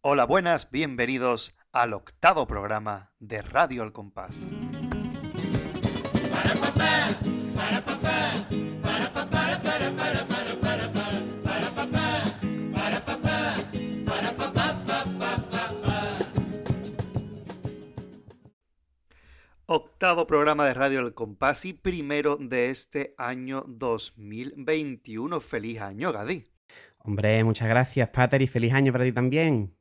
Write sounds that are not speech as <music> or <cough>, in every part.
Hola, buenas, bienvenidos al octavo programa de Radio El Compás. Octavo programa de Radio El Compás y primero de este año 2021. Feliz año, Gadi. Hombre, muchas gracias, Pater, y feliz año para ti también.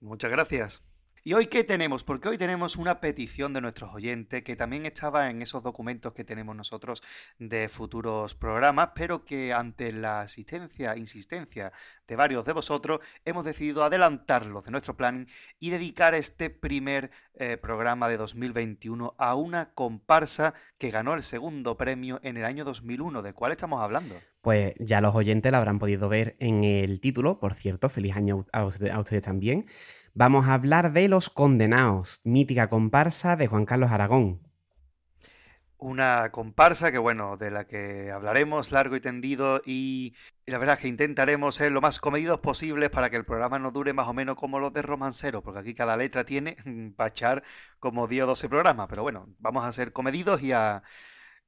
Muchas gracias. ¿Y hoy qué tenemos? Porque hoy tenemos una petición de nuestros oyentes que también estaba en esos documentos que tenemos nosotros de futuros programas, pero que ante la asistencia, insistencia de varios de vosotros, hemos decidido adelantarlos de nuestro planning y dedicar este primer eh, programa de 2021 a una comparsa que ganó el segundo premio en el año 2001. ¿De cuál estamos hablando? Pues ya los oyentes la habrán podido ver en el título, por cierto, feliz año a ustedes también. Vamos a hablar de Los Condenados, mítica comparsa de Juan Carlos Aragón. Una comparsa que, bueno, de la que hablaremos largo y tendido y, la verdad es que intentaremos ser lo más comedidos posibles para que el programa no dure más o menos como los de Romancero, porque aquí cada letra tiene <laughs> para echar como 10 o 12 programas, pero bueno, vamos a ser comedidos y a,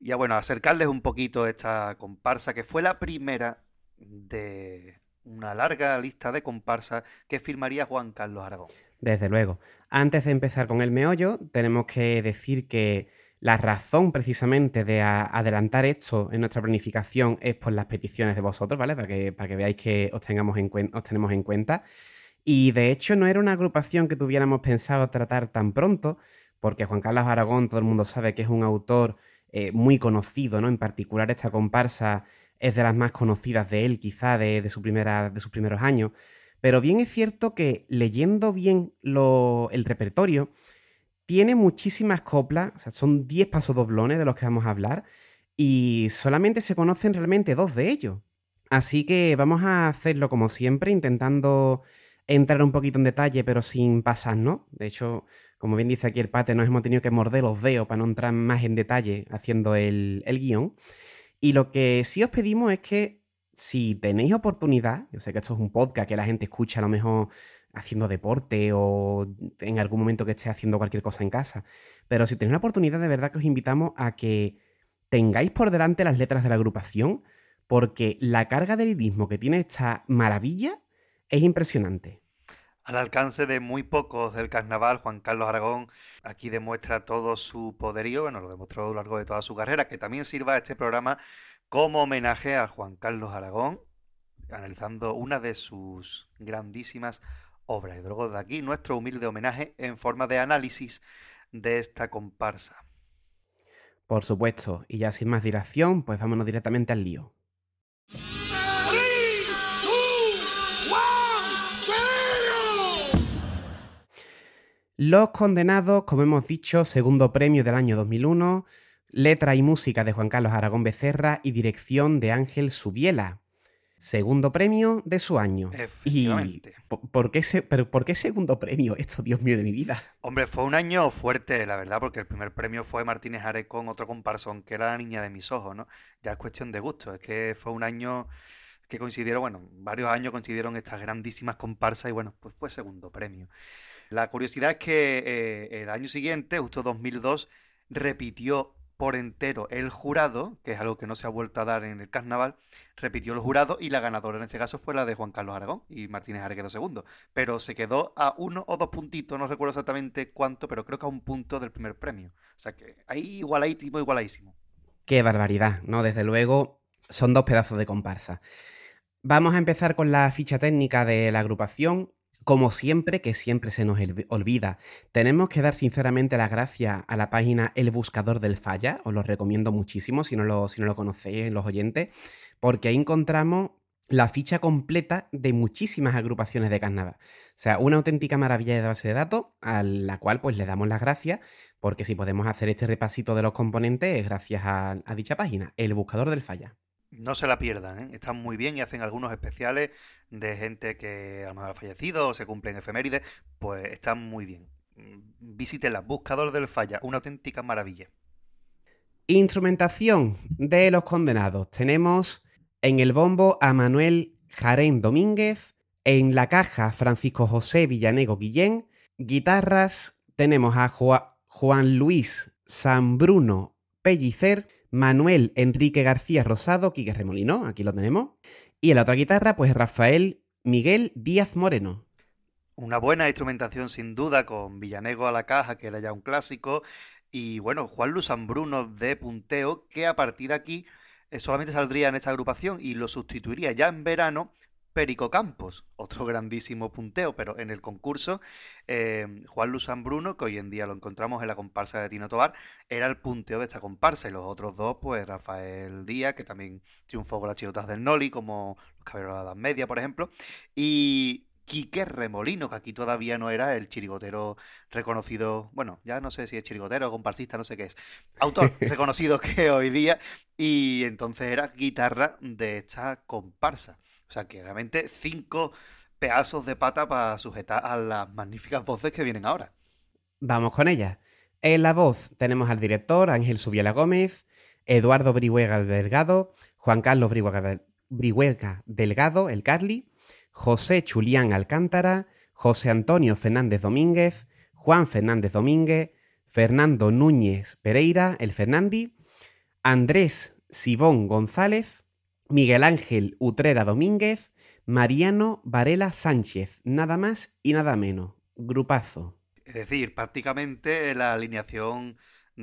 y a, bueno, acercarles un poquito esta comparsa que fue la primera de una larga lista de comparsas que firmaría Juan Carlos Aragón. Desde luego. Antes de empezar con el meollo, tenemos que decir que la razón precisamente de adelantar esto en nuestra planificación es por las peticiones de vosotros, ¿vale? Para que, para que veáis que os, tengamos en os tenemos en cuenta. Y de hecho no era una agrupación que tuviéramos pensado tratar tan pronto, porque Juan Carlos Aragón, todo el mundo sabe que es un autor eh, muy conocido, ¿no? En particular esta comparsa es de las más conocidas de él, quizá de, su primera, de sus primeros años. Pero bien es cierto que leyendo bien el repertorio, tiene muchísimas coplas, son 10 pasos doblones de los que vamos a hablar, y solamente se conocen realmente dos de ellos. Así que vamos a hacerlo como siempre, intentando entrar un poquito en detalle, pero sin pasarnos. De hecho, como bien dice aquí el pate, nos hemos tenido que morder los dedos para no entrar más en detalle haciendo el, el guion. Y lo que sí os pedimos es que si tenéis oportunidad, yo sé que esto es un podcast que la gente escucha a lo mejor haciendo deporte o en algún momento que esté haciendo cualquier cosa en casa, pero si tenéis una oportunidad de verdad que os invitamos a que tengáis por delante las letras de la agrupación, porque la carga de lirismo que tiene esta maravilla es impresionante. Al alcance de muy pocos del carnaval, Juan Carlos Aragón aquí demuestra todo su poderío, bueno, lo demostró a lo largo de toda su carrera, que también sirva este programa como homenaje a Juan Carlos Aragón, analizando una de sus grandísimas obras. Y luego de aquí nuestro humilde homenaje en forma de análisis de esta comparsa. Por supuesto, y ya sin más dilación, pues vámonos directamente al lío. Los Condenados, como hemos dicho, segundo premio del año 2001, letra y música de Juan Carlos Aragón Becerra y dirección de Ángel Subiela. Segundo premio de su año. Efectivamente. ¿por, qué ¿Pero por qué segundo premio? Esto, Dios mío, de mi vida. Hombre, fue un año fuerte, la verdad, porque el primer premio fue Martínez Ares con otro comparsón, que era la niña de mis ojos, ¿no? Ya es cuestión de gusto. Es que fue un año que coincidieron, bueno, varios años coincidieron estas grandísimas comparsas y bueno, pues fue segundo premio. La curiosidad es que eh, el año siguiente, justo 2002, repitió por entero el jurado, que es algo que no se ha vuelto a dar en el carnaval, repitió el jurado y la ganadora en este caso fue la de Juan Carlos Aragón y Martínez Are quedó segundo. Pero se quedó a uno o dos puntitos, no recuerdo exactamente cuánto, pero creo que a un punto del primer premio. O sea que ahí igualadísimo, igualadísimo. Qué barbaridad, ¿no? Desde luego son dos pedazos de comparsa. Vamos a empezar con la ficha técnica de la agrupación. Como siempre, que siempre se nos olvida, tenemos que dar sinceramente las gracias a la página El Buscador del Falla, os lo recomiendo muchísimo si no lo, si no lo conocéis los oyentes, porque ahí encontramos la ficha completa de muchísimas agrupaciones de carnaval. O sea, una auténtica maravilla de base de datos a la cual pues le damos las gracias, porque si podemos hacer este repasito de los componentes es gracias a, a dicha página, El Buscador del Falla. No se la pierdan, ¿eh? están muy bien y hacen algunos especiales de gente que a lo mejor ha fallecido o se cumplen efemérides, pues están muy bien. Visítenla, Buscador del Falla, una auténtica maravilla. Instrumentación de los condenados. Tenemos en el bombo a Manuel Jarén Domínguez, En la caja, Francisco José Villanego Guillén. Guitarras, tenemos a Juan Luis San Bruno Pellicer, Manuel Enrique García Rosado, Quique Remolino, aquí lo tenemos. Y en la otra guitarra, pues Rafael Miguel Díaz Moreno. Una buena instrumentación sin duda, con Villanego a la caja, que era ya un clásico. Y bueno, Juan Luis San de punteo, que a partir de aquí eh, solamente saldría en esta agrupación y lo sustituiría ya en verano Perico Campos, <laughs> otro grandísimo punteo, pero en el concurso, eh, Juan Luzán Bruno, que hoy en día lo encontramos en la comparsa de Tino Tobar, era el punteo de esta comparsa, y los otros dos, pues Rafael Díaz, que también triunfó con las chidotas del Noli, como los caballeros de la Edad Media, por ejemplo, y Quique Remolino, que aquí todavía no era el chirigotero reconocido, bueno, ya no sé si es chirigotero o comparsista, no sé qué es, autor <laughs> reconocido que hoy día, y entonces era guitarra de esta comparsa. O sea que realmente cinco pedazos de pata para sujetar a las magníficas voces que vienen ahora. Vamos con ellas. En la voz tenemos al director Ángel Subiela Gómez, Eduardo Brihuega Delgado, Juan Carlos Brihuega, Delgado, el Carly, José Chulián Alcántara, José Antonio Fernández Domínguez, Juan Fernández Domínguez, Fernando Núñez Pereira, el Fernandi, Andrés Sibón González, Miguel Ángel Utrera Domínguez, Mariano Varela Sánchez, nada más y nada menos. Grupazo. Es decir, prácticamente la alineación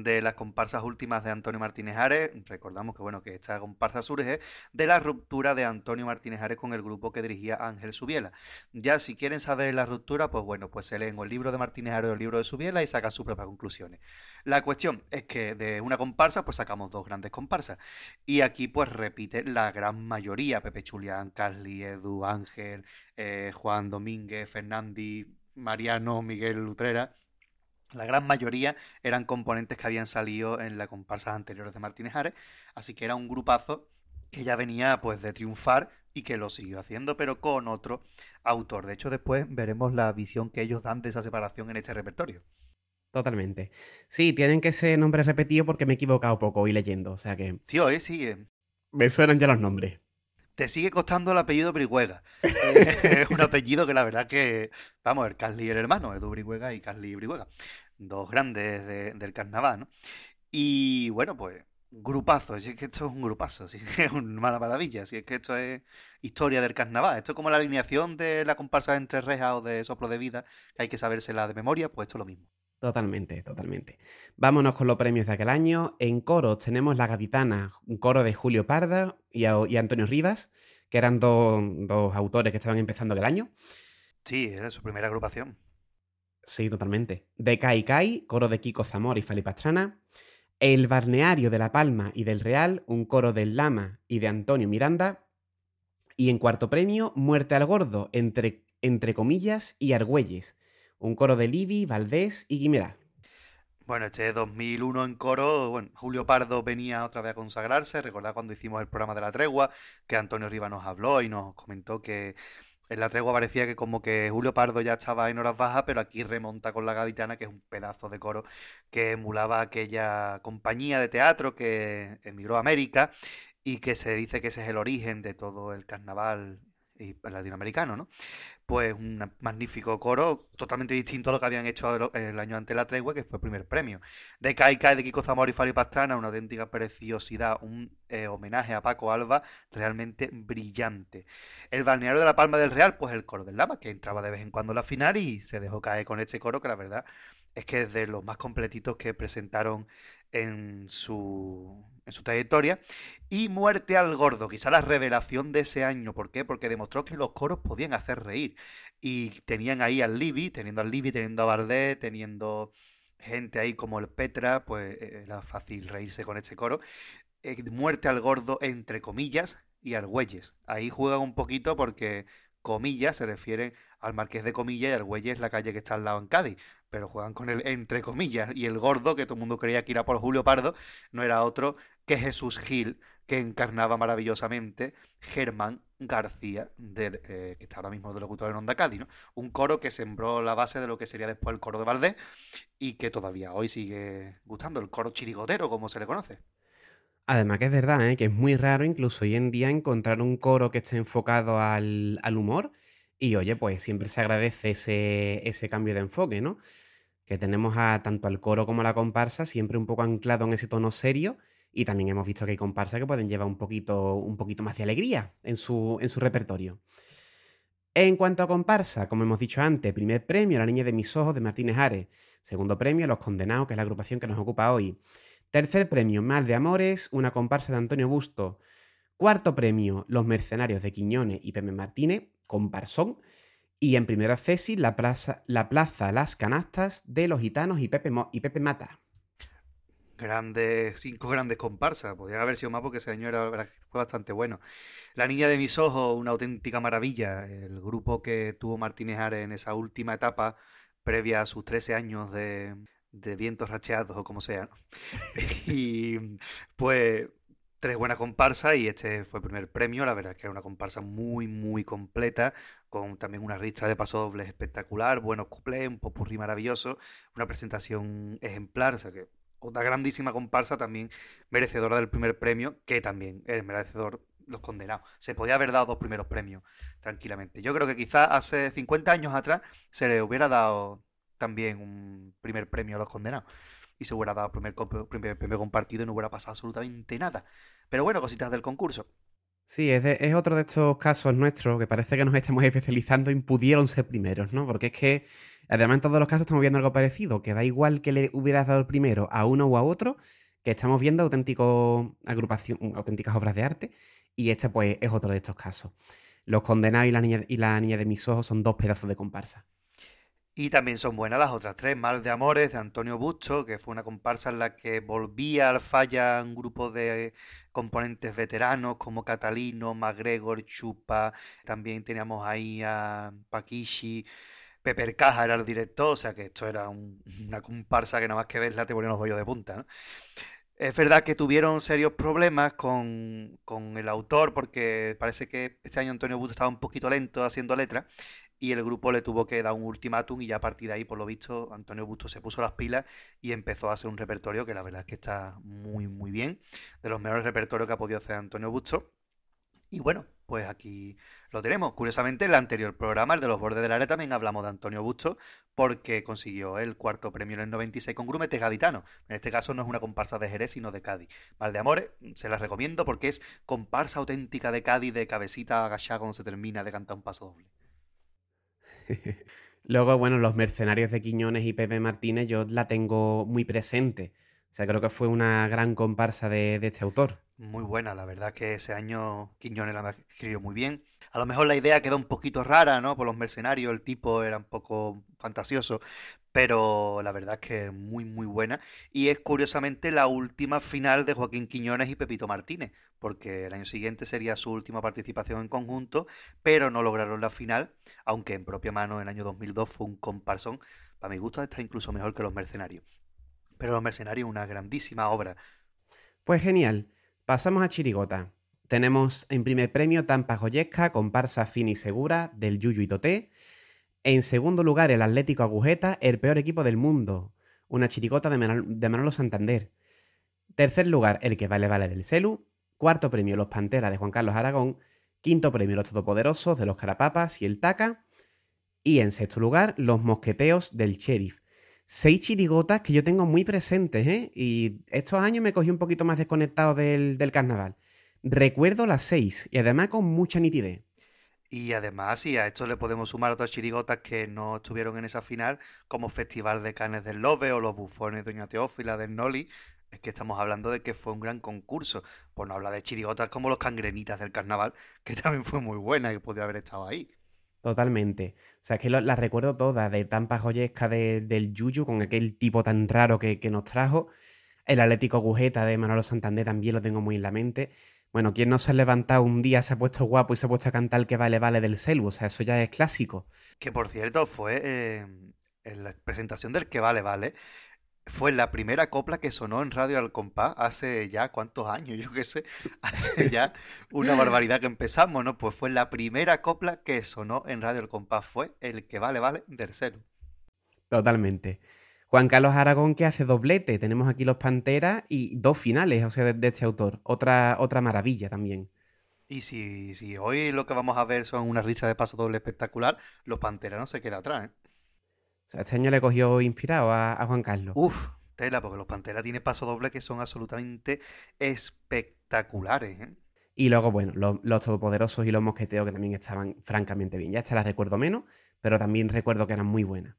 de las comparsas últimas de Antonio Martínez Ares. Recordamos que bueno, que esta comparsa surge de la ruptura de Antonio Martínez Ares con el grupo que dirigía Ángel Subiela. Ya si quieren saber la ruptura, pues bueno, pues se leen el libro de Martínez Ares o el libro de Subiela y sacan sus propias conclusiones. La cuestión es que de una comparsa, pues sacamos dos grandes comparsas. Y aquí pues repite la gran mayoría, Pepe Chulián, Carly, Edu, Ángel, eh, Juan Domínguez, Fernandi, Mariano, Miguel Lutrera la gran mayoría eran componentes que habían salido en las comparsas anteriores de Martínez Ares, así que era un grupazo que ya venía pues de triunfar y que lo siguió haciendo, pero con otro autor. De hecho, después veremos la visión que ellos dan de esa separación en este repertorio. Totalmente. Sí, tienen que ser nombres repetidos porque me he equivocado poco y leyendo, o sea que... Tío, eh, sí. Me suenan ya los nombres. Te sigue costando el apellido Brihuega. <laughs> es un apellido que la verdad que, vamos, el Carly el hermano, Edu Brihuega y Carly Brihuega. Dos grandes del carnaval, ¿no? Y bueno, pues, grupazo, si es que esto es un grupazo, si es que es una mala maravilla, si es que esto es historia del carnaval. Esto es como la alineación de la comparsa de entre rejas o de soplo de vida, que hay que sabérsela de memoria, pues esto es lo mismo. Totalmente, totalmente. Vámonos con los premios de aquel año. En coro tenemos La Gaditana, un coro de Julio Parda y, Antonio Rivas, que eran dos, autores que estaban empezando el año. Sí, era su primera agrupación. Sí, totalmente. De Kai Kai, coro de Kiko Zamora y Fali Pastrana. El Barneario de La Palma y del Real, un coro del Lama y de Antonio Miranda. Y en cuarto premio, Muerte al Gordo, entre, entre comillas, y Argüelles un coro de Livi, Valdés y Guimerá. Bueno, este 2001 en coro, bueno, Julio Pardo venía otra vez a consagrarse, recordad cuando hicimos el programa de la tregua, que Antonio Riva nos habló y nos comentó que en la tregua parecía que como que Julio Pardo ya estaba en horas bajas, pero aquí remonta con la gaditana, que es un pedazo de coro que emulaba aquella compañía de teatro que emigró a América y que se dice que ese es el origen de todo el carnaval y latinoamericano, ¿no? Pues un magnífico coro, totalmente distinto a lo que habían hecho el año ante la tregua, que fue el primer premio. De Kai Kai de Kiko Zamora y Fali Pastrana, una auténtica preciosidad, un eh, homenaje a Paco Alba realmente brillante. El balneario de la Palma del Real, pues el coro del Lama, que entraba de vez en cuando en la final y se dejó caer con este coro, que la verdad es que es de los más completitos que presentaron en su, en su trayectoria. Y Muerte al Gordo, quizá la revelación de ese año. ¿Por qué? Porque demostró que los coros podían hacer reír. Y tenían ahí al Libby, teniendo al Libby, teniendo a Bardet, teniendo gente ahí como el Petra, pues eh, era fácil reírse con este coro. Eh, muerte al Gordo, entre comillas, y Argüelles. Ahí juegan un poquito porque comillas se refieren al Marqués de Comillas y Argüelles la calle que está al lado en Cádiz pero juegan con el entre comillas. Y el gordo, que todo el mundo creía que era por Julio Pardo, no era otro que Jesús Gil, que encarnaba maravillosamente Germán García, del, eh, que está ahora mismo de locutor en Onda Cádiz, ¿no? Un coro que sembró la base de lo que sería después el coro de Valdés y que todavía hoy sigue gustando, el coro chirigotero, como se le conoce. Además que es verdad, ¿eh? que es muy raro incluso hoy en día encontrar un coro que esté enfocado al, al humor Y oye, pues siempre se agradece ese, ese cambio de enfoque, ¿no? Que tenemos a tanto al coro como a la comparsa siempre un poco anclado en ese tono serio. Y también hemos visto que hay comparsas que pueden llevar un poquito, un poquito más de alegría en su, en su repertorio. En cuanto a comparsa, como hemos dicho antes, primer premio La Niña de mis Ojos de Martínez Ares. Segundo premio Los Condenados, que es la agrupación que nos ocupa hoy. Tercer premio Mal de Amores, una comparsa de Antonio Busto. Cuarto premio Los Mercenarios de Quiñones y Pepe Martínez, comparsón. Y en primera cesi, la plaza, la plaza Las Canastas de los Gitanos y Pepe, y Pepe Mata. Grandes, cinco grandes comparsas. Podría haber sido más porque ese año era, fue bastante bueno. La Niña de mis Ojos, una auténtica maravilla. El grupo que tuvo Martínez Ares en esa última etapa, previa a sus 13 años de, de vientos racheados o como sea. <laughs> y pues tres buenas comparsas y este fue el primer premio. La verdad es que era una comparsa muy, muy completa, con también una ristra de pasodobles espectacular, buenos cuplés, un popurrí maravilloso, una presentación ejemplar, o sea que otra grandísima comparsa también merecedora del primer premio, que también es merecedor los condenados. Se podía haber dado dos primeros premios tranquilamente. Yo creo que quizás hace 50 años atrás se le hubiera dado también un primer premio a los condenados y se hubiera dado primer, primer premio compartido y no hubiera pasado absolutamente nada. Pero bueno, cositas del concurso. Sí, es, es, otro de estos casos nuestros que parece que nos estamos especializando en pudieron ser primeros, ¿no? Porque es que, además, en todos los casos estamos viendo algo parecido, que da igual que le hubieras dado el primero a uno o a otro, que estamos viendo auténtico agrupación, auténticas obras de arte, y este, pues, es otro de estos casos. Los condenados y la niña, y la niña de mis ojos son dos pedazos de comparsa. Y también son buenas las otras tres, Mal de Amores de Antonio Busto, que fue una comparsa en la que volvía al falla un grupo de componentes veteranos como Catalino, MacGregor, Chupa, también teníamos ahí a Paquishi, Peper Caja era el director, o sea que esto era una comparsa que nada más que verla te ponía los bollos de punta, Es verdad que tuvieron serios problemas con, con, el autor, porque parece que este año Antonio Busto estaba un poquito lento haciendo letras y el grupo le tuvo que dar un ultimátum y ya a partir de ahí, por lo visto, Antonio Busto se puso las pilas y empezó a hacer un repertorio que la verdad es que está muy, muy bien, de los mejores repertorios que ha podido hacer Antonio Busto. Y bueno, pues aquí lo tenemos. Curiosamente, en el anterior programa, el de los bordes del área, también hablamos de Antonio Busto porque consiguió el cuarto premio en el 96 con Grumete Gaditano. En este caso no es una comparsa de Jerez, sino de Cádiz. Mal de Amores, se las recomiendo porque es comparsa auténtica de Cádiz, de cabecita agachada cuando se termina de cantar un paso doble. <laughs> Luego, bueno, los mercenarios de Quiñones y Pepe Martínez yo la tengo muy presente. O sea, creo que fue una gran comparsa de, este autor. Muy buena, la verdad que ese año Quiñones la escribió muy bien. A lo mejor la idea quedó un poquito rara, ¿no? Por los mercenarios, el tipo era un poco fantasioso, pero la verdad es que muy, muy buena. Y es curiosamente la última final de Joaquín Quiñones y Pepito Martínez, porque el año siguiente sería su última participación en conjunto, pero no lograron la final, aunque en propia mano en el año 2002 fue un comparsón. Para mi gusto está incluso mejor que Los Mercenarios. Pero Los Mercenarios una grandísima obra. Pues genial. Pasamos a Chirigota. Tenemos en primer premio Tampa Joyesca, comparsa fina y segura del Yuyu y Toté. En segundo lugar, el Atlético Agujeta, el peor equipo del mundo. Una chirigota de, Manolo Santander. Tercer lugar, el que vale vale del Celu. Cuarto premio, Los Panteras de Juan Carlos Aragón. Quinto premio, Los Todopoderosos de los Carapapas y el Taca. Y en sexto lugar, Los Mosqueteos del Sheriff. Seis chirigotas que yo tengo muy presentes, ¿eh? Y estos años me cogí un poquito más desconectado del, del carnaval. Recuerdo las seis y además con mucha nitidez. Y además, y a esto le podemos sumar otras chirigotas que no estuvieron en esa final, como Festival de Canes del Lobe o los bufones de Doña Teófila del Noli, es que estamos hablando de que fue un gran concurso. Por no hablar de chirigotas como los cangrenitas del carnaval, <laughs> que también fue muy buena y podía haber estado ahí. Totalmente. O sea, es que las recuerdo todas, de Tampa Joyesca del Yuyu, con aquel tipo tan raro que, nos trajo. El Atlético Agujeta de Manolo Santander también lo tengo muy en la mente. Bueno, ¿quién no se ha levantado un día, se ha puesto guapo y se ha puesto a cantar el que vale, vale del celu? O sea, eso ya es clásico. Que por cierto, fue eh, en la presentación del que vale, vale fue la primera copla que sonó en Radio Al Compás hace ya cuántos años, <laughs> yo qué sé, hace <laughs> ya una barbaridad que empezamos, ¿no? Pues fue la primera copla que sonó en Radio Al Compás, fue el que vale, vale del cero. Totalmente. Juan Carlos Aragón que hace doblete, tenemos aquí los Panteras y dos finales, o sea, de, este autor, otra, otra maravilla también. Y si, si hoy lo que vamos a ver son una risa de paso doble espectacular, los Pantera no se queda atrás, ¿eh? O sea, este año le cogió inspirado a, a Juan Carlos. Uf, tela, porque los Pantera tienen paso doble que son absolutamente espectaculares, ¿eh? Y luego, bueno, los, los todopoderosos y los mosqueteos que también estaban francamente bien. Ya esta las recuerdo menos, pero también recuerdo que eran muy buenas.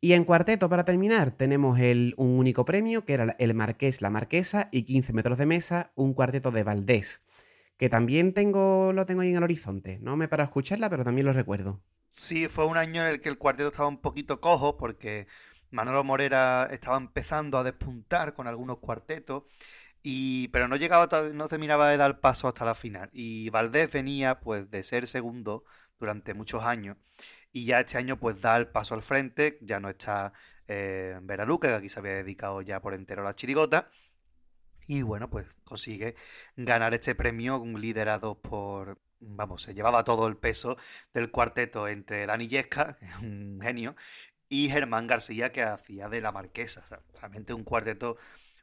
Y en cuarteto, para terminar, tenemos el, un único premio, que era el Marqués, la Marquesa y 15 metros de mesa, un cuarteto de Valdés, que también tengo, lo tengo ahí en el horizonte. No me para escucharla, pero también lo recuerdo. Sí, fue un año en el que el cuarteto estaba un poquito cojo, porque Manolo Morera estaba empezando a despuntar con algunos cuartetos, y, pero no llegaba, no terminaba de dar paso hasta la final. Y Valdés venía pues de ser segundo durante muchos años. Y ya este año pues da el paso al frente, ya no está eh, Vera Luque, que aquí se había dedicado ya por entero a la chirigota. Y bueno, pues consigue ganar este premio liderado por, vamos, se llevaba todo el peso del cuarteto entre Dani Yesca, <laughs> un genio, y Germán García, que hacía de la Marquesa. O sea, realmente un cuarteto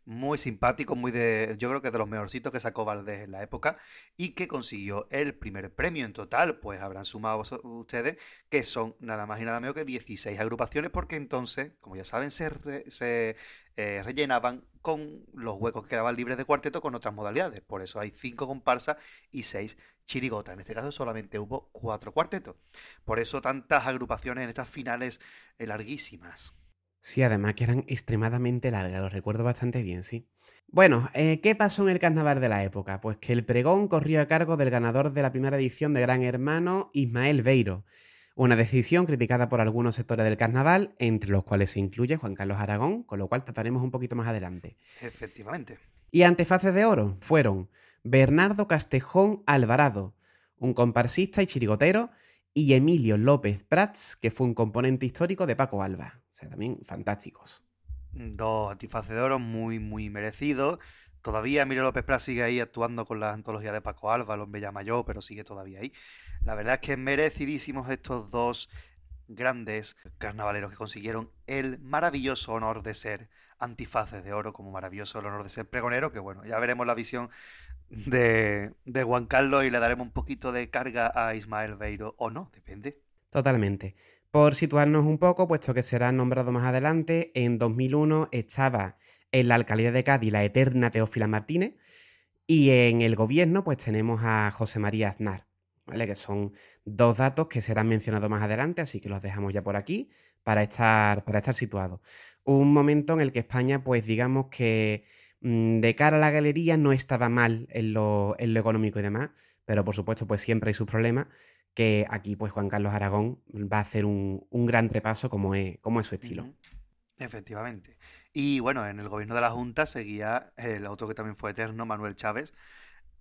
muy simpático, muy de, yo creo que de los mejorcitos que sacó Valdés en la época y que consiguió el primer premio en total, pues habrán sumado ustedes que son nada más y nada menos que 16 agrupaciones porque entonces, como ya saben, se, eh, rellenaban con los huecos que quedaban libres de cuarteto con otras modalidades. Por eso hay 5 comparsas y 6 chirigotas. En este caso solamente hubo 4 cuartetos. Por eso tantas agrupaciones en estas finales eh, larguísimas. Sí, además que eran extremadamente largas, lo recuerdo bastante bien, sí. Bueno, eh, ¿qué pasó en el carnaval de la época? Pues que el pregón corrió a cargo del ganador de la primera edición de Gran Hermano, Ismael Beiro. Una decisión criticada por algunos sectores del carnaval, entre los cuales se incluye Juan Carlos Aragón, con lo cual trataremos un poquito más adelante. Efectivamente. Y antefaces de oro fueron Bernardo Castejón Alvarado, un comparsista y chirigotero, y Emilio López Prats, que fue un componente histórico de Paco Alba. O sea, también fantásticos. Dos antifaces de oro muy, muy merecidos. Todavía Emilio López Prat sigue ahí actuando con la antología de Paco Alba, el hombre mayor, pero sigue todavía ahí. La verdad es que merecidísimos estos dos grandes carnavaleros que consiguieron el maravilloso honor de ser antifaces de oro, como maravilloso el honor de ser pregonero, que bueno, ya veremos la visión de, de Juan Carlos y le daremos un poquito de carga a Ismael Beiro o no, depende. Totalmente. Por situarnos un poco, puesto que será nombrado más adelante, en 2001 estaba en la alcaldía de Cádiz la eterna Teófila Martínez y en el gobierno pues tenemos a José María Aznar, ¿vale? Que son dos datos que serán mencionados más adelante, así que los dejamos ya por aquí para estar, para estar situados. Un momento en el que España, pues digamos que mm, de cara a la galería no estaba mal en lo, en lo económico y demás, pero por supuesto pues siempre hay sus problemas que aquí pues Juan Carlos Aragón va a hacer un, un gran repaso como es, como es su estilo. Efectivamente. Y bueno, en el gobierno de la Junta seguía el otro que también fue eterno, Manuel Chávez,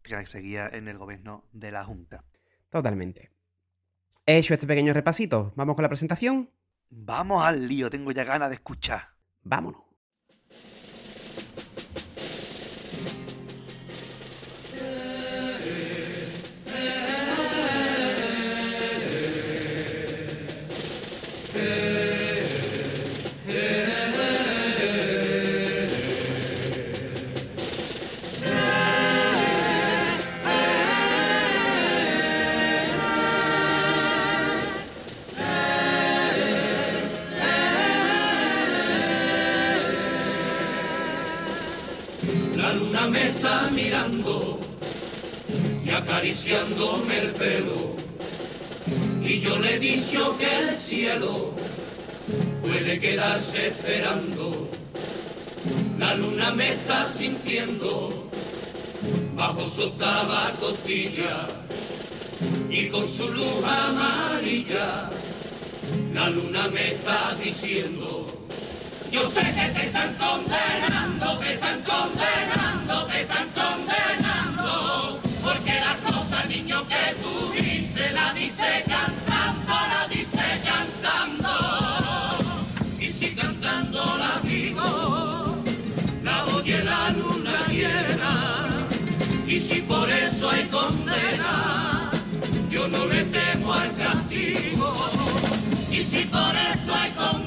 que seguía en el gobierno de la Junta. Totalmente. Hecho este pequeño repasito, vamos con la presentación. Vamos al lío, tengo ya ganas de escuchar. Vámonos. Me está mirando y acariciándome el pelo. Y yo le he dicho que el cielo puede quedarse esperando. La luna me está sintiendo bajo su octava costilla y con su luz amarilla. La luna me está diciendo. Yo sé que te están condenando, te están condenando, te están condenando. Porque la cosa, niño, que tú dices, la dice cantando, la dice cantando. Y si cantando la digo, la oye la luna llena. Y si por eso hay condena, yo no le temo al castigo. Y si por eso hay condena,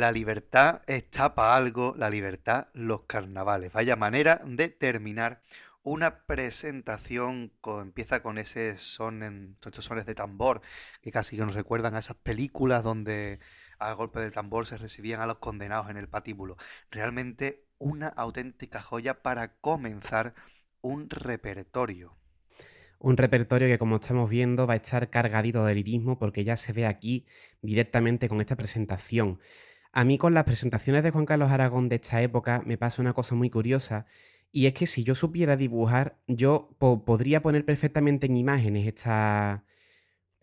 La libertad está para algo, la libertad los carnavales. Vaya manera de terminar una presentación que empieza con ese son en estos sones de tambor que casi que nos recuerdan a esas películas donde a golpe de tambor se recibían a los condenados en el patíbulo. Realmente una auténtica joya para comenzar un repertorio. Un repertorio que, como estamos viendo, va a estar cargadito de lirismo porque ya se ve aquí directamente con esta presentación. A mí con las presentaciones de Juan Carlos Aragón de esta época me pasa una cosa muy curiosa y es que si yo supiera dibujar, yo podría poner perfectamente en imágenes esta,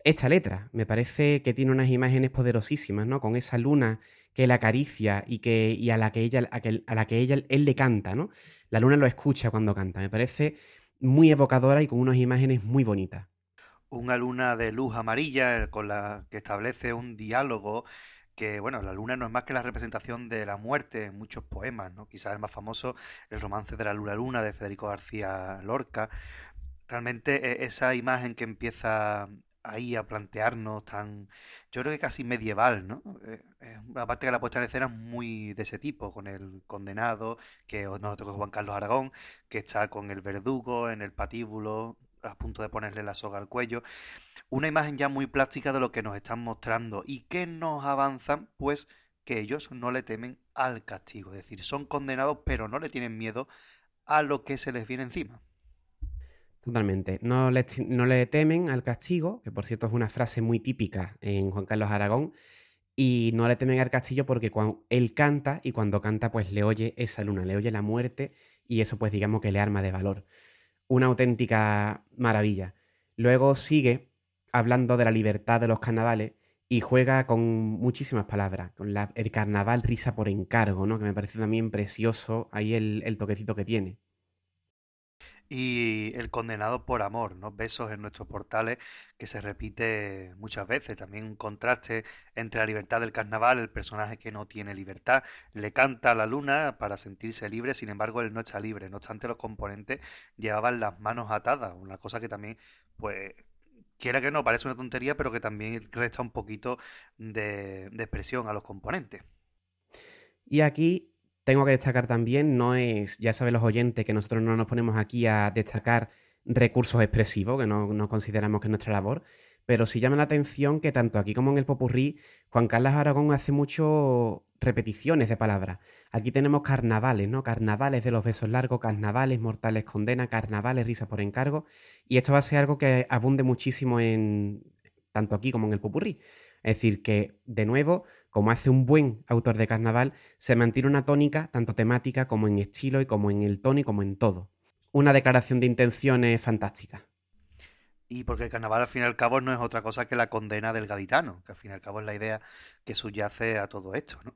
esta letra. Me parece que tiene unas imágenes poderosísimas, ¿no? Con esa luna que la acaricia y, que, y a la que ella, a, la que ella, él le canta, ¿no? La luna lo escucha cuando canta. Me parece muy evocadora y con unas imágenes muy bonitas. Una luna de luz amarilla con la que establece un diálogo que, bueno, la luna no es más que la representación de la muerte en muchos poemas, ¿no? Quizás el más famoso, el romance de la luna luna de Federico García Lorca. Realmente e, esa imagen que empieza ahí a plantearnos tan, yo creo que casi medieval, ¿no? Eh, aparte que la puesta en escena es muy de ese tipo, con el condenado, que nos tocó Juan Carlos Aragón, que está con el verdugo en el patíbulo, a punto de ponerle la soga al cuello. Una imagen ya muy plástica de lo que nos están mostrando y que nos avanzan, pues que ellos no le temen al castigo, es decir, son condenados pero no le tienen miedo a lo que se les viene encima. Totalmente. No le, no le temen al castigo, que por cierto es una frase muy típica en Juan Carlos Aragón, y no le temen al castillo porque cuando él canta y cuando canta pues le oye esa luna, le oye la muerte y eso pues digamos que le arma de valor. Una auténtica maravilla. Luego sigue hablando de la libertad de los carnavales y juega con muchísimas palabras, con el carnaval risa por encargo, ¿no? que me parece también precioso ahí el toquecito que tiene y El condenado por amor, ¿no? Besos en nuestros portales que se repite muchas veces. También un contraste entre la libertad del carnaval, el personaje que no tiene libertad, le canta a la luna para sentirse libre, sin embargo él no está libre. No obstante, los componentes llevaban las manos atadas, una cosa que también, pues, quiera que no, parece una tontería, pero que también resta un poquito de, de expresión a los componentes. Y aquí tengo que destacar también, no es, ya saben los oyentes, que nosotros no nos ponemos aquí a destacar recursos expresivos, que no, consideramos que es nuestra labor, pero sí llama la atención que tanto aquí como en el Popurrí, Juan Carlos Aragón hace mucho repeticiones de palabras. Aquí tenemos carnavales, ¿no? Carnavales de los besos largos, carnavales mortales condena, carnavales risas por encargo, y esto va a ser algo que abunde muchísimo en tanto aquí como en el Popurrí. Es decir, que de nuevo como hace un buen autor de carnaval, se mantiene una tónica tanto temática como en estilo y como en el tono y como en todo. Una declaración de intenciones fantástica. Y porque el carnaval al fin y al cabo no es otra cosa que la condena del gaditano, que al fin y al cabo es la idea que subyace a todo esto, ¿no?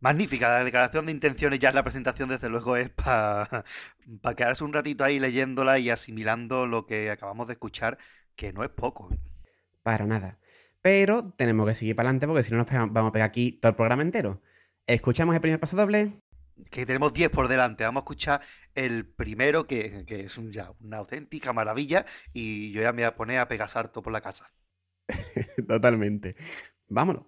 Magnífica, la declaración de intenciones ya en la presentación desde luego es para quedarse un ratito ahí leyéndola y asimilando lo que acabamos de escuchar, que no es poco. Para nada. Pero tenemos que seguir para adelante porque si no nos vamos a pegar aquí todo el programa entero. ¿Escuchamos el primer paso doble? Que tenemos 10 por delante. Vamos a escuchar el primero, que, es ya una auténtica maravilla. Y yo ya me voy a poner a pegar sarto por la casa. <laughs> Totalmente. Vámonos.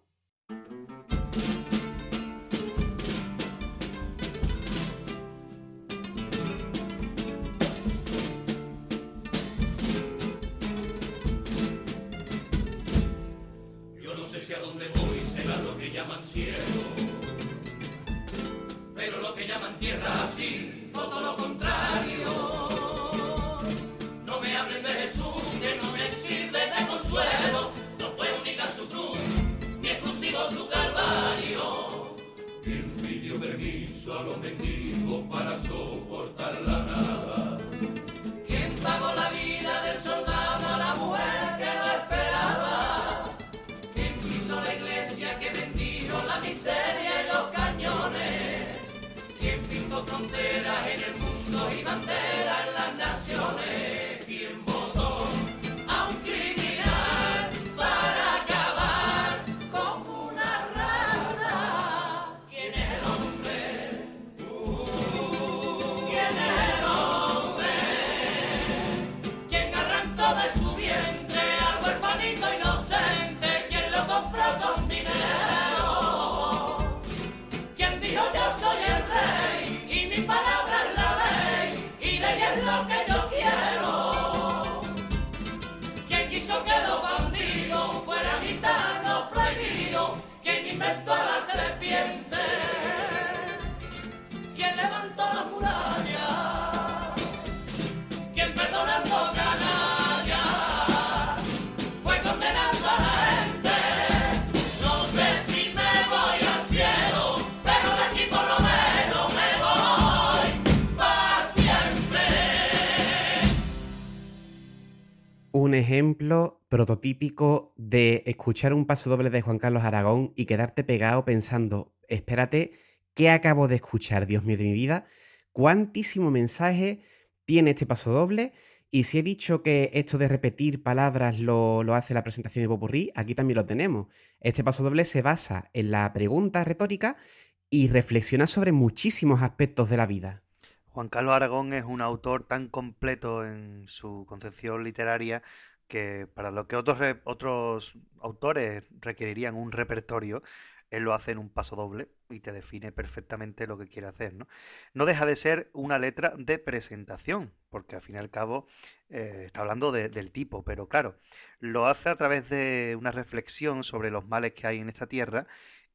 Lo contrario. Un ejemplo prototípico de escuchar un paso doble de Juan Carlos Aragón y quedarte pegado pensando, espérate, ¿qué acabo de escuchar, Dios mío de mi vida? ¿Cuántísimo mensaje tiene este paso doble? Y si he dicho que esto de repetir palabras lo, lo hace la presentación de Popurrí, aquí también lo tenemos. Este paso doble se basa en la pregunta retórica y reflexiona sobre muchísimos aspectos de la vida. Juan Carlos Aragón es un autor tan completo en su concepción literaria que para lo que otros, otros autores requerirían un repertorio, él lo hace en un paso doble y te define perfectamente lo que quiere hacer, ¿no? No deja de ser una letra de presentación, porque al fin y al cabo eh, está hablando de- del tipo, pero claro, lo hace a través de una reflexión sobre los males que hay en esta tierra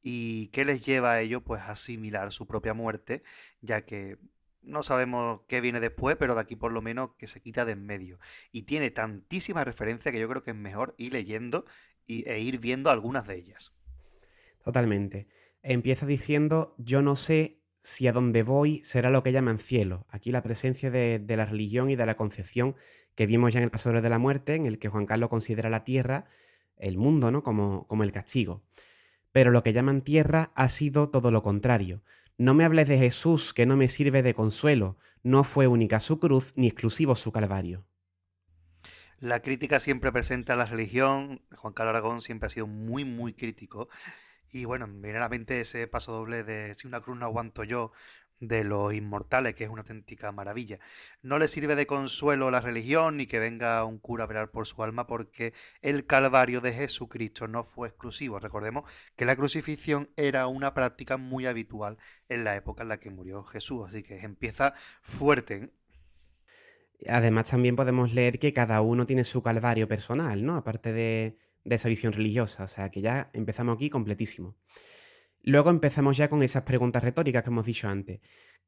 y qué les lleva a ello, pues a asimilar su propia muerte, ya que no sabemos qué viene después, pero de aquí por lo menos que se quita de en medio. Y tiene tantísimas referencias que yo creo que es mejor ir leyendo y, e ir viendo algunas de ellas. Totalmente. Empieza diciendo, yo no sé si a donde voy será lo que llaman cielo. Aquí la presencia de, de la religión y de la concepción que vimos ya en el Pasador de la Muerte, en el que Juan Carlos considera la tierra, el mundo, ¿no? Como, como el castigo. Pero lo que llaman tierra ha sido todo lo contrario. No me hables de Jesús, que no me sirve de consuelo. No fue única su cruz, ni exclusivo su calvario. La crítica siempre presenta a la religión. Juan Carlos Aragón siempre ha sido muy, muy crítico. Y bueno, me viene ese paso doble de Si una cruz no aguanto yo, de los inmortales, que es una auténtica maravilla. No le sirve de consuelo la religión ni que venga un cura a velar por su alma, porque el calvario de Jesucristo no fue exclusivo. Recordemos que la crucifixión era una práctica muy habitual en la época en la que murió Jesús. Así que empieza fuerte. ¿eh? Además, también podemos leer que cada uno tiene su calvario personal, ¿no? Aparte de, de esa visión religiosa. O sea, que ya empezamos aquí completísimo. Luego empezamos ya con esas preguntas retóricas que hemos dicho antes.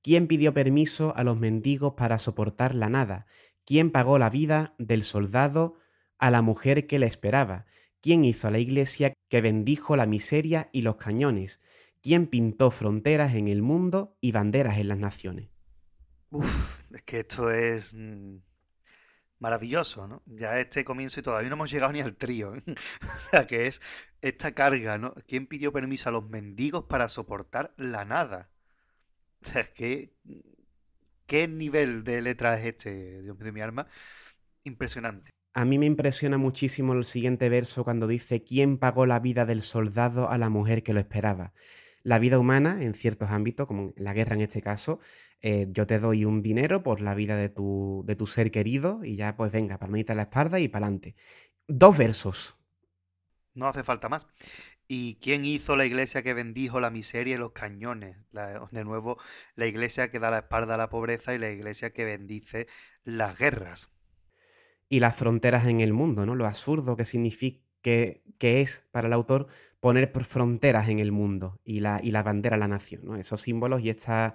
¿Quién pidió permiso a los mendigos para soportar la nada? ¿Quién pagó la vida del soldado a la mujer que le esperaba? ¿Quién hizo a la iglesia que bendijo la miseria y los cañones? ¿Quién pintó fronteras en el mundo y banderas en las naciones? Uf, es que esto es mm, maravilloso, ¿no? Ya este comienzo y todavía no hemos llegado ni al trío. ¿eh? <laughs> O sea, que es esta carga, ¿no? ¿Quién pidió permiso a los mendigos para soportar la nada? O sea, que ¿qué nivel de letra es este, Dios de mi alma? Impresionante. A mí me impresiona muchísimo el siguiente verso cuando dice ¿Quién pagó la vida del soldado a la mujer que lo esperaba? La vida humana, en ciertos ámbitos, como la guerra en este caso, eh, yo te doy un dinero por la vida de tu, de tu ser querido y ya pues venga, palmadita en la espalda y para adelante. Dos versos. No hace falta más. ¿Y quién hizo la iglesia que bendijo la miseria y los cañones? La- de nuevo, la iglesia que da la espalda a la pobreza y la iglesia que bendice las guerras. Y las fronteras en el mundo, ¿no? Lo absurdo que significa que, que es para el autor poner por fronteras en el mundo y la, y la bandera de la nación, ¿no? Esos símbolos y esta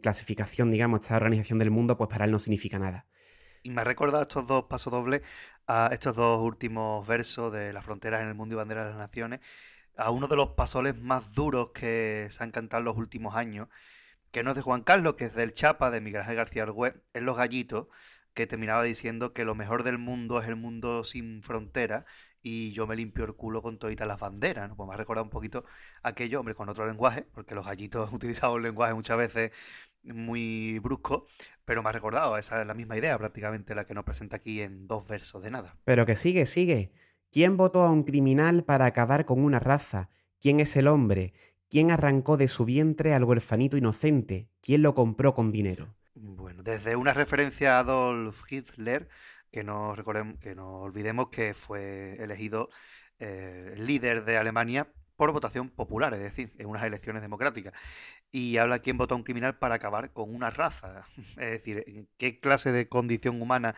clasificación, digamos, esta organización del mundo, pues para él no significa nada. Y me ha recordado estos dos pasodobles, a estos dos últimos versos de Las fronteras en el mundo y banderas de las naciones, a uno de los pasoles más duros que se han cantado en los últimos años, que no es de Juan Carlos, que es del Chapa, de Miguel Ángel García Argüez, en Los Gallitos, que terminaba diciendo que lo mejor del mundo es el mundo sin fronteras y yo me limpio el culo con toditas las banderas, ¿no? Pues me ha recordado un poquito aquello, hombre, con otro lenguaje, porque los gallitos <laughs> utilizado un lenguaje muchas veces muy brusco, pero me ha recordado, esa es la misma idea prácticamente la que nos presenta aquí en dos versos de nada. Pero que sigue, sigue. ¿Quién votó a un criminal para acabar con una raza? ¿Quién es el hombre? ¿Quién arrancó de su vientre al huerfanito inocente? ¿Quién lo compró con dinero? Bueno, desde una referencia a Adolf Hitler, que no recordemos, que no olvidemos que fue elegido eh, líder de Alemania por votación popular, es decir, en unas elecciones democráticas. Y habla quién votó a un criminal para acabar con una raza. <laughs> Es decir, ¿qué clase de condición humana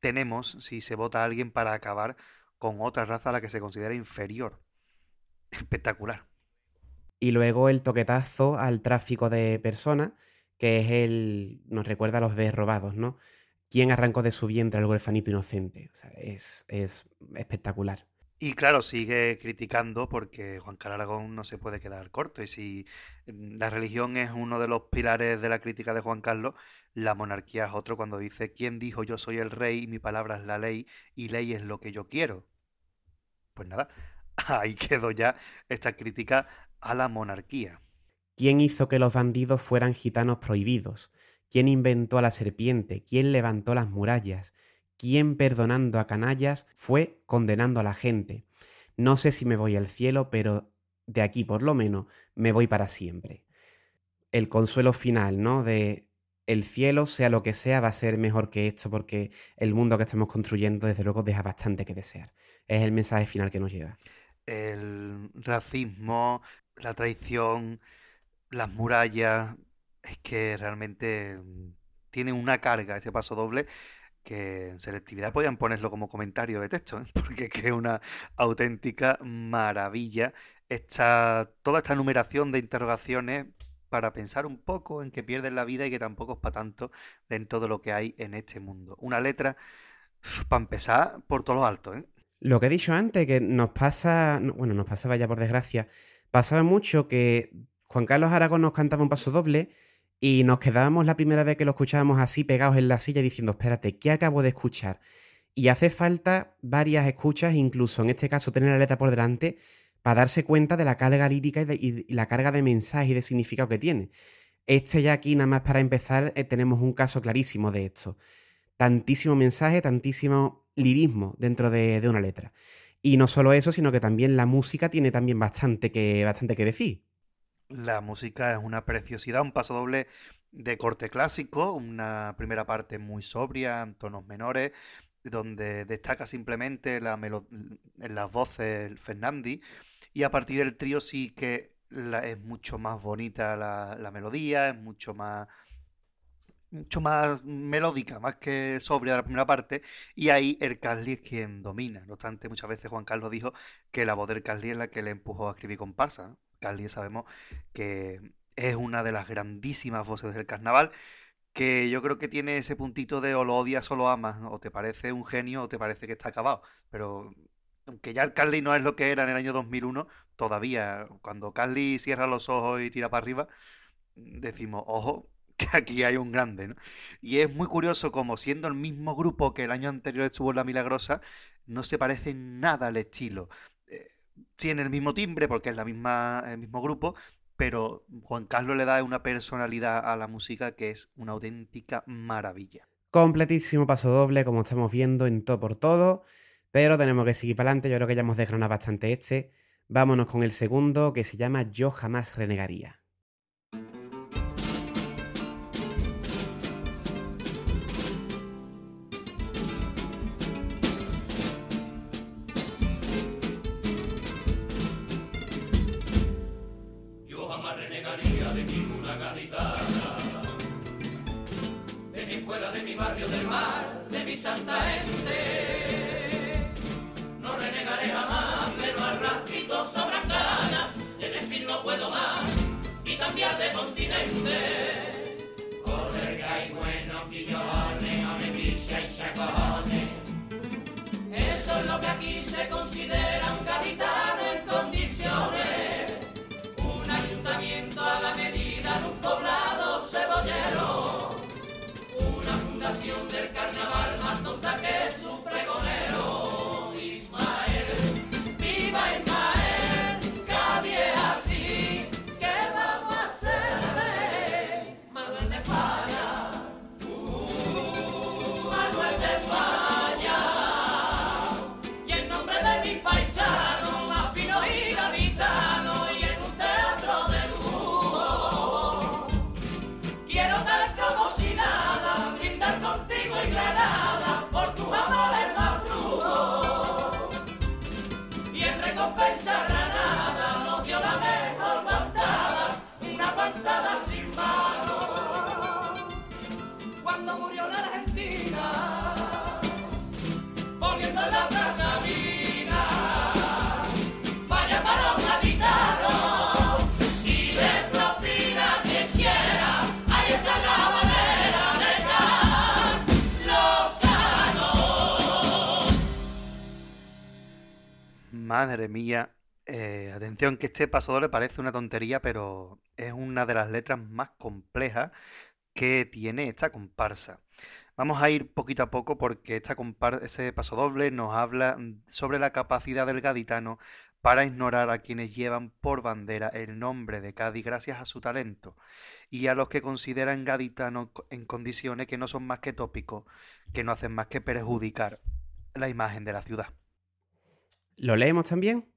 tenemos si se vota a alguien para acabar con otra raza a la que se considera inferior? <laughs> Espectacular. Y luego el toquetazo al tráfico de personas, que es el. nos recuerda a los bebés robados, ¿no? ¿Quién arrancó de su vientre al huerfanito inocente? O sea, es, es espectacular. Y claro, sigue criticando porque Juan Carlos Aragón no se puede quedar corto. Y si mm, la religión es uno de los pilares de la crítica de Juan Carlos, la monarquía es otro cuando dice, ¿quién dijo yo soy el rey y mi palabra es la ley y ley es lo que yo quiero? Pues nada, <laughs> ahí quedó ya esta crítica a la monarquía. ¿Quién hizo que los bandidos fueran gitanos prohibidos? ¿Quién inventó a la serpiente? ¿Quién levantó las murallas? ¿Quién perdonando a canallas fue condenando a la gente? No sé si me voy al cielo, pero de aquí por lo menos me voy para siempre. El consuelo final, ¿no? De el cielo, sea lo que sea, va a ser mejor que esto porque el mundo que estamos construyendo, desde luego, deja bastante que desear. Es el mensaje final que nos lleva. El racismo, la traición, las murallas, es que realmente mm, tiene una carga este paso doble que en selectividad podían ponerlo como comentario de texto, ¿eh? <laughs> porque es una auténtica maravilla esta, toda esta numeración de interrogaciones para pensar un poco en que pierden la vida y que tampoco es para tanto dentro de lo que hay en este mundo. Una letra, para empezar, por todo lo alto. ¿eh? Lo que he dicho antes, que nos pasa, bueno, nos pasaba ya por desgracia, pasaba mucho que Juan Carlos Aragón nos cantaba un paso doble y nos quedábamos la primera vez que lo escuchábamos así pegados en la silla diciendo, espérate, ¿qué acabo de escuchar? Y hace falta varias escuchas, incluso en este caso tener la letra por delante, para darse cuenta de la carga lírica y, la carga de mensaje y de significado que tiene. Este ya aquí, nada más para empezar, eh, tenemos un caso clarísimo de esto. Tantísimo mensaje, tantísimo lirismo dentro de, de, una letra. Y no solo eso, sino que también la música tiene también bastante que, bastante que decir. La música es una preciosidad, un paso doble de corte clásico, una primera parte muy sobria, en tonos menores, donde destaca simplemente la las voces el Fernandi, y a partir del trío sí que es mucho más bonita la, melodía, es mucho más mucho más melódica, más que sobria la primera parte, y ahí el Carly es quien domina. No obstante, muchas veces Juan Carlos dijo que la voz del Carly es la que le empujó a escribir comparsa. Carly sabemos que es una de las grandísimas voces del carnaval, que yo creo que tiene ese puntito de o lo odias o lo amas, o te parece un genio o te parece que está acabado, pero aunque ya el Carly no es lo que era en el año 2001, todavía cuando Carly cierra los ojos y tira para arriba, decimos, ojo, <laughs> que aquí hay un grande, ¿no? Y es muy curioso como siendo el mismo grupo que el año anterior estuvo en La Milagrosa, no se parece nada al estilo. Tiene el mismo timbre porque es la misma, el mismo grupo, pero Juan Carlos le da una personalidad a la música que es una auténtica maravilla. Completísimo paso doble, como estamos viendo en todo por todo, pero tenemos que seguir para adelante, yo creo que ya hemos desgranado bastante este. Vámonos con el segundo, que se llama Yo jamás renegaría. continente. Joder, que hay buenos millones, amepicha y chacones. Eso es lo que aquí se considera un capitán. Madre mía. Eh, atención, que este paso doble parece una tontería, pero es una de las letras más complejas que tiene esta comparsa. Vamos a ir poquito a poco porque esta ese paso doble nos habla sobre la capacidad del gaditano para ignorar a quienes llevan por bandera el nombre de Cádiz gracias a su talento, y a los que consideran gaditanos en condiciones que no son más que tópicos, que no hacen más que perjudicar la imagen de la ciudad. ¿Lo leemos también?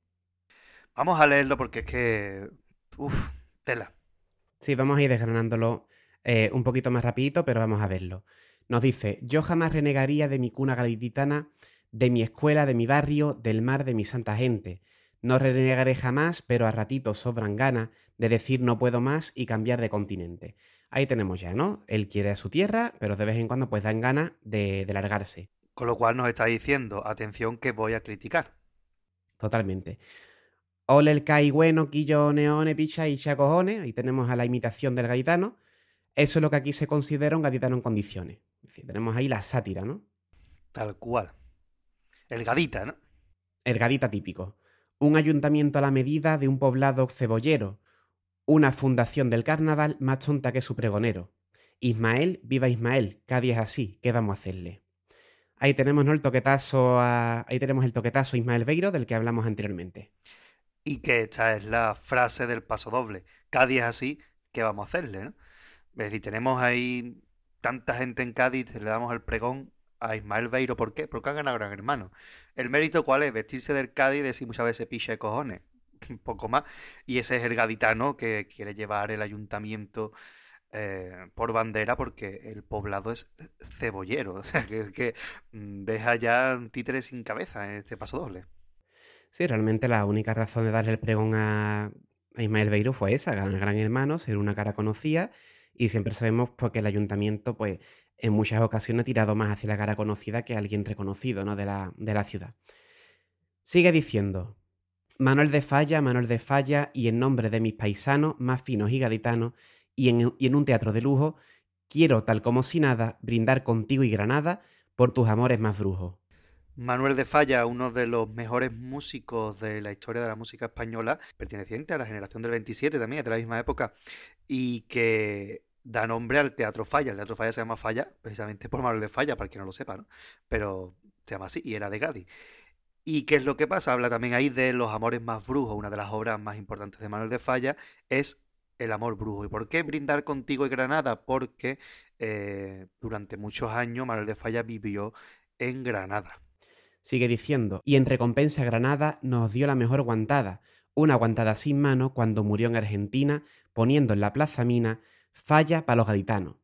Vamos a leerlo porque es que... Uf, tela. Sí, vamos a ir desgranándolo eh, un poquito más rapidito, pero vamos a verlo. Nos dice, yo jamás renegaría de mi cuna gaditana, de mi escuela, de mi barrio, del mar, de mi santa gente no renegaré jamás, pero a ratitos sobran ganas de decir no puedo más y cambiar de continente. Ahí tenemos ya, ¿no? Él quiere a su tierra, pero de vez en cuando pues dan ganas de, largarse. Con lo cual nos está diciendo, atención que voy a criticar. Totalmente. Ole el kai bueno, quillo, neone, picha y cojones. Ahí tenemos a la imitación del gaitano. Eso es lo que aquí se considera un gaditano en condiciones. tenemos ahí la sátira, ¿no? Tal cual. El gadita, ¿no? El gadita típico un ayuntamiento a la medida de un poblado cebollero, una fundación del carnaval más tonta que su pregonero. Ismael, viva Ismael, es así, ¿qué vamos a hacerle? Ahí tenemos el toquetazo ahí tenemos el toquetazo Ismael Beiro del que hablamos anteriormente. Y que esta es la frase del paso doble. Cádiz así, ¿qué vamos a hacerle? ¿no? Es decir, tenemos ahí tanta gente en Cádiz, le damos el pregón a Ismael Beiro. ¿Por qué? Porque ha ganado Gran Hermano. ¿El mérito cuál es? Vestirse del Cádiz y decir muchas veces piche de cojones. <laughs> Un poco más. Y ese es el gaditano que quiere llevar el ayuntamiento eh, por bandera porque el poblado es cebollero. <laughs> O sea, que, que mm, deja ya títeres sin cabeza en este paso doble. Sí, realmente la única razón de darle el pregón a, Ismael Beiro fue esa, ganar Gran Hermano, ser una cara conocida y siempre sabemos porque pues, el ayuntamiento pues en muchas ocasiones ha tirado más hacia la cara conocida que alguien reconocido ¿no? de, la, de la ciudad. Sigue diciendo, Manuel de Falla, Manuel de Falla, y en nombre de mis paisanos más finos y gaditanos, y en, un teatro de lujo, quiero, tal como si nada, brindar contigo y Granada por tus amores más brujos. Manuel de Falla, uno de los mejores músicos de la historia de la música española, perteneciente a la generación del 27 también, de la misma época, y que da nombre al Teatro Falla. El Teatro Falla se llama Falla precisamente por Manuel de Falla, para quien no lo sepa, ¿no? Pero se llama así y era de Gadi. ¿Y qué es lo que pasa? Habla también ahí de Los Amores Más Brujos, una de las obras más importantes de Manuel de Falla, es El Amor Brujo. ¿Y por qué brindar contigo y Granada? Porque eh, durante muchos años Manuel de Falla vivió en Granada. Sigue diciendo, y en recompensa Granada nos dio la mejor guantada, una guantada sin mano cuando murió en Argentina, poniendo en la Plaza Mina falla para los gaditanos.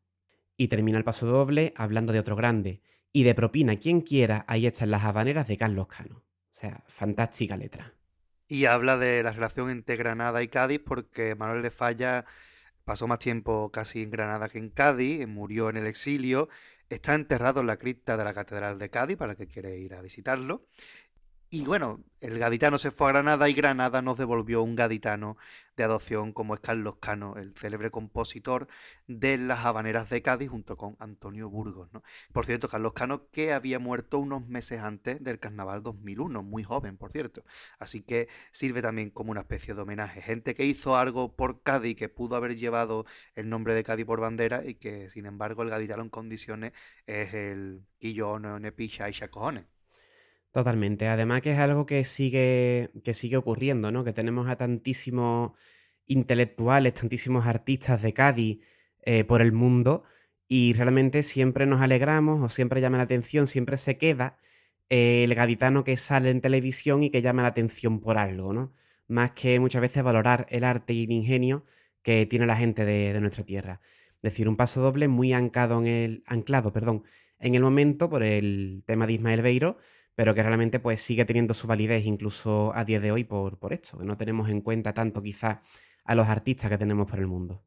Y termina el paso doble hablando de otro grande. Y de propina quien quiera, ahí están las habaneras de Carlos Cano. O sea, fantástica letra. Y habla de la relación entre Granada y Cádiz porque Manuel de Falla pasó más tiempo casi en Granada que en Cádiz, murió en el exilio, está enterrado en la cripta de la Catedral de Cádiz para el que quiere ir a visitarlo. Y bueno, el gaditano se fue a Granada y Granada nos devolvió un gaditano de adopción como es Carlos Cano, el célebre compositor de las habaneras de Cádiz junto con Antonio Burgos. ¿no? Por cierto, Carlos Cano que había muerto unos meses antes del Carnaval 2001, muy joven, por cierto. Así que sirve también como una especie de homenaje. Gente que hizo algo por Cádiz, que pudo haber llevado el nombre de Cádiz por bandera y que sin embargo el gaditano en condiciones es el Quillón, Nepicha y Chacojones. Totalmente. Además que es algo que sigue, que sigue ocurriendo, ¿no? Que tenemos a tantísimos intelectuales, tantísimos artistas de Cádiz eh, por el mundo y realmente siempre nos alegramos o siempre llama la atención, siempre se queda eh, el gaditano que sale en televisión y que llama la atención por algo, ¿no? Más que muchas veces valorar el arte y el ingenio que tiene la gente de, nuestra tierra. Es decir, un paso doble muy anclado en el, anclado perdón, en el momento por el tema de Ismael Beiro, pero que realmente pues sigue teniendo su validez incluso a día de hoy por, por esto, que no tenemos en cuenta tanto quizás a los artistas que tenemos por el mundo.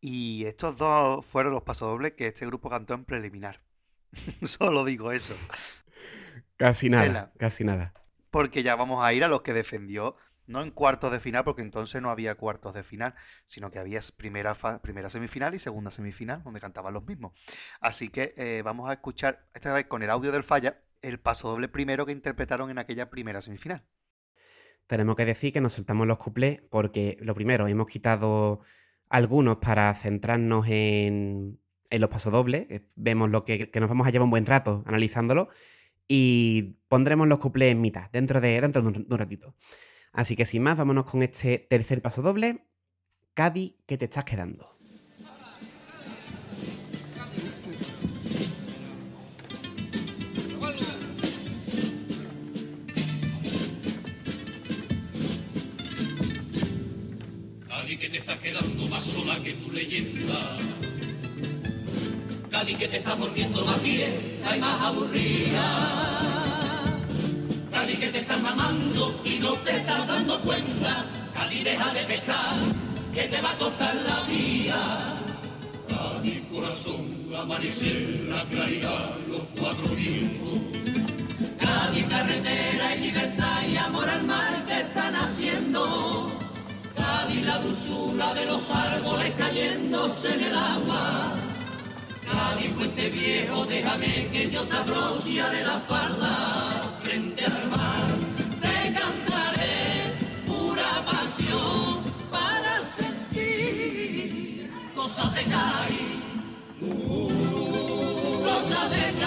Y estos dos fueron los pasodobles que este grupo cantó en preliminar. <laughs> Solo digo eso. Casi nada, casi nada. Porque ya vamos a ir a los que defendió, no en cuartos de final, porque entonces no había cuartos de final, sino que había primera, primera semifinal y segunda semifinal, donde cantaban los mismos. Así que eh, vamos a escuchar esta vez con el audio del falla el paso doble primero que interpretaron en aquella primera semifinal. tenemos que decir que nos saltamos los cuplés porque, lo primero, hemos quitado algunos para centrarnos en, en los pasodobles. eh, Vemos lo que, nos vamos a llevar un buen rato analizándolo y pondremos los cuplés en mitad, dentro de, dentro de un, ratito. Así que sin más, vámonos con este tercer pasodoble. Cádiz, que te estás quedando. Quedando más sola que tu leyenda. Cádiz que te está volviendo más vieja y más aburrida. Cádiz que te está mamando y no te estás dando cuenta. Cádiz deja de pescar, que te va a costar la vida. Cádiz corazón, amanecer, la claridad, los cuatro vientos. Dulzura de los árboles cayéndose en el agua. Cádiz puente viejo, déjame que yo te abrociaré la falda frente al mar. Te cantaré pura pasión para sentir cosas de Cádiz. Cosas de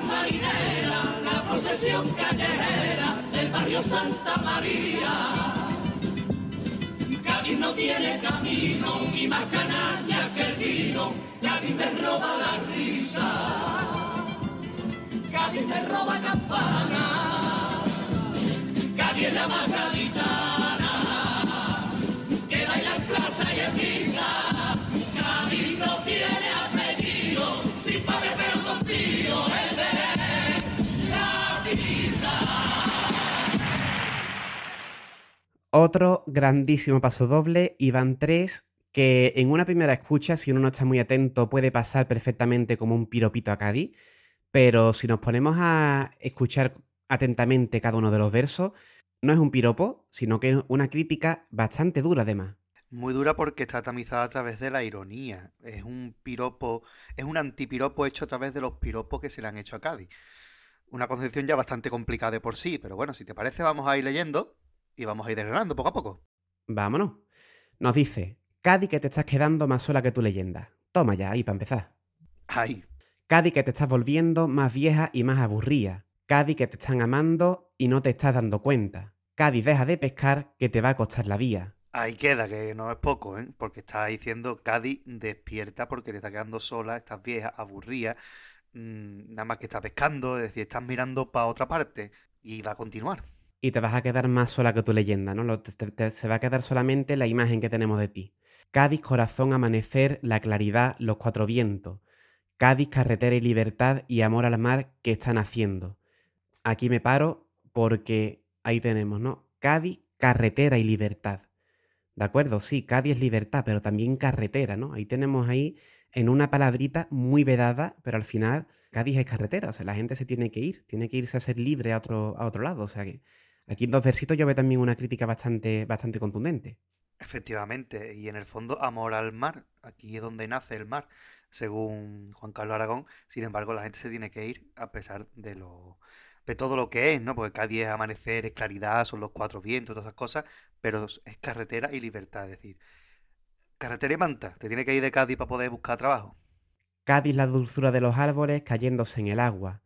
marinera, la procesión callejera del barrio Santa María. Cádiz no tiene camino y más canalla que el vino, Cádiz me roba la risa. Cádiz me roba campana, Cádiz es la más Otro grandísimo paso doble, van tres, que en una primera escucha, si uno no está muy atento, puede pasar perfectamente como un piropito a Cádiz, pero si nos ponemos a escuchar atentamente cada uno de los versos, no es un piropo, sino que es una crítica bastante dura además. Muy dura porque está tamizada a través de la ironía. Es un piropo, es un antipiropo hecho a través de los piropos que se le han hecho a Cádiz. Una concepción ya bastante complicada de por sí, pero bueno, si te parece, vamos a ir leyendo y vamos a ir desgranando poco a poco. Vámonos. Nos dice, Cádiz que te estás quedando más sola que tu leyenda. Toma ya, ahí para empezar. Ahí. Cádiz que te estás volviendo más vieja y más aburrida. Cádiz que te están amando y no te estás dando cuenta. Cádiz deja de pescar que te va a costar la vía. Ahí queda, que no es poco, ¿eh? Porque está diciendo Cádiz despierta porque te está quedando sola, estás vieja, aburrida, mm, nada más que está pescando, es decir, estás mirando para otra parte y va a continuar. Y te vas a quedar más sola que tu leyenda, ¿no? Lo- te- se va a quedar solamente la imagen que tenemos de ti. Cádiz, corazón, amanecer, la claridad, los cuatro vientos. Cádiz, carretera y libertad y amor al mar que están haciendo. Aquí me paro porque ahí tenemos, ¿no? Cádiz, carretera y libertad. ¿De acuerdo? Sí, Cádiz es libertad, pero también carretera, ¿no? Ahí tenemos ahí en una palabrita muy vedada, pero al final Cádiz es carretera, o sea, la gente se tiene que ir, tiene que irse a ser libre a otro, a otro lado, o sea que aquí en dos versitos yo veo también una crítica bastante, bastante contundente. Efectivamente, y en el fondo amor al mar, aquí es donde nace el mar, según Juan Carlos Aragón. Sin embargo, la gente se tiene que ir a pesar de lo de todo lo que es, ¿no? Porque Cádiz es amanecer, es claridad, son los cuatro vientos, todas esas cosas, pero es carretera y libertad, es decir, carretera y manta, te tiene que ir de Cádiz para poder buscar trabajo. Cádiz la dulzura de los árboles cayéndose en el agua.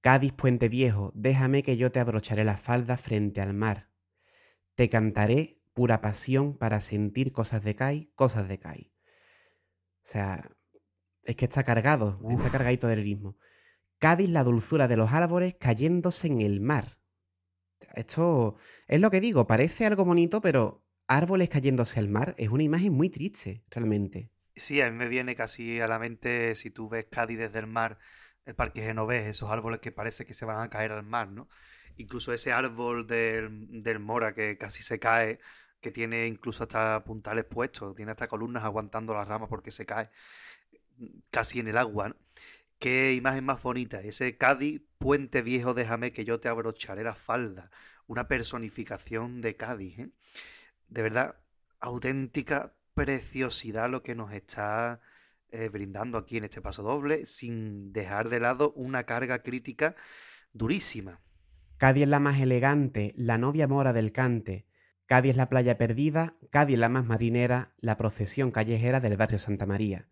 Cádiz puente viejo, déjame que yo te abrocharé la falda frente al mar. Te cantaré pura pasión para sentir cosas de Cádiz, cosas de Cádiz. O sea, es que está cargado, está Uf. cargadito de lirismo. Cádiz la dulzura de los árboles cayéndose en el mar. Esto es lo que digo, parece algo bonito, pero árboles cayéndose al mar es una imagen muy triste, realmente. Sí, a mí me viene casi a la mente, si tú ves Cádiz desde el mar, el Parque Genovés, esos árboles que parece que se van a caer al mar, ¿no? Incluso ese árbol del, del Mora que casi se cae, que tiene incluso hasta puntales puestos, tiene hasta columnas aguantando las ramas porque se cae mm, casi en el agua, ¿no? Qué imagen más bonita, ese Cádiz, puente viejo, déjame que yo te abrocharé la falda, una personificación de Cádiz, ¿eh? De verdad, auténtica preciosidad lo que nos está eh, brindando aquí en este paso doble, sin dejar de lado una carga crítica durísima. Cádiz es la más elegante, la novia mora del cante. Cádiz es la playa perdida, Cádiz es la más marinera, la procesión callejera del barrio Santa María.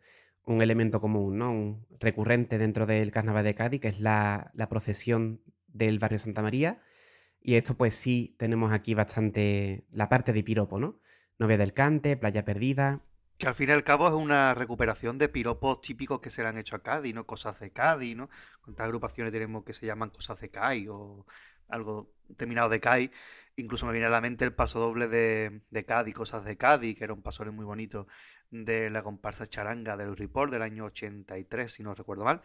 Un elemento común, ¿no? Un recurrente dentro del carnaval de Cádiz, que es la, procesión del barrio Santa María. Y esto, pues sí, tenemos aquí bastante la parte de piropo, ¿no? Novia del cante, playa perdida, Que al fin y al cabo es una recuperación de piropos típicos que se le han hecho a Cádiz, ¿no? Cosas de Cádiz, ¿no? ¿Cuántas agrupaciones tenemos que se llaman Cosas de Cádiz o algo terminado de Cádiz? Incluso me viene a la mente el paso doble de, de Cádiz, Cosas de Cádiz, que era un paso muy bonito de la comparsa charanga del Report del año 83, si no recuerdo mal.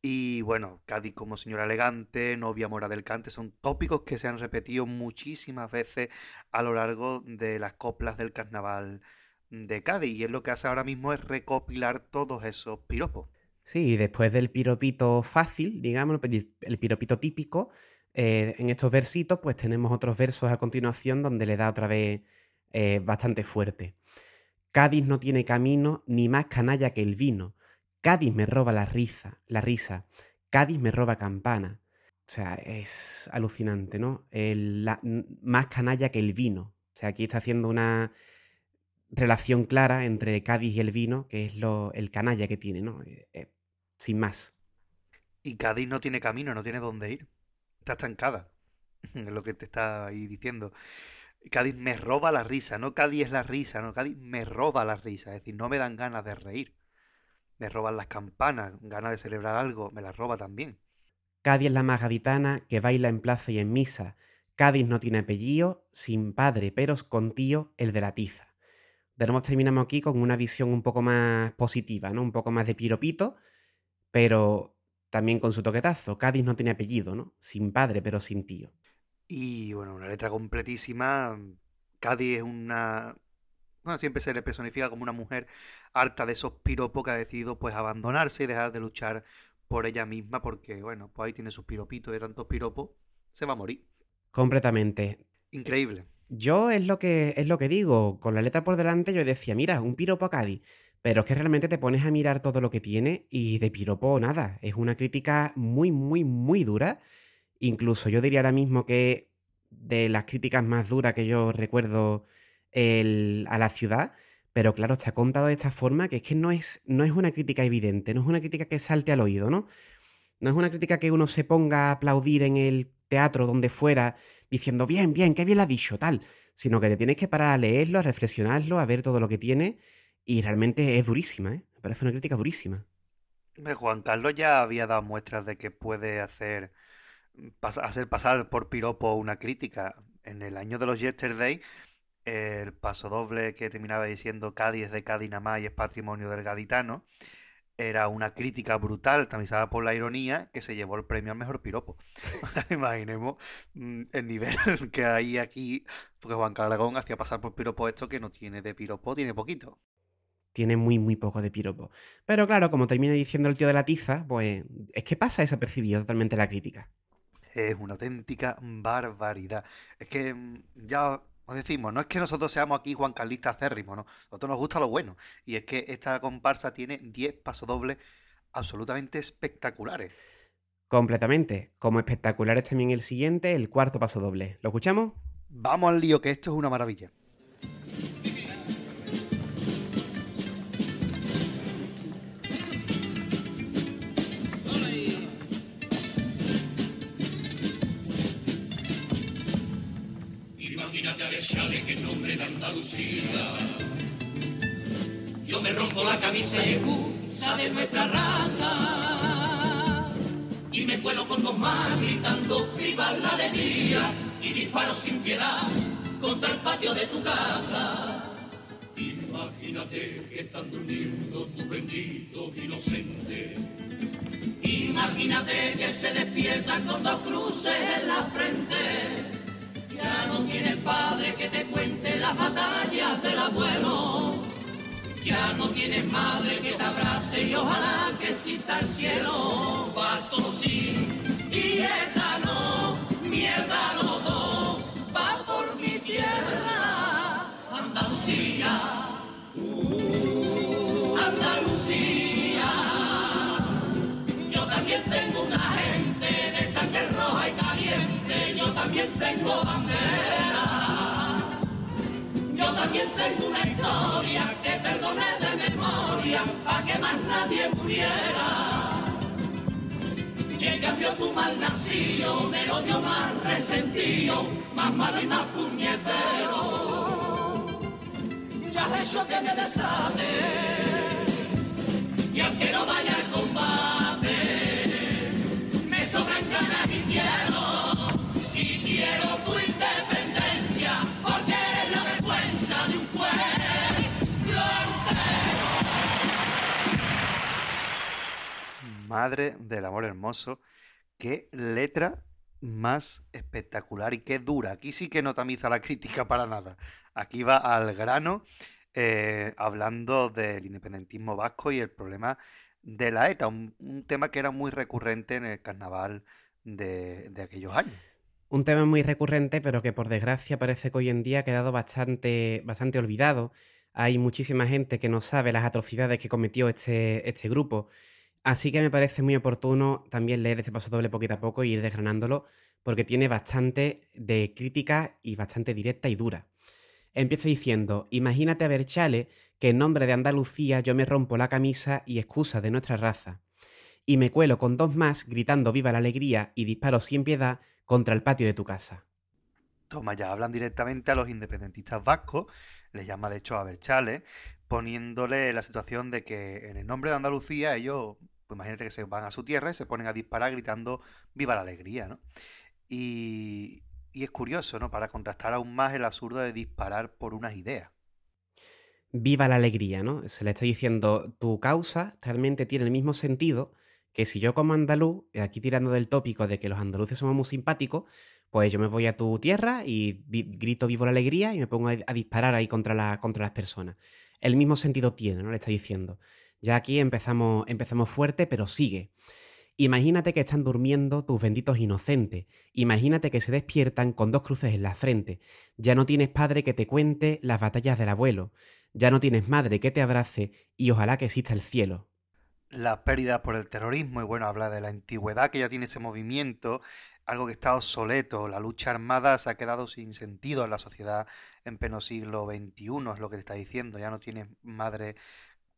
Y bueno, Cádiz como señora elegante, novia mora del cante, son tópicos que se han repetido muchísimas veces a lo largo de las coplas del carnaval de Cádiz. Y es lo que hace ahora mismo es recopilar todos esos piropos. Sí, y después del piropito fácil, digamos, el pi- el piropito típico, eh, en estos versitos, pues tenemos otros versos a continuación donde le da otra vez eh, bastante fuerte. Cádiz no tiene camino ni más canalla que el vino. Cádiz me roba la risa, la risa. Cádiz me roba campana. O sea, es alucinante, ¿no? El- más canalla que el vino. O sea, aquí está haciendo una relación clara entre Cádiz y el vino, que es lo, el canalla que tiene, ¿no? Eh, eh, sin más. Y Cádiz no tiene camino, no tiene dónde ir. Está estancada. <laughs> Es lo que te está ahí diciendo. Cádiz me roba la risa, no Cádiz es la risa, no, Cádiz me roba la risa. Es decir, no me dan ganas de reír. Me roban las campanas, ganas de celebrar algo, me las roba también. Cádiz es la más gaditana que baila en plaza y en misa. Cádiz no tiene apellido, sin padre, pero con tío, el de la tiza. Tenemos, terminamos aquí con una visión un poco más positiva, ¿no? Un poco más de piropito, pero también con su toquetazo. Cádiz no tiene apellido, ¿no? Sin padre, pero sin tío. Y bueno, una letra completísima. Cádiz es una... Bueno, siempre se le personifica como una mujer harta de esos piropos que ha decidido pues abandonarse y dejar de luchar por ella misma porque, bueno, pues ahí tiene sus piropitos de tantos piropos, se va a morir. Completamente. Increíble. Yo es lo que es lo que digo, con la letra por delante yo decía, mira, un piropo a Cádiz, pero es que realmente te pones a mirar todo lo que tiene y de piropo nada, es una crítica muy muy muy dura, incluso yo diría ahora mismo que de las críticas más duras que yo recuerdo a la ciudad, pero claro, está contado de esta forma que es que no es no es una crítica evidente, no es una crítica que salte al oído, ¿no? No es una crítica que uno se ponga a aplaudir en el teatro donde fuera diciendo, bien, bien, qué bien lo ha dicho, tal, sino que te tienes que parar a leerlo, a reflexionarlo, a ver todo lo que tiene y realmente es durísima, ¿eh? Me parece una crítica durísima. Juan Carlos ya había dado muestras de que puede hacer, hacer pasar por piropo una crítica. En el año de los Yesterday, el paso doble que terminaba diciendo Cádiz de Cádiz nada más y es patrimonio del gaditano, era una crítica brutal, tamizada por la ironía, que se llevó el premio al mejor piropo. <laughs> O sea, Imaginemos mm, el nivel <laughs> que hay aquí, porque Juan Carlos Aragón hacía pasar por piropo esto que no tiene de piropo, tiene poquito. Tiene muy, muy poco de piropo. Pero claro, como termina diciendo el tío de la tiza, pues es que pasa desapercibido totalmente la crítica. Es una auténtica barbaridad. Es que mm, ya os decimos, no es que nosotros seamos aquí Juan Carlista acérrimos, ¿no? A nosotros nos gusta lo bueno. Y es que esta comparsa tiene 10 pasodobles absolutamente espectaculares. Completamente. Como espectacular es también el siguiente, el cuarto paso doble. ¿Lo escuchamos? Vamos al lío, que esto es una maravilla. Bechale que nombre de Andalucía. Yo me rompo la camisa y excusa de nuestra raza. Y me cuelo con dos más gritando viva la alegría. Y disparo sin piedad contra el patio de tu casa. Imagínate que están durmiendo tus benditos inocentes. Imagínate que se despiertan con dos cruces en la frente. Ya no tienes padre que te cuente las batallas del abuelo. Ya no tienes madre que te abrace y ojalá que exista el cielo. Como sí y esta no, mierda los dos. Va por mi tierra, Andalucía. tengo bandera. Yo también tengo una historia que perdoné de memoria para que más nadie muriera. Y en cambio tú mal nacido, del odio más resentido, más malo y más puñetero. Ya has hecho que me desate, y aunque no vaya Madre del amor hermoso, qué letra más espectacular y qué dura. Aquí sí que no tamiza la <laughs> crítica para nada. Aquí va al grano, eh, hablando del independentismo vasco y el problema de la ETA, un, tema que era muy recurrente en el carnaval de, de aquellos años. Un tema muy recurrente, pero que por desgracia parece que hoy en día ha quedado bastante, bastante olvidado. Hay muchísima gente que no sabe las atrocidades que cometió este, este grupo. Así que me parece muy oportuno también leer este paso doble poquito a poco y ir desgranándolo, porque tiene bastante de crítica y bastante directa y dura. Empiezo diciendo, imagínate a Berchale que en nombre de Andalucía yo me rompo la camisa y excusa de nuestra raza. Y me cuelo con dos más gritando viva la alegría y disparo sin piedad contra el patio de tu casa. Toma, ya hablan directamente a los independentistas vascos, les llama de hecho a Berchales, poniéndole la situación de que en el nombre de Andalucía ellos, pues imagínate que se van a su tierra y se ponen a disparar gritando viva la alegría, ¿no? Y, es curioso, ¿no? Para contrastar aún más el absurdo de disparar por unas ideas. Viva la alegría, ¿no? Se le está diciendo, tu causa realmente tiene el mismo sentido que si yo como andaluz, aquí tirando del tópico de que los andaluces somos muy simpáticos, pues yo me voy a tu tierra y grito vivo la alegría y me pongo a, disparar ahí contra, contra las personas. El mismo sentido tiene, ¿no? Le está diciendo. Ya aquí empezamos, empezamos fuerte, pero sigue. Imagínate que están durmiendo tus benditos inocentes. Imagínate que se despiertan con dos cruces en la frente. Ya no tienes padre que te cuente las batallas del abuelo. Ya no tienes madre que te abrace y ojalá que exista el cielo. La pérdida por el terrorismo, y bueno, habla de la antigüedad que ya tiene ese movimiento, algo que está obsoleto. La lucha armada se ha quedado sin sentido en la sociedad en pleno siglo XXI, es lo que te está diciendo. Ya no tienes madre,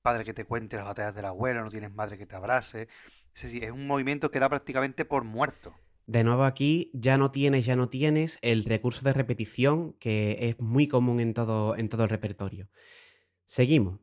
padre que te cuente las batallas del abuelo, no tienes madre que te abrace. Es decir, es un movimiento que da prácticamente por muerto. De nuevo aquí, ya no tienes, ya no tienes el recurso de repetición que es muy común en todo, en todo el repertorio. Seguimos.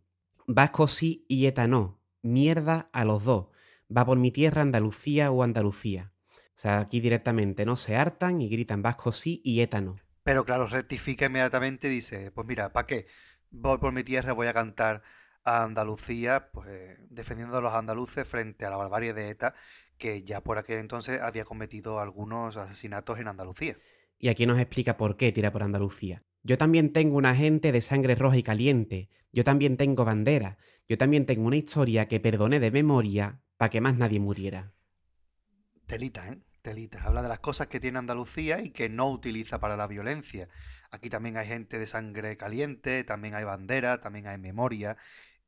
Vasco sí y ETA no. Mierda a los dos. Va por mi tierra Andalucía o Andalucía. O sea, aquí directamente no se hartan y gritan Vasco sí y ETA no. Pero claro, rectifica inmediatamente y dice, pues mira, ¿para qué? Voy por mi tierra, voy a cantar a Andalucía, pues defendiendo a los andaluces frente a la barbarie de ETA, que ya por aquel entonces había cometido algunos asesinatos en Andalucía. Y aquí nos explica por qué tira por Andalucía. Yo también tengo una gente de sangre roja y caliente. Yo también tengo bandera. Yo también tengo una historia que perdoné de memoria para que más nadie muriera. Telita, ¿eh? Telita. Habla de las cosas que tiene Andalucía y que no utiliza para la violencia. Aquí también hay gente de sangre caliente, también hay bandera, también hay memoria.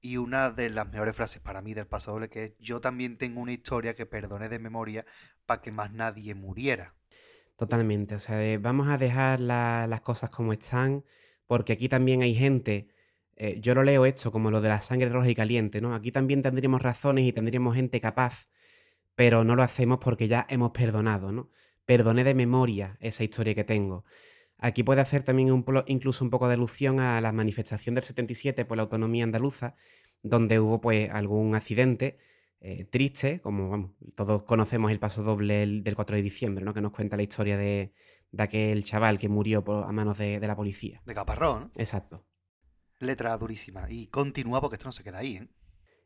Y una de las mejores frases para mí del paso doble que es yo también tengo una historia que perdoné de memoria para que más nadie muriera. Totalmente. O sea, vamos a dejar la- las cosas como están, porque aquí también hay gente. eh, yo lo leo esto como lo de la sangre roja y caliente, ¿no? Aquí también tendríamos razones y tendríamos gente capaz, pero no lo hacemos porque ya hemos perdonado, ¿no? Perdoné de memoria esa historia que tengo. Aquí puede hacer también un incluso un poco de alusión a la manifestación del 77 por la autonomía andaluza, donde hubo pues algún accidente eh, triste, como vamos, todos conocemos el paso doble del- del 4 de diciembre, ¿no? Que nos cuenta la historia de, de aquel chaval que murió por- a manos de, de la policía. De caparrón. Exacto. Letra durísima. Y continúa porque esto no se queda ahí, ¿eh?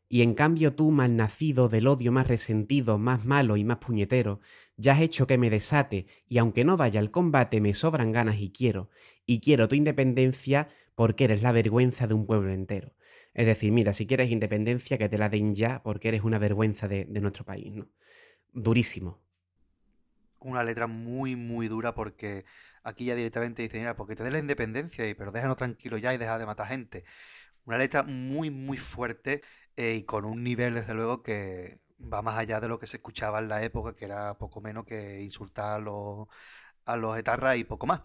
Y en cambio tú, malnacido del odio más resentido, más malo y más puñetero, ya has hecho que me desate, y aunque no vaya al combate, me sobran ganas y quiero, y quiero tu independencia porque eres la vergüenza de un pueblo entero. Es decir, mira, si quieres independencia, que te la den ya, porque eres una vergüenza de, nuestro país, ¿no? Durísimo. Una letra muy, muy dura porque aquí ya directamente dice, mira, porque te dé la independencia, y, pero déjanos tranquilo ya y deja de matar gente. Una letra muy, muy fuerte eh, y con un nivel, desde luego, que va más allá de lo que se escuchaba en la época, que era poco menos que insultar a los, a los etarras y poco más.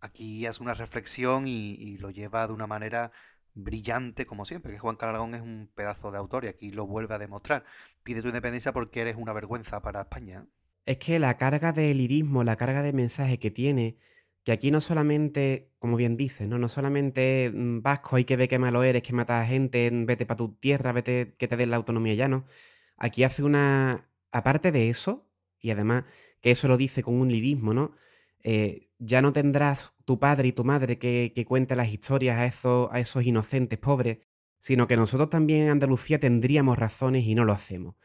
Aquí hace una reflexión y, lo lleva de una manera brillante como siempre, que Juan Carlos es un pedazo de autor y aquí lo vuelve a demostrar. Pide tu independencia porque eres una vergüenza para España. Es que la carga de lirismo, la carga de mensaje que tiene, que aquí no solamente, como bien dices, ¿no? No solamente mm, vasco, hay que ver qué malo eres, que matas a gente, mm, vete para tu tierra, vete que te den la autonomía ya, ¿no? Aquí hace una. Aparte de eso, y además que eso lo dice con un lirismo, ¿no? Eh, ya no tendrás tu padre y tu madre que, que cuente las historias a esos, a esos inocentes pobres, sino que nosotros también en Andalucía tendríamos razones y no lo hacemos. O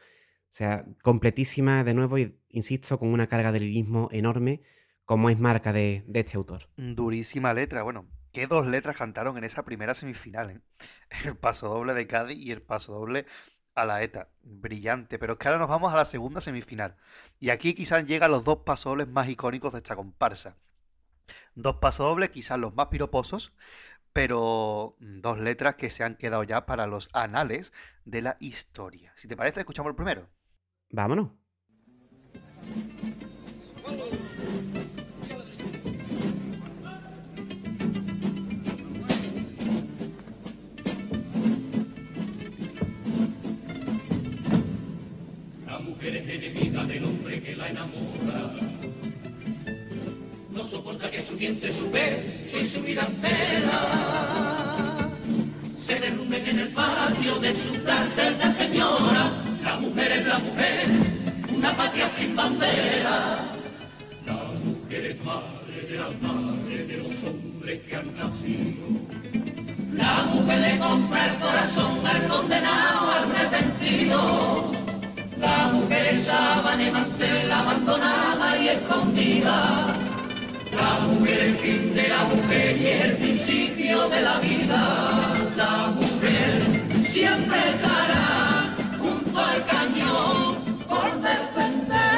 sea, completísima de nuevo insisto, con una carga de lirismo enorme, como es marca de, de este autor. Durísima letra. Bueno, ¿qué dos letras cantaron en esa primera semifinal? eh? <laughs> El paso doble de Cádiz y el paso doble a la ETA. Brillante. Pero es que ahora nos vamos a la segunda semifinal. Y aquí quizás llegan los dos pasodobles más icónicos de esta comparsa. Dos pasodobles, quizás los más piroposos, pero dos letras que se han quedado ya para los anales de la historia. Si te parece, escuchamos el primero. Vámonos. Enemiga del hombre que la enamora. No soporta que su vientre, su pecho y su vida entera se derrumben en el patio de su de señora. La mujer es la mujer, una patria sin bandera. La mujer es madre de las madres de los hombres que han nacido. La mujer le compra el corazón al condenado, al arrepentido. La mujer es sábana y mantel abandonada y escondida. La mujer es el fin de la mujer y es el principio de la vida. La mujer siempre estará junto al cañón por defender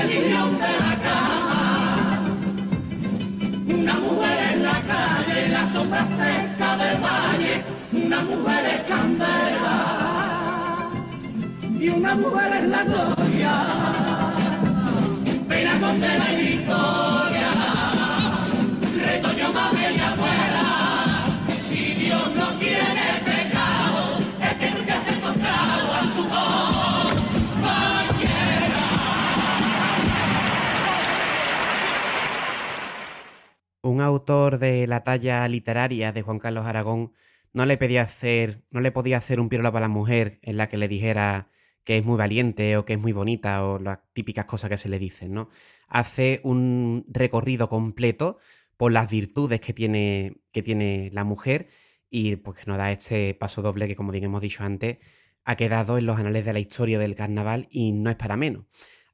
religión de la cama. Una mujer es la calle, la sombra fresca del valle, una mujer es candela y una mujer es la gloria. Pena, condena y victoria, Un autor de la talla literaria de Juan Carlos Aragón no le pedía hacer, no le podía hacer un pirola para la mujer en la que le dijera que es muy valiente o que es muy bonita o las típicas cosas que se le dicen, ¿no? Hace un recorrido completo por las virtudes que tiene, que tiene la mujer y pues nos da este paso doble que, como bien hemos dicho antes, ha quedado en los anales de la historia del carnaval y no es para menos.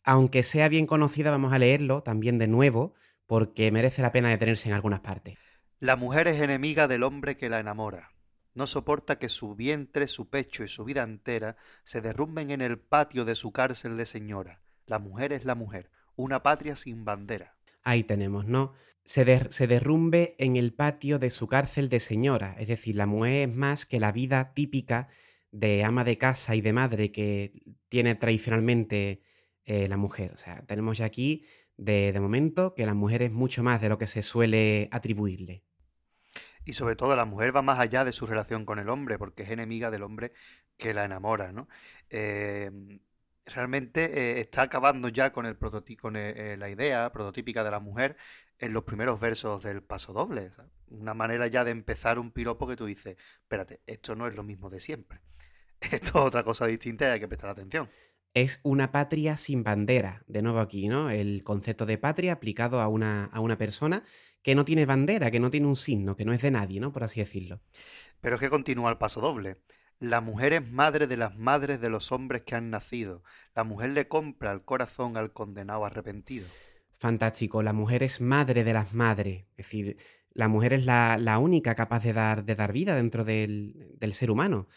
Aunque sea bien conocida, vamos a leerlo también de nuevo porque merece la pena detenerse en algunas partes. La mujer es enemiga del hombre que la enamora. No soporta que su vientre, su pecho y su vida entera se derrumben en el patio de su cárcel de señora. La mujer es la mujer, una patria sin bandera. Ahí tenemos, ¿no? Se, der- se derrumbe en el patio de su cárcel de señora. Es decir, la mujer es más que la vida típica de ama de casa y de madre que tiene tradicionalmente eh, la mujer. O sea, tenemos ya aquí, de, momento, que la mujer es mucho más de lo que se suele atribuirle. Y sobre todo la mujer va más allá de su relación con el hombre, porque es enemiga del hombre que la enamora, ¿no? Eh, realmente eh, está acabando ya con el prototi- con eh, eh, la idea prototípica de la mujer en los primeros versos del paso doble. Una manera ya de empezar un piropo que tú dices, espérate, esto no es lo mismo de siempre. <laughs> Esto es otra cosa distinta y hay que prestar atención. Es una patria sin bandera. De nuevo aquí, ¿no? El concepto de patria aplicado a una, a una persona que no tiene bandera, que no tiene un signo, que no es de nadie, ¿no? Por así decirlo. Pero es que continúa el paso doble. La mujer es madre de las madres de los hombres que han nacido. La mujer le compra el corazón al condenado arrepentido. Fantástico. La mujer es madre de las madres. Es decir, la mujer es la, la única capaz de dar, de dar vida dentro del, del ser humano.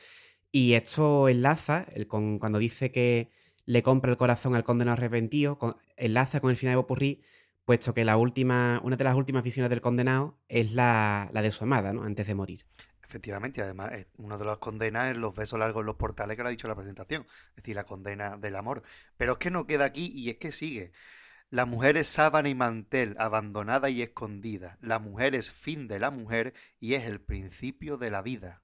Y esto enlaza el con, cuando dice que le compra el corazón al condenado arrepentido, enlaza con el final de Bopurrí, puesto que la última, una de las últimas visiones del condenado es la, de su amada, ¿no? Antes de morir. Efectivamente, además, una de las condenas es los besos largos en los portales que lo ha dicho en la presentación, es decir, la condena del amor. Pero es que no queda aquí y es que sigue. La mujer es sábana y mantel, abandonada y escondida. La mujer es fin de la mujer y es el principio de la vida.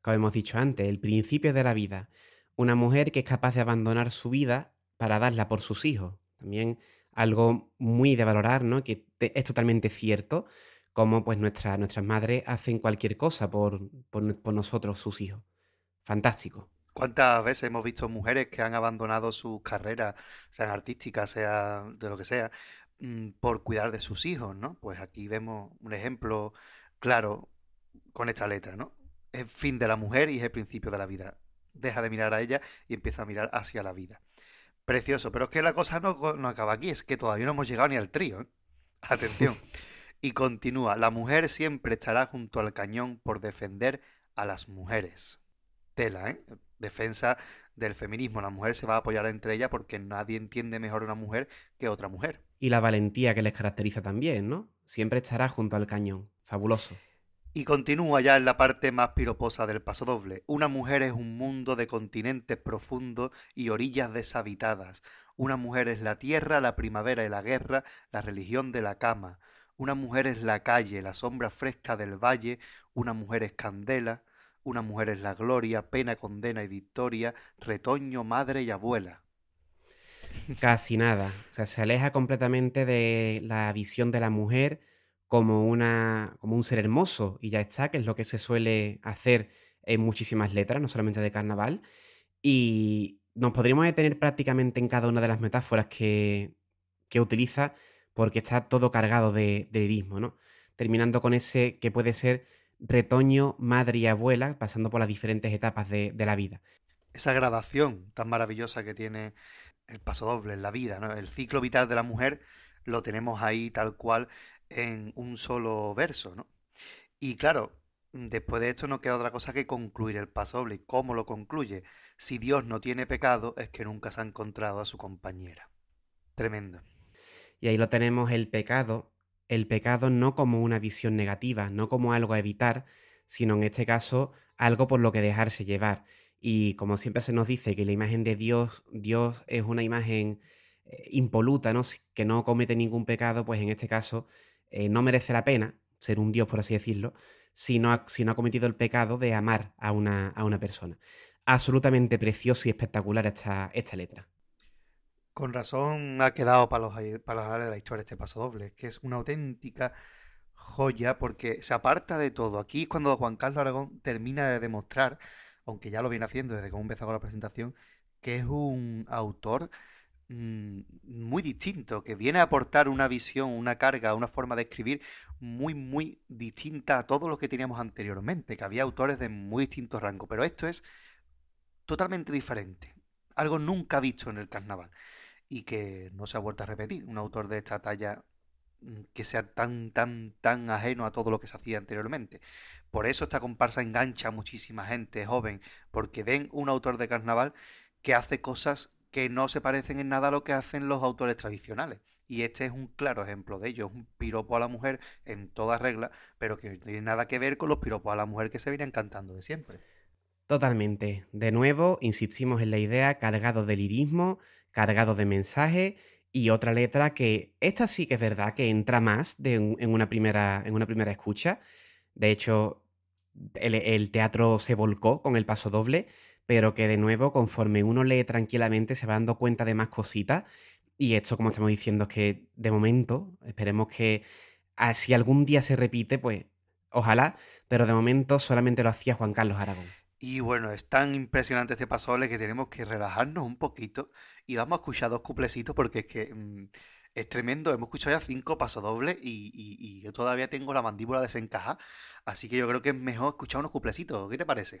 Como hemos dicho antes, el principio de la vida. Una mujer que es capaz de abandonar su vida para darla por sus hijos. También algo muy de valorar, ¿no? Que es totalmente cierto, como pues nuestras madres hacen cualquier cosa por, nosotros, sus hijos. Fantástico. ¿Cuántas veces hemos visto mujeres que han abandonado sus carreras, sean artísticas, sea de lo que sea, mm, por cuidar de sus hijos, ¿no? Pues aquí vemos un ejemplo claro con esta letra, ¿no? Es fin de la mujer y es el principio de la vida deja de mirar a ella y empieza a mirar hacia la vida. Precioso, pero es que la cosa no, acaba aquí, es que todavía no hemos llegado ni al trío. ¿eh? <laughs> Atención. Y continúa, la mujer siempre estará junto al cañón por defender a las mujeres. Tela, ¿eh? Defensa del feminismo. La mujer se va a apoyar entre ellas porque nadie entiende mejor a una mujer que otra mujer. Y la valentía que les caracteriza también, ¿no? Siempre estará junto al cañón. Fabuloso. Y continúa ya en la parte más piroposa del paso doble. Una mujer es un mundo de continentes profundos y orillas deshabitadas. Una mujer es la tierra, la primavera y la guerra, la religión de la cama. Una mujer es la calle, la sombra fresca del valle. Una mujer es candela. Una mujer es la gloria, pena, condena y victoria, retoño, madre y abuela. Casi nada. O sea, se aleja completamente de la visión de la mujer como, una, como un ser hermoso y ya está, que es lo que se suele hacer en muchísimas letras, no solamente de carnaval. Y nos podríamos detener prácticamente en cada una de las metáforas que, que utiliza porque está todo cargado de, de ¿no? Terminando con ese que puede ser retoño, madre y abuela, pasando por las diferentes etapas de, de la vida. Esa gradación tan maravillosa que tiene el paso doble en la vida, ¿no? El ciclo vital de la mujer lo tenemos ahí tal cual en un solo verso, ¿no? Y claro, después de esto no queda otra cosa que concluir el paso ¿Y cómo lo concluye? Si Dios no tiene pecado, es que nunca se ha encontrado a su compañera. Tremendo. Y ahí lo tenemos el pecado, el pecado no como una visión negativa, no como algo a evitar, sino en este caso algo por lo que dejarse llevar. Y como siempre se nos dice que la imagen de Dios, Dios es una imagen eh, impoluta, ¿no? que no comete ningún pecado, pues en este caso eh, no merece la pena ser un dios, por así decirlo, si no ha, cometido el pecado de amar a una, persona. Absolutamente precioso y espectacular esta, esta letra. Con razón ha quedado para los, para de la historia este paso doble, que es una auténtica joya porque se aparta de todo. Aquí es cuando Juan Carlos Aragón termina de demostrar, aunque ya lo viene haciendo desde que empezó con la presentación, que es un autor muy distinto, que viene a aportar una visión, una carga, una forma de escribir muy, muy distinta a todo lo que teníamos anteriormente, que había autores de muy distintos rangos, pero esto es totalmente diferente, algo nunca visto en el carnaval y que no se ha vuelto a repetir, un autor de esta talla mm, que sea tan, tan, tan ajeno a todo lo que se hacía anteriormente. Por eso esta comparsa engancha a muchísima gente joven, porque ven un autor de carnaval que hace cosas que no se parecen en nada a lo que hacen los autores tradicionales. Y este es un claro ejemplo de ello, es un piropo a la mujer en toda regla, pero que no tiene nada que ver con los piropos a la mujer que se vienen cantando de siempre. Totalmente. De nuevo, insistimos en la idea cargado de lirismo, cargado de mensaje y otra letra que esta sí que es verdad que entra más en, una primera, en una primera escucha. De hecho, el teatro se volcó con el paso doble pero que de nuevo, conforme uno lee tranquilamente, se va dando cuenta de más cositas. Y esto, como estamos diciendo, es que de momento, esperemos que ah, si algún día se repite, pues ojalá, pero de momento solamente lo hacía Juan Carlos Aragón. Y bueno, es tan impresionante este pasoble que tenemos que relajarnos un poquito y vamos a escuchar dos cuplecitos porque es que mm, es tremendo. Hemos escuchado ya cinco pasodobles y, y, yo todavía tengo la mandíbula desencajada, así que yo creo que es mejor escuchar unos cuplecitos. ¿Qué te parece?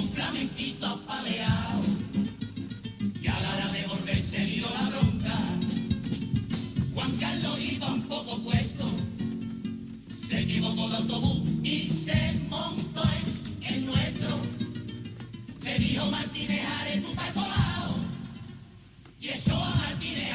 con flamenquito apaleado, y a la hora de volver se dio la bronca. Juan Carlos iba un poco puesto, se equivocó de autobús y se montó en el nuestro. Le dijo Martínez Ares, y eso a Martínez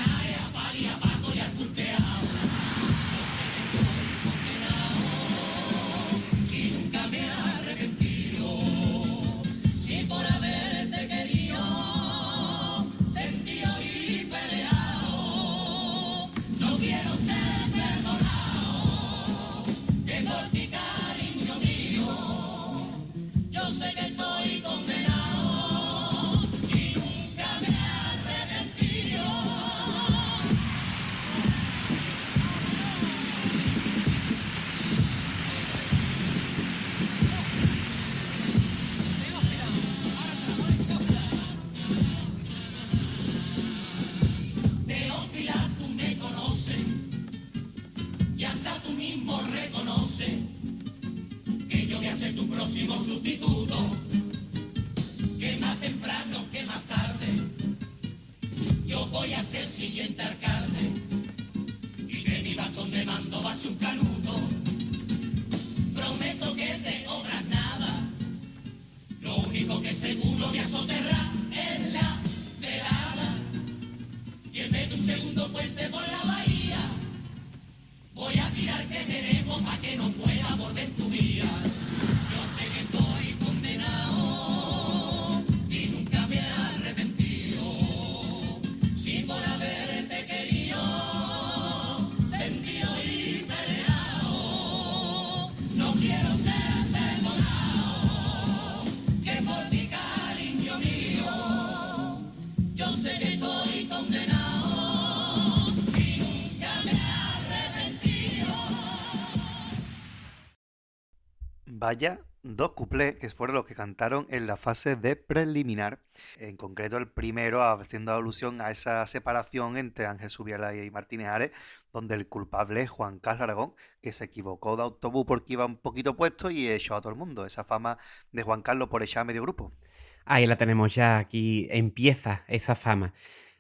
Vaya, dos cuplés que fueron los que cantaron en la fase de preliminar. En concreto, el primero haciendo alusión a esa separación entre Ángel Subiela y Martínez Ares, donde el culpable es Juan Carlos Aragón, que se equivocó de autobús porque iba un poquito puesto y echó a todo el mundo. Esa fama de Juan Carlos por echar a medio grupo. Ahí la tenemos ya, aquí empieza esa fama.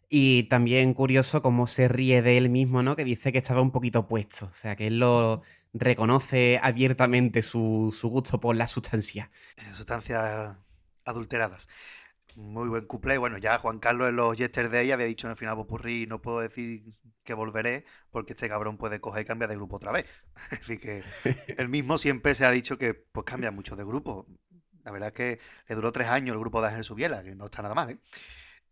Y también curioso cómo se ríe de él mismo, ¿no? Que dice que estaba un poquito puesto. O sea, que él lo reconoce abiertamente su, su gusto por la sustancia. Eh, Sustancias adulteradas. Muy buen cuplé. Bueno, ya Juan Carlos en los Yesterday había dicho en el final Popurrí, no puedo decir que volveré porque este cabrón puede coger y cambiar de grupo otra vez. <laughs> Así que <laughs> él mismo siempre se ha dicho que pues cambia mucho de grupo. La verdad es que le duró tres años el grupo de Ángel Subiela, que no está nada mal, ¿eh?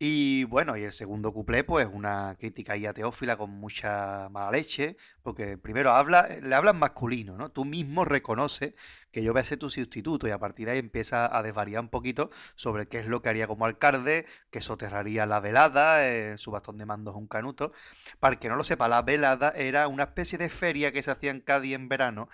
Y bueno, y el segundo cuplé, pues una crítica ahí a Teófila con mucha mala leche, porque primero habla, le habla en masculino, ¿no? Tú mismo reconoces que yo voy a ser tu sustituto y a partir de ahí empieza a desvariar un poquito sobre qué es lo que haría como alcalde, que soterraría la velada, eh, su bastón de mando es un canuto. Para que no lo sepa, la velada era una especie de feria que se hacía en Cádiz en verano,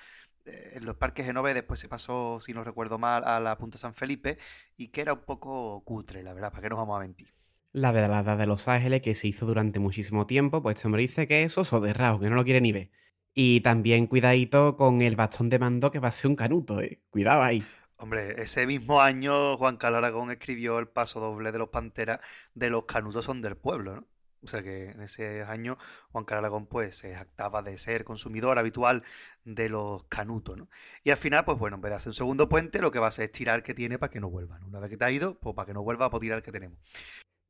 eh, en los parques Genove, después se pasó, si no recuerdo mal, a la Punta San Felipe, y que era un poco cutre, la verdad, ¿para qué nos vamos a mentir? La velada de Los Ángeles, que se hizo durante muchísimo tiempo, pues este hombre dice que eso es soderrao, que no lo quiere ni ver. Y también cuidadito con el bastón de mando que va a ser un canuto, eh. Cuidado ahí. Hombre, ese mismo año Juan Carlos Aragón escribió el paso doble de los Panteras de los canutos son del pueblo, ¿no? O sea que en ese año Juan Carlos Aragón pues se jactaba de ser consumidor habitual de los canutos, ¿no? Y al final, pues bueno, en vez de hacer un segundo puente, lo que va a hacer es tirar que tiene para que no vuelva. Una vez que te ha ido, pues para que no vuelva, pues tirar que tenemos.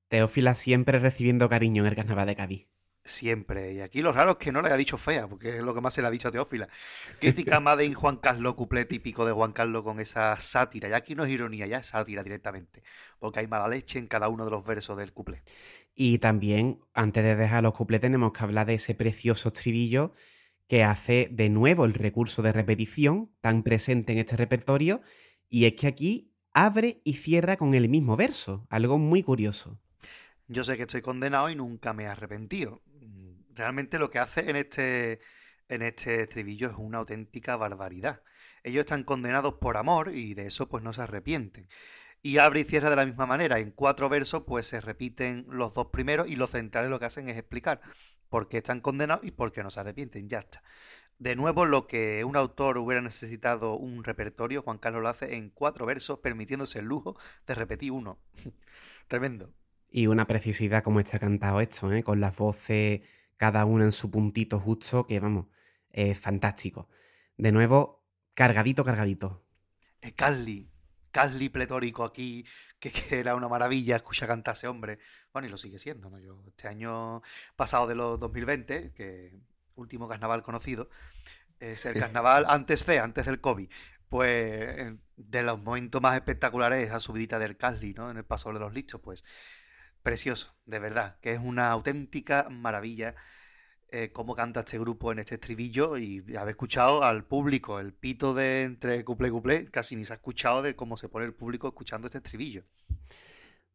Teófila siempre recibiendo cariño en el carnaval de Cádiz. Siempre. Y aquí lo raro es que no le haya dicho fea, porque es lo que más se le ha dicho a Teófila. Crítica más de Juan Carlos, cuplé típico de Juan Carlos con esa sátira. Ya aquí no es ironía, ya es sátira directamente. Porque hay mala leche en cada uno de los versos del cuplé. Y también, antes de dejar los cuplés, tenemos que hablar de ese precioso estribillo que hace de nuevo el recurso de repetición tan presente en este repertorio. Y es que aquí abre y cierra con el mismo verso. Algo muy curioso. Yo sé que estoy condenado y nunca me he arrepentido. Realmente lo que hace en este, en este estribillo es una auténtica barbaridad. Ellos están condenados por amor y de eso pues no se arrepienten. Y abre y cierra de la misma manera. En cuatro versos pues se repiten los dos primeros y los centrales lo que hacen es explicar por qué están condenados y por qué no se arrepienten. Ya está. De nuevo, lo que un autor hubiera necesitado un repertorio, Juan Carlos lo hace en cuatro versos, permitiéndose el lujo de repetir uno. <laughs> Tremendo. Y una precisidad como está cantado esto, ¿eh? con las voces cada una en su puntito justo, que vamos, es fantástico. De nuevo, cargadito, cargadito. Eh, Carly, Carly pletórico aquí, que, <laughs> que era una maravilla escuchar cantar a ese hombre. Bueno, y lo sigue siendo, ¿no? Yo, este año pasado de los 2020, que último carnaval conocido, es el carnaval antes de, antes del COVID. Pues de los momentos más espectaculares esa subidita del Carly, ¿no? En el paso de los listos, pues precioso, de verdad, que es una auténtica maravilla eh, cómo canta este grupo en este estribillo y haber escuchado al público, el pito de entre cuplé cuplé, casi ni se ha escuchado de cómo se pone el público escuchando este estribillo.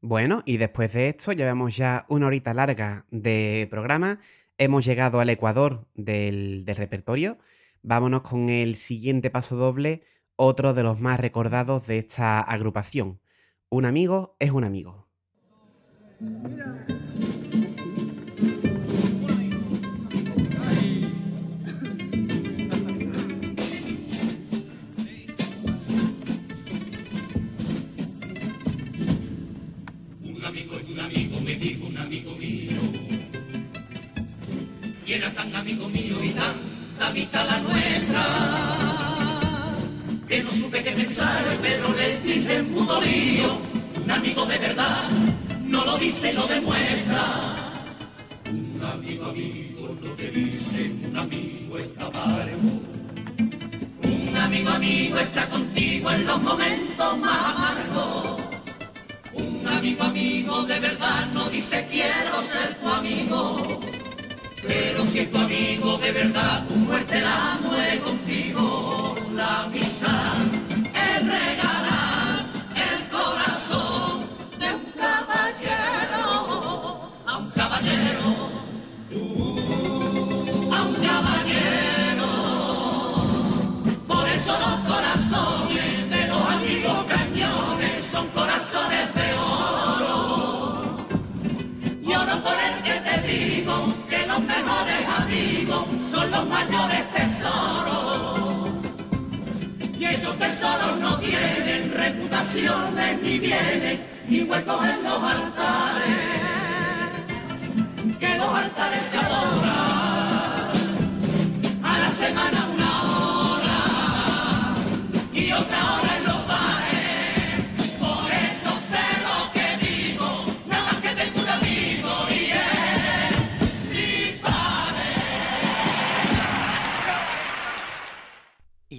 Bueno, y después de esto llevamos ya una horita larga de programa, hemos llegado al ecuador del, del repertorio, vámonos con el siguiente paso doble, otro de los más recordados de esta agrupación. Un amigo es un amigo. Un amigo es un amigo, me dijo un amigo mío. Y era tan amigo mío y tanta amistad la nuestra. Que no supe qué pensar, pero le dije mudo lío. Un amigo de verdad, no lo dice, lo demuestra. Un amigo, amigo, lo que dice un amigo está parejo. Un amigo, amigo está contigo en los momentos más amargos. Un amigo, amigo, de verdad no dice quiero ser tu amigo. Pero si es tu amigo de verdad, tu muerte la muere contigo. La amistad es regalar tesoros no tienen reputaciones ni bienes ni huecos en los altares. Que los altares se adoran a la semana una hora y otra hora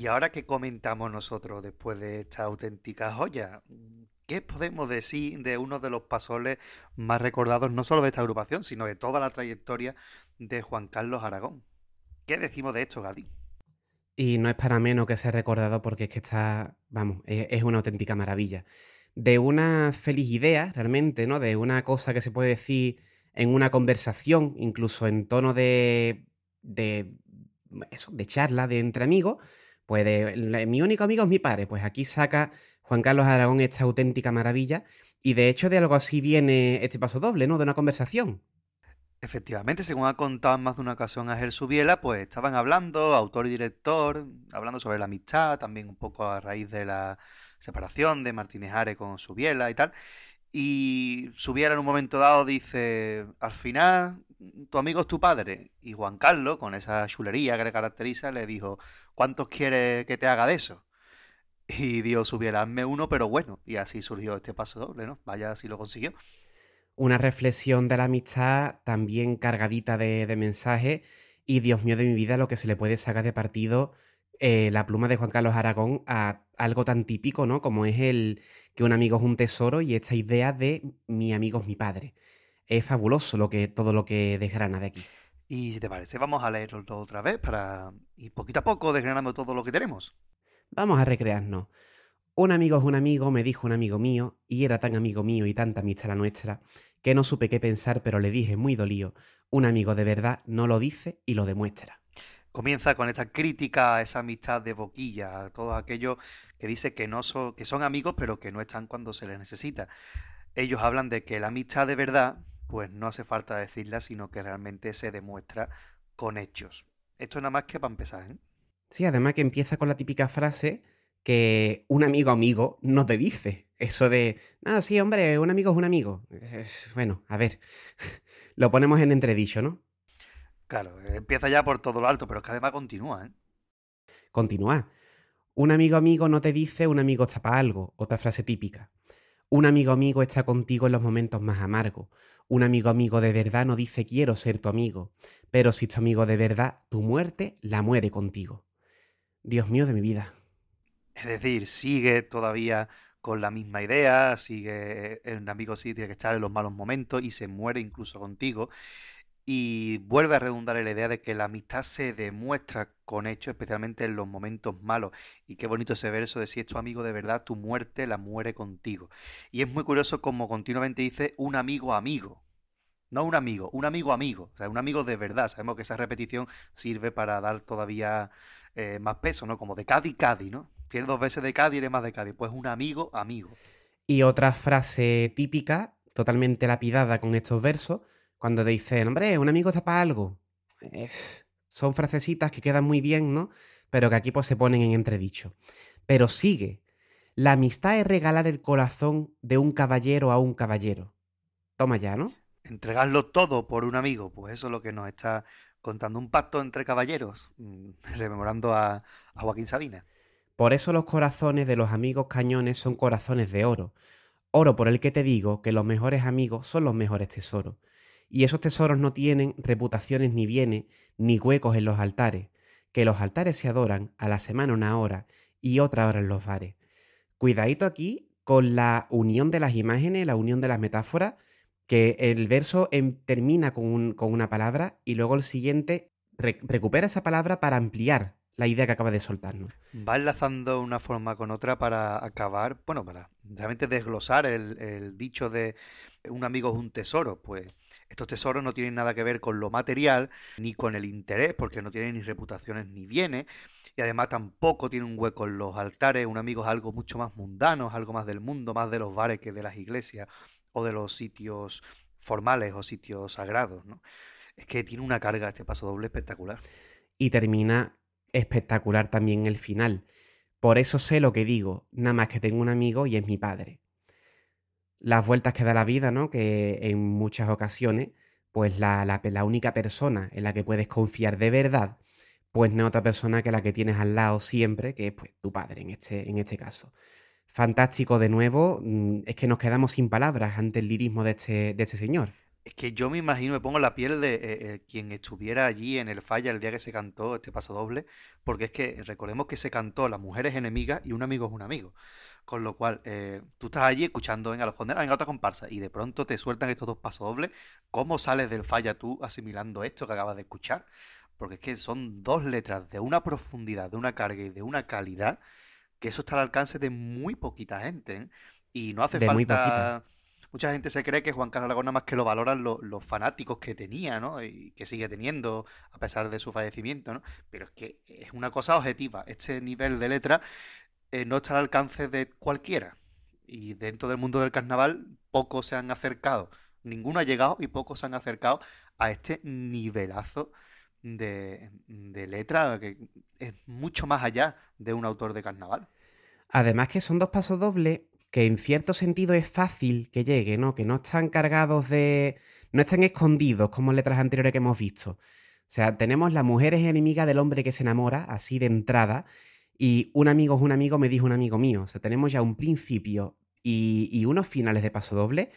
Y ahora que comentamos nosotros después de esta auténtica joya, ¿qué podemos decir de uno de los pasoles más recordados no solo de esta agrupación, sino de toda la trayectoria de Juan Carlos Aragón? ¿Qué decimos de esto, Gadi? Y no es para menos que sea recordado porque es que está, vamos, es, es una auténtica maravilla. De una feliz idea, realmente, ¿no? De una cosa que se puede decir en una conversación, incluso en tono de, de, eso, de charla, de entre amigos, pues de, mi único amigo es mi padre. Pues aquí saca Juan Carlos Aragón esta auténtica maravilla. Y de hecho de algo así viene este paso doble, ¿no? De una conversación. Efectivamente, según ha contado en más de una ocasión Ángel Subiela, pues estaban hablando, autor y director, hablando sobre la amistad, también un poco a raíz de la separación de Martínez Are con Subiela y tal. Y Subiela en un momento dado dice, al final, tu amigo es tu padre. Y Juan Carlos, con esa chulería que le caracteriza, le dijo, ¿cuántos quieres que te haga de eso? <laughs> Y Dios Subiela, hazme uno, pero bueno. Y así surgió este paso doble, ¿no? Vaya si lo consiguió. una reflexión de la amistad también cargadita de, de mensajes y Dios mío de mi vida lo que se le puede sacar de partido eh, la pluma de Juan Carlos Aragón a algo tan típico, ¿no? Como es el que un amigo es un tesoro y esta idea de mi amigo es mi padre. Es fabuloso lo que, todo lo que desgrana de aquí. Y si te parece, vamos a leerlo todo otra vez para ir poquito a poco desgranando todo lo que tenemos. Vamos a recrearnos. Un amigo es un amigo, me dijo un amigo mío, y era tan amigo mío y tanta amistad la nuestra, que no supe qué pensar, pero le dije muy dolío, un amigo de verdad no lo dice y lo demuestra. Comienza con esta crítica a esa amistad de boquilla, a todos aquellos que dice que no son, que son amigos, pero que no están cuando se les necesita. Ellos hablan de que la amistad de verdad, pues no hace falta decirla, sino que realmente se demuestra con hechos. Esto nada más que para empezar, ¿eh? Sí, además que empieza con la típica frase que un amigo amigo no te dice. Eso de, ah, sí, hombre, un amigo es un amigo. bueno, a ver, <laughs> lo ponemos en entredicho, ¿no? Claro, empieza ya por todo lo alto, pero es que además continúa, ¿eh? Continúa. Un amigo amigo no te dice un amigo está para algo, otra frase típica. Un amigo amigo está contigo en los momentos más amargos. Un amigo amigo de verdad no dice quiero ser tu amigo, pero si tu amigo de verdad, tu muerte la muere contigo. Dios mío de mi vida. Es decir, sigue todavía con la misma idea, sigue un amigo sí tiene que estar en los malos momentos y se muere incluso contigo. Y vuelve a redundar en la idea de que la amistad se demuestra con hechos, especialmente en los momentos malos. Y qué bonito ese verso de si es tu amigo de verdad, tu muerte la muere contigo. Y es muy curioso como continuamente dice un amigo amigo. No un amigo, un amigo amigo. O sea, un amigo de verdad. Sabemos que esa repetición sirve para dar todavía eh, más peso, ¿no? Como de Cádiz, Cádiz, ¿no? Si eres dos veces de Cádiz, eres más de Cádiz. Pues un amigo amigo. Y otra frase típica, totalmente lapidada con estos versos cuando te dicen, hombre, un amigo está para algo. Eh, son frasecitas que quedan muy bien, ¿no? Pero que aquí pues se ponen en entredicho. Pero sigue. La amistad es regalar el corazón de un caballero a un caballero. Toma ya, ¿no? Entregarlo todo por un amigo, pues eso es lo que nos está contando un pacto entre caballeros, mm, <laughs> rememorando a, a Joaquín Sabina. Por eso los corazones de los amigos cañones son corazones de oro. Oro por el que te digo que los mejores amigos son los mejores tesoros y esos tesoros no tienen reputaciones ni bienes, ni huecos en los altares, que los altares se adoran a la semana una hora y otra hora en los bares. Cuidadito aquí con la unión de las imágenes, la unión de las metáforas, que el verso em, termina con, una palabra y luego el siguiente recupera esa palabra para ampliar la idea que acaba de soltarnos. Va enlazando una forma con otra para acabar, bueno, para realmente desglosar el, el dicho de un amigo es un tesoro, pues estos tesoros no tienen nada que ver con lo material ni con el interés, porque no tienen ni reputaciones ni bienes, y además tampoco tiene un hueco en los altares. Un amigo es algo mucho más mundano, es algo más del mundo, más de los bares que de las iglesias o de los sitios formales o sitios sagrados. ¿no? Es que tiene una carga este paso doble espectacular. Y termina espectacular también el final. Por eso sé lo que digo, nada más que tengo un amigo y es mi padre las vueltas que da la vida, ¿no? Que en muchas ocasiones, pues la, la, única persona en la que puedes confiar de verdad, pues no otra persona que la que tienes al lado siempre, que es pues, tu padre en este, en este caso. Fantástico de nuevo, mm, es que nos quedamos sin palabras ante el lirismo de este, de este señor. Es que yo me imagino, me pongo la piel de eh, eh, quien estuviera allí en el falla el día que se cantó este paso doble, porque es que recordemos que se cantó La mujer es enemiga y un amigo es un amigo. Con lo cual, eh, tú estás allí escuchando, venga, los condenados, venga, otra comparsa, y de pronto te sueltan estos dos pasos dobles. ¿Cómo sales del falla tú asimilando esto que acabas de escuchar? Porque es que son dos letras de una profundidad, de una carga y de una calidad, que eso está al alcance de muy poquita gente. ¿eh? Y no hace falta. Mucha gente se cree que Juan Carlos Aragón nada más que lo valoran los fanáticos que tenía, ¿no? Y que sigue teniendo a pesar de su fallecimiento, ¿no? Pero es que es una cosa objetiva. Este nivel de letra eh, no está al alcance de cualquiera. Y dentro del mundo del carnaval, pocos se han acercado, ninguno ha llegado y pocos se han acercado a este nivelazo de, letra que es mucho más allá de un autor de carnaval. Además que son dos pasos dobles que en cierto sentido es fácil que llegue, ¿no? Que no están cargados de... no están escondidos como letras anteriores que hemos visto. O sea, tenemos la mujer es enemiga del hombre que se enamora, así de entrada, y un amigo es un amigo, me dijo un amigo mío. O sea, tenemos ya un principio y, unos finales de paso doble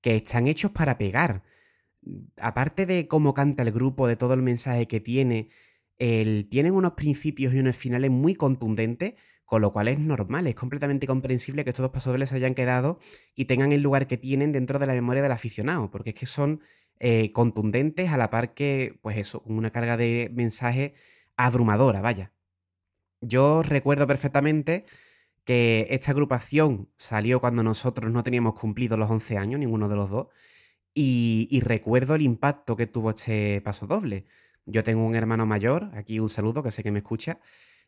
que están hechos para pegar. Aparte de cómo canta el grupo, de todo el mensaje que tiene, el, tienen unos principios y unos finales muy contundentes, con lo cual es normal, es completamente comprensible que estos dos pasodobles se hayan quedado y tengan el lugar que tienen dentro de la memoria del aficionado, porque es que son eh, contundentes a la par que, pues eso, con una carga de mensaje abrumadora, vaya. Yo recuerdo perfectamente que esta agrupación salió cuando nosotros no teníamos cumplido los 11 años, ninguno de los dos, y, recuerdo el impacto que tuvo este paso doble. Yo tengo un hermano mayor, aquí un saludo, que sé que me escucha,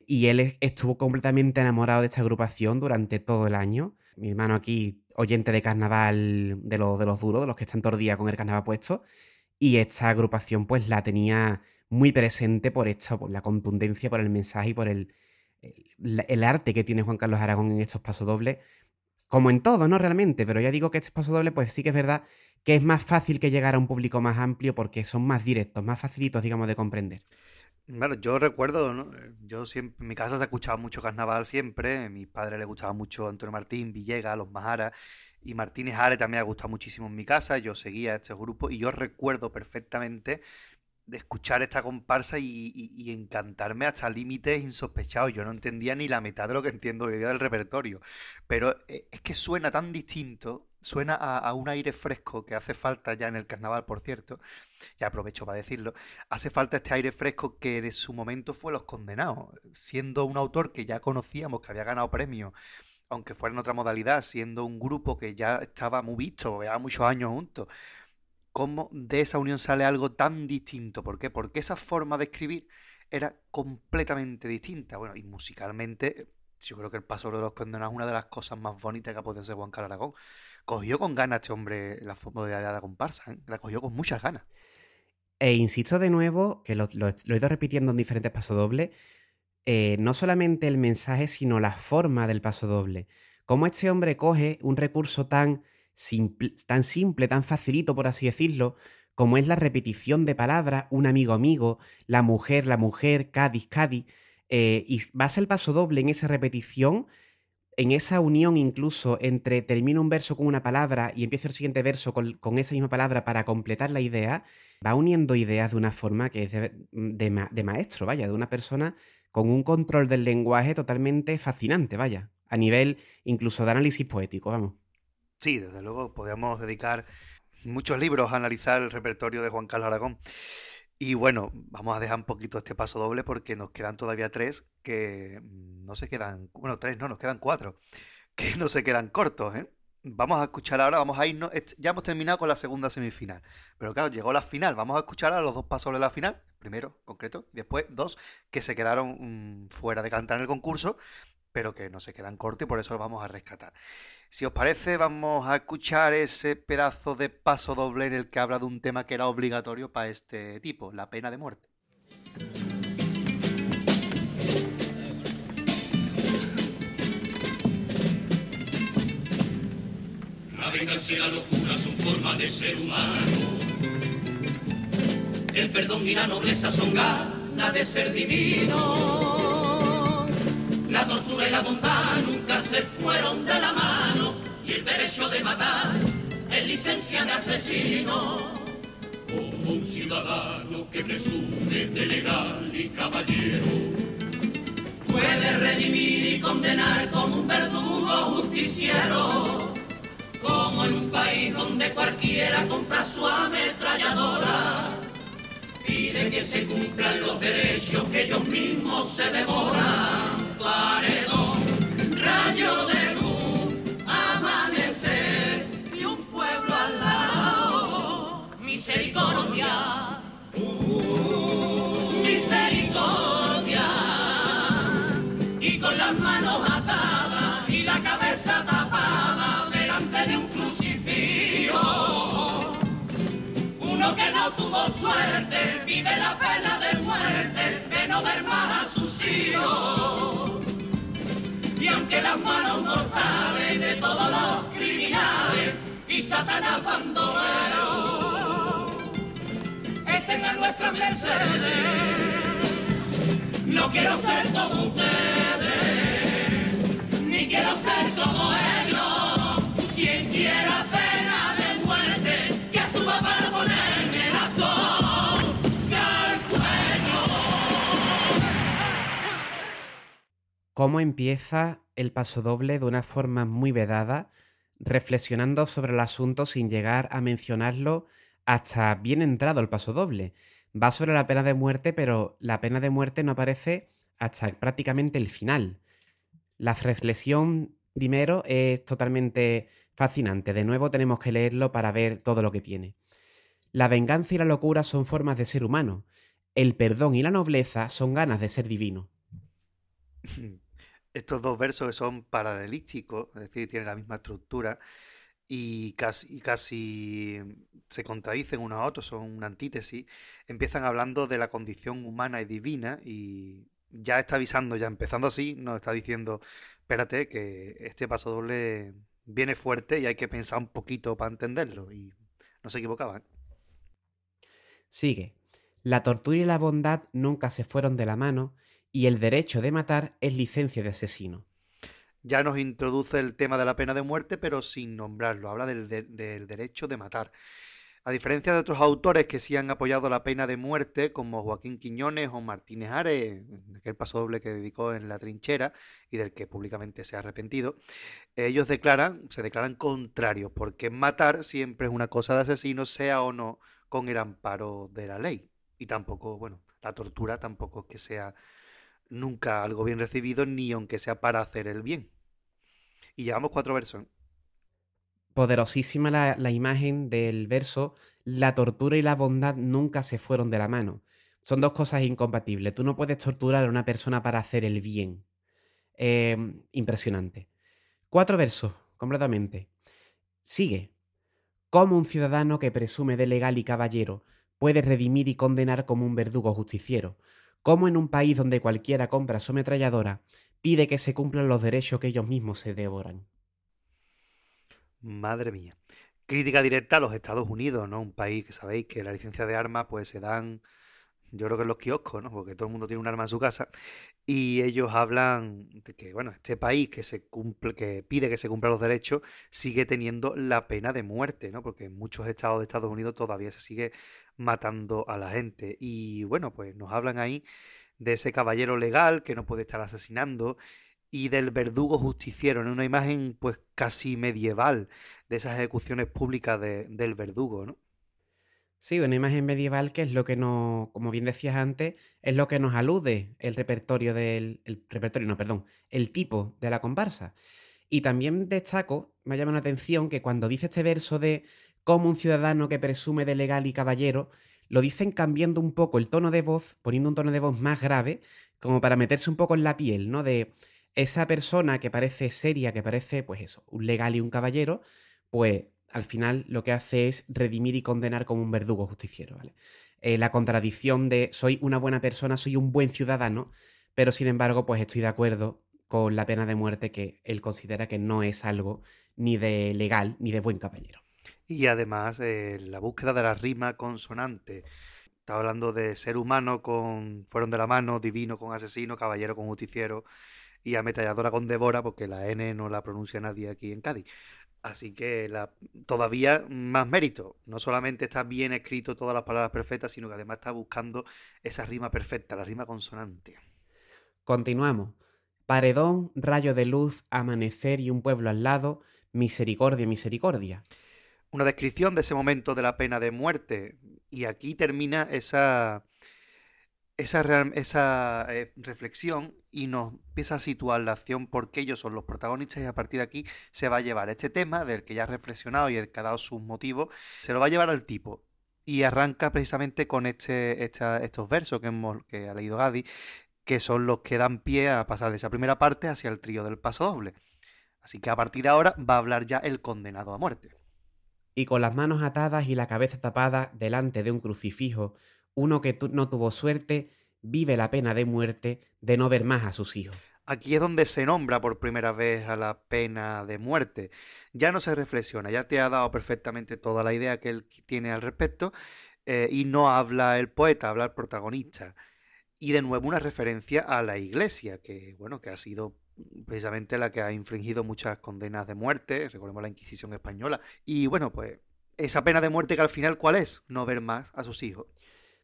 y él estuvo completamente enamorado de esta agrupación durante todo el año. Mi hermano aquí, oyente de carnaval de, los, de los duros, de los que están todo el día con el carnaval puesto, y esta agrupación pues la tenía muy presente por esta, por la contundencia, por el mensaje y por el, el, arte que tiene Juan Carlos Aragón en estos pasodobles. Como en todo, ¿no? Realmente, pero ya digo que este pasodoble, pues sí que es verdad que es más fácil que llegar a un público más amplio porque son más directos, más facilitos, digamos, de comprender. Bueno, yo recuerdo, ¿no? Yo siempre, en mi casa se ha escuchado mucho carnaval siempre, a mi padre le gustaba mucho Antonio Martín, Villegas, Los Majaras, y Martínez Are también ha gustado muchísimo en mi casa, yo seguía este grupo y yo recuerdo perfectamente de escuchar esta comparsa y, encantarme hasta límites insospechados. Yo no entendía ni la mitad de lo que entiendo hoy día del repertorio, pero eh, es que suena tan distinto, suena a, un aire fresco que hace falta ya en el carnaval, por cierto, y aprovecho para decirlo, hace falta este aire fresco que de su momento fue Los Condenados, siendo un autor que ya conocíamos, que había ganado premios, aunque fuera en otra modalidad, siendo un grupo que ya estaba muy visto, ya muchos años juntos cómo de esa unión sale algo tan distinto. ¿Por qué? Porque esa forma de escribir era completamente distinta. Bueno, y musicalmente, yo creo que el Paso de los Condenados es una de las cosas más bonitas que ha podido ser Juan Carlos Aragón. Cogió con ganas este hombre la modalidad de la comparsa, ¿eh? la cogió con muchas ganas. E insisto de nuevo, que lo, he ido repitiendo en diferentes pasodobles, eh, no solamente el mensaje, sino la forma del pasodoble. Cómo este hombre coge un recurso tan tan simple, tan facilito, por así decirlo, como es la repetición de palabras, un amigo amigo, la mujer, la mujer, Cádiz, Cádiz, eh, y vas el paso doble en esa repetición, en esa unión incluso entre termino un verso con una palabra y empiezo el siguiente verso con, esa misma palabra para completar la idea, va uniendo ideas de una forma que es de, maestro, vaya, de una persona con un control del lenguaje totalmente fascinante, vaya, a nivel incluso de análisis poético, vamos. Sí, desde luego, podríamos dedicar muchos libros a analizar el repertorio de Juan Carlos Aragón. Y bueno, vamos a dejar un poquito este paso doble porque nos quedan todavía tres que no se quedan, bueno, tres no, nos quedan cuatro, que <laughs> no se quedan cortos, ¿eh? Vamos a escuchar ahora, vamos a irnos, ya hemos terminado con la segunda semifinal, pero claro, llegó la final, vamos a escuchar a los dos pasos de la final, primero, concreto, y después dos que se quedaron mm, fuera de cantar en el concurso, pero que no se quedan cortos y por eso los vamos a rescatar. Si os parece, vamos a escuchar ese pedazo de paso doble en el que habla de un tema que era obligatorio para este tipo, la pena de muerte. La venganza y la locura son formas de ser humano. El perdón y la nobleza son ganas de ser divino la tortura y la bondad nunca se fueron de la mano y el derecho de matar es licencia de asesino. Como un ciudadano que presume de legal y caballero, puede redimir y condenar como un verdugo justiciero. Como en un país donde cualquiera compra su ametralladora, pide que se cumplan los derechos que ellos mismos se devoran paredón, rayo de luz, amanecer y un pueblo al lado. Misericordia, misericordia, y con las manos atadas y la cabeza tapada delante de un crucifijo. Uno que no tuvo suerte vive la pena de muerte de no ver más aunque las manos mortales de todos los criminales y Satanás bandolero estén a nuestras mercedes, no quiero ser como ustedes, ni quiero ser como ellos, quien quiera pena de muerte, que suba para ponerme la cómo empieza el paso doble de una forma muy vedada, reflexionando sobre el asunto sin llegar a mencionarlo hasta bien entrado el paso doble. Va sobre la pena de muerte, pero la pena de muerte no aparece hasta prácticamente el final. La reflexión primero es totalmente fascinante. De nuevo tenemos que leerlo para ver todo lo que tiene. La venganza y la locura son formas de ser humano. El perdón y la nobleza son ganas de ser divino. <clears throat> estos dos versos que son paralelísticos, es decir, tienen la misma estructura, y casi, casi se contradicen unos a otros, son una antítesis, empiezan hablando de la condición humana y divina y ya está avisando, ya empezando así, nos está diciendo, espérate, que este paso doble viene fuerte y hay que pensar un poquito para entenderlo. Y no se equivocaban. Sigue. La tortura y la bondad nunca se fueron de la mano y el derecho de matar es licencia de asesino. Ya nos introduce el tema de la pena de muerte, pero sin nombrarlo. Habla del, del derecho de matar. A diferencia de otros autores que sí han apoyado la pena de muerte, como Joaquín Quiñones o Martínez Ares, aquel paso doble que dedicó en la trinchera y del que públicamente se ha arrepentido, ellos declaran, se declaran contrarios, porque matar siempre es una cosa de asesino, sea o no con el amparo de la ley. Y tampoco, bueno, la tortura tampoco es que sea nunca algo bien recibido, ni aunque sea para hacer el bien. Y llevamos cuatro versos poderosísima la, imagen del verso, la tortura y la bondad nunca se fueron de la mano. Son dos cosas incompatibles. Tú no puedes torturar a una persona para hacer el bien. Em, impresionante. Cuatro versos, completamente. Sigue. Como un ciudadano que presume de legal y caballero puede redimir y condenar como un verdugo justiciero. Como en un país donde cualquiera compra su ametralladora, pide que se cumplan los derechos que ellos mismos se devoran. Madre mía. Crítica directa a los Estados Unidos, ¿no? Un país que sabéis que la licencia de armas pues se dan, yo creo que en los kioscos, ¿no? Porque todo el mundo tiene un arma en su casa. Y ellos hablan de que, bueno, este país que se cumple, que pide que se cumplan los derechos, sigue teniendo la pena de muerte, ¿no? Porque en muchos estados de Estados Unidos todavía se sigue matando a la gente. Y bueno, pues nos hablan ahí de ese caballero legal que no puede estar asesinando y del verdugo justiciero, en una imagen pues casi medieval de esas ejecuciones públicas del verdugo, ¿no? Sí, una imagen medieval que es lo que nos, como bien decías antes, es lo que nos alude el repertorio del, el repertorio, no, perdón, el tipo de la comparsa. Y también destaco, me llama la atención que cuando dice este verso de como un ciudadano que presume de legal y caballero, lo dicen cambiando un poco el tono de voz, poniendo un tono de voz más grave, como para meterse un poco en la piel, ¿no? De esa persona que parece seria, que parece, pues eso, un legal y un caballero, pues al final lo que hace es redimir y condenar como un verdugo justiciero, ¿vale? Eh, la contradicción de soy una buena persona, soy un buen ciudadano, pero sin embargo, pues estoy de acuerdo con la pena de muerte que él considera que no es algo ni de legal ni de buen caballero. Y además, eh, la búsqueda de la rima consonante. Está hablando de ser humano con fueron de la mano, divino con asesino, caballero con justiciero y ametralladora con devora, porque la N no la pronuncia nadie aquí en Cádiz. Así que la, todavía más mérito. No solamente está bien escrito todas las palabras perfectas, sino que además está buscando esa rima perfecta, la rima consonante. Continuamos. Paredón, rayo de luz, amanecer y un pueblo al lado, misericordia, misericordia. Una descripción de ese momento de la pena de muerte. Y aquí termina esa, esa, esa eh, reflexión y nos empieza a situar la acción porque ellos son los protagonistas y a partir de aquí se va a llevar este tema del que ya ha reflexionado y el que ha dado sus motivos, se lo va a llevar al tipo. Y arranca precisamente con este, estos versos que, hemos, que ha leído Gadi, que son los que dan pie a pasar de esa primera parte hacia el trío del paso doble. Así que a partir de ahora va a hablar ya el condenado a muerte. Y con las manos atadas y la cabeza tapada delante de un crucifijo, uno que no tuvo suerte vive la pena de muerte de no ver más a sus hijos. Aquí es donde se nombra por primera vez a la pena de muerte. Ya no se reflexiona, ya te ha dado perfectamente toda la idea que él tiene al respecto eh, y no habla el poeta, habla el protagonista. Y de nuevo una referencia a la iglesia, que bueno, que ha sido precisamente la que ha infringido muchas condenas de muerte, recordemos la Inquisición española. Y bueno, pues esa pena de muerte que al final, ¿cuál es? No ver más a sus hijos.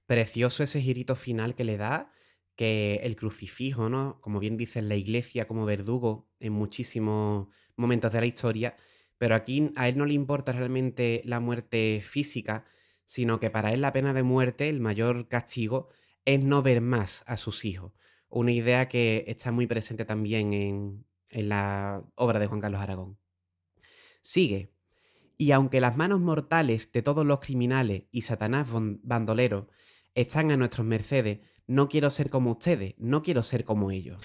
Precioso ese girito final que le da, que el crucifijo, ¿no? Como bien dice la iglesia como verdugo en muchísimos momentos de la historia, pero aquí a él no le importa realmente la muerte física, sino que para él la pena de muerte, el mayor castigo, es no ver más a sus hijos. Una idea que está muy presente también en, en la obra de Juan Carlos Aragón. Sigue. Y aunque las manos mortales de todos los criminales y Satanás bandolero están a nuestros mercedes. No quiero ser como ustedes, no quiero ser como ellos.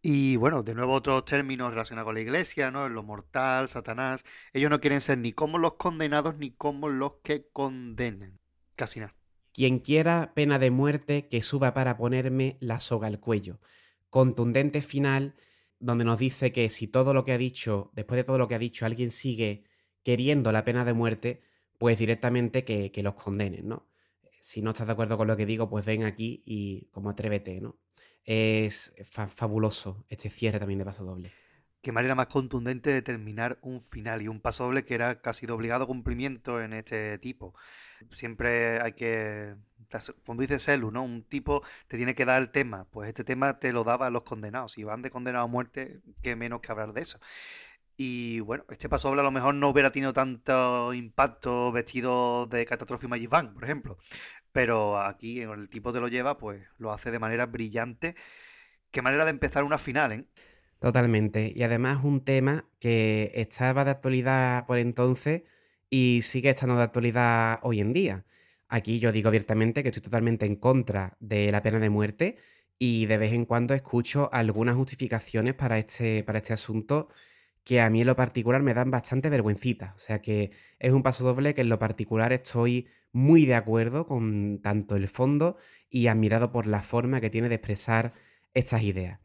Y bueno, de nuevo otros términos relacionados con la iglesia, ¿no? Lo mortal, Satanás. Ellos no quieren ser ni como los condenados ni como los que condenen. Casi nada. Quien quiera pena de muerte, que suba para ponerme la soga al cuello. Contundente final, donde nos dice que si todo lo que ha dicho, después de todo lo que ha dicho, alguien sigue queriendo la pena de muerte, pues directamente que, los condenen, ¿no? Si no estás de acuerdo con lo que digo, pues ven aquí y como atrévete, ¿no? Es fabuloso este cierre también de paso doble. Qué manera más contundente de terminar un final y un paso doble que era casi de obligado cumplimiento en este tipo. Siempre hay que, como dice Selu, ¿no? Un tipo te tiene que dar el tema, pues este tema te lo daba a los condenados. Si van de condenado a muerte, qué menos que hablar de eso. Y bueno, este paso doble a lo mejor no hubiera tenido tanto impacto vestido de Catastrophe Magic Bang, por ejemplo. Pero aquí el tipo te lo lleva, pues lo hace de manera brillante. Qué manera de empezar una final, ¿eh? Totalmente. Y además un tema que estaba de actualidad por entonces y sigue estando de actualidad hoy en día. Aquí yo digo abiertamente que estoy totalmente en contra de la pena de muerte y de vez en cuando escucho algunas justificaciones para este, para este asunto que a mí en lo particular me dan bastante vergüencita. O sea que es un paso doble que en lo particular estoy muy de acuerdo con tanto el fondo y admirado por la forma que tiene de expresar estas ideas.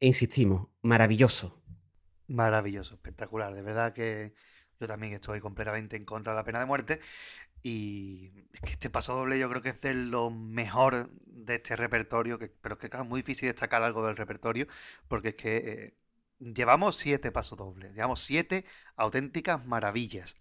E insistimos, maravilloso. Maravilloso, espectacular. De verdad que yo también estoy completamente en contra de la pena de muerte. Y es que este paso doble yo creo que es de lo mejor de este repertorio, que, pero es que claro, es muy difícil destacar algo del repertorio, porque es que eh, llevamos siete pasos dobles, llevamos siete auténticas maravillas.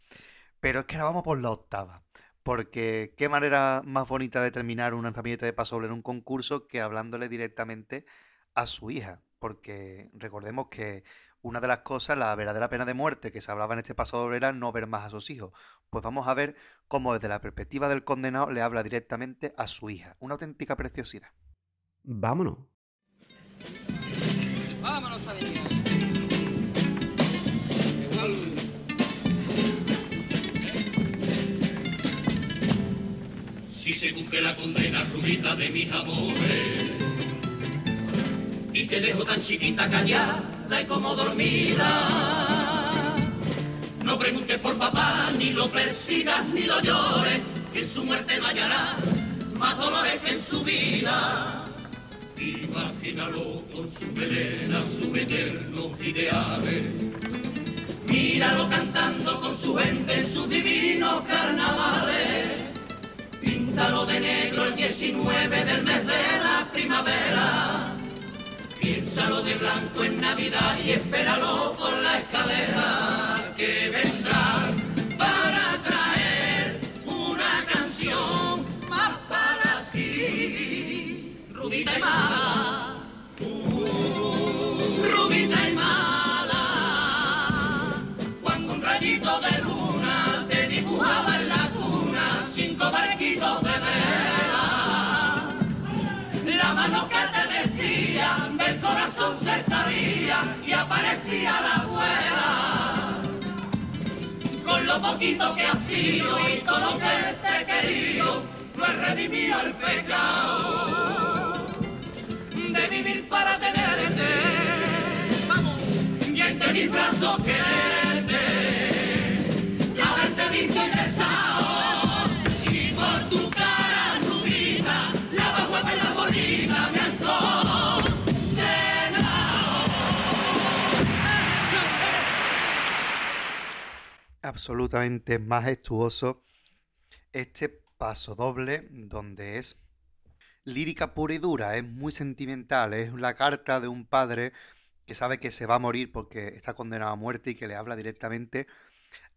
Pero es que ahora vamos por la octava. Porque qué manera más bonita de terminar una herramienta de paso doble en un concurso que hablándole directamente a su hija. Porque recordemos que una de las cosas, la verdadera pena de muerte que se hablaba en este paso doble era no ver más a sus hijos. Pues vamos a ver cómo desde la perspectiva del condenado le habla directamente a su hija. Una auténtica preciosidad. Vámonos. Vámonos a Si se cumple la condena rubita de mis amores y te dejo tan chiquita callada y como dormida. No preguntes por papá, ni lo persigas, ni lo llores, que en su muerte no hallará más dolores que en su vida. Imagínalo con su melena, sus eternos ideales. Míralo cantando con su gente sus divinos carnavales. Píntalo de negro el 19 del mes de la primavera Piénsalo de blanco en Navidad y espéralo por la escalera aparecía la abuela. Con lo poquito que ha sido y todo lo que te he querido, no he redimido el pecado de vivir para tenerte. Y entre mis brazos quererte, absolutamente majestuoso este paso doble donde es lírica pura y dura, es muy sentimental, es la carta de un padre que sabe que se va a morir porque está condenado a muerte y que le habla directamente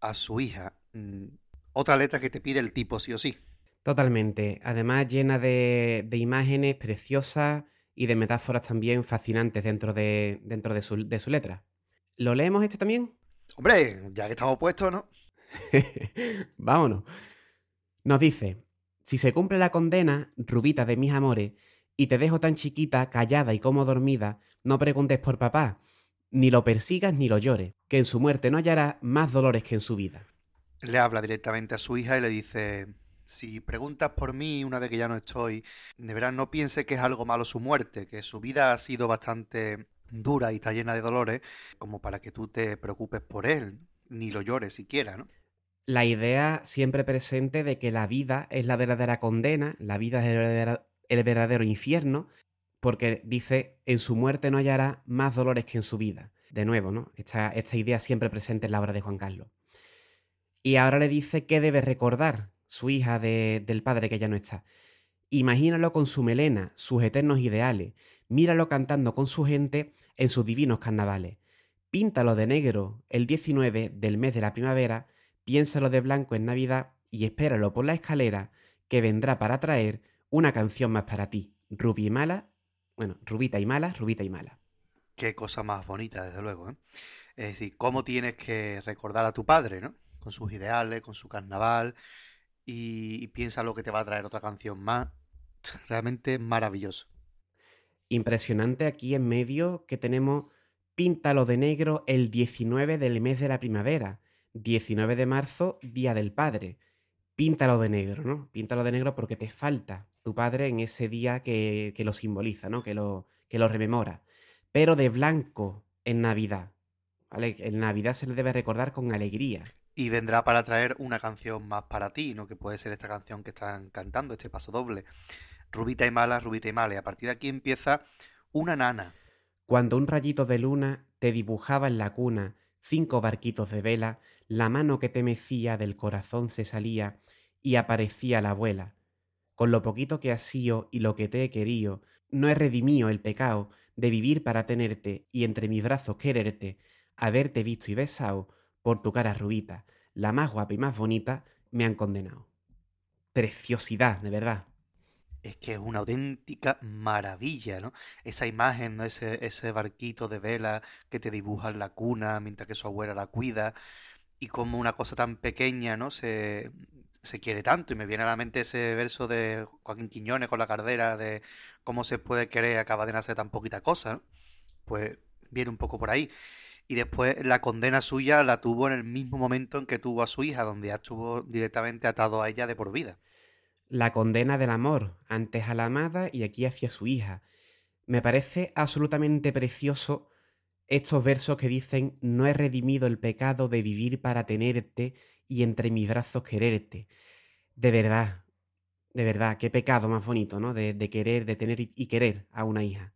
a su hija. Mm, otra letra que te pide el tipo sí o sí. Totalmente. Además llena de, imágenes preciosas y de metáforas también fascinantes dentro de, dentro de su, de su letra. ¿Lo leemos este también? Hombre, ya que estamos puestos, ¿no? <laughs> Vámonos. Nos dice, si se cumple la condena, rubita de mis amores, y te dejo tan chiquita, callada y como dormida, no preguntes por papá, ni lo persigas ni lo llores, que en su muerte no hallará más dolores que en su vida. Le habla directamente a su hija y le dice, si preguntas por mí una vez que ya no estoy, de verdad no piense que es algo malo su muerte, que su vida ha sido bastante dura y está llena de dolores como para que tú te preocupes por él, ni lo llores siquiera, ¿no? La idea siempre presente de que la vida es la verdadera condena, la vida es el verdadero, infierno, porque dice, en su muerte no hallará más dolores que en su vida. De nuevo, ¿no? Esta, esta idea siempre presente en la obra de Juan Carlos. Y ahora le dice que debe recordar su hija de- del padre que ya no está. Imagínalo con su melena, sus eternos ideales. Míralo cantando con su gente en sus divinos carnavales. Píntalo de negro el 19 del mes de la primavera, piénsalo de blanco en Navidad y espéralo por la escalera que vendrá para traer una canción más para ti. Rubí y mala, bueno, rubita y mala, rubita y mala. Qué cosa más bonita, desde luego, ¿eh? Es decir, cómo tienes que recordar a tu padre, ¿no? Con sus ideales, con su carnaval, y, piensa lo que te va a traer otra canción más. <laughs> Realmente maravilloso. Impresionante aquí en medio que tenemos Píntalo de negro el 19 del mes de la primavera. 19 de marzo, Día del Padre. Píntalo de negro, ¿no? Píntalo de negro porque te falta tu padre en ese día que, que lo simboliza, ¿no? Que lo, que lo rememora. Pero de blanco en Navidad. ¿Vale? En Navidad se le debe recordar con alegría. Y vendrá para traer una canción más para ti, ¿no? Que puede ser esta canción que están cantando, este paso doble. Rubita y mala, rubita y mala. Y a partir de aquí empieza una nana. Cuando un rayito de luna te dibujaba en la cuna cinco barquitos de vela, la mano que te mecía del corazón se salía y aparecía la abuela. Con lo poquito que has sido y lo que te he querido, no he redimido el pecado de vivir para tenerte y entre mis brazos quererte, haberte visto y besado por tu cara rubita, la más guapa y más bonita, me han condenado. Preciosidad, de verdad. Es que es una auténtica maravilla, ¿no? Esa imagen, ¿no? Ese, ese barquito de vela que te dibuja en la cuna mientras que su abuela la cuida. Y como una cosa tan pequeña, ¿no? Se, se quiere tanto. Y me viene a la mente ese verso de Joaquín Quiñones con la cardera de cómo se puede querer acaba de nacer tan poquita cosa. Pues viene un poco por ahí. Y después la condena suya la tuvo en el mismo momento en que tuvo a su hija, donde ya estuvo directamente atado a ella de por vida. La condena del amor, antes a la amada y aquí hacia su hija. Me parece absolutamente precioso estos versos que dicen, no he redimido el pecado de vivir para tenerte y entre mis brazos quererte. De verdad, de verdad, qué pecado más bonito, ¿no? De, de querer, de tener y, querer a una hija.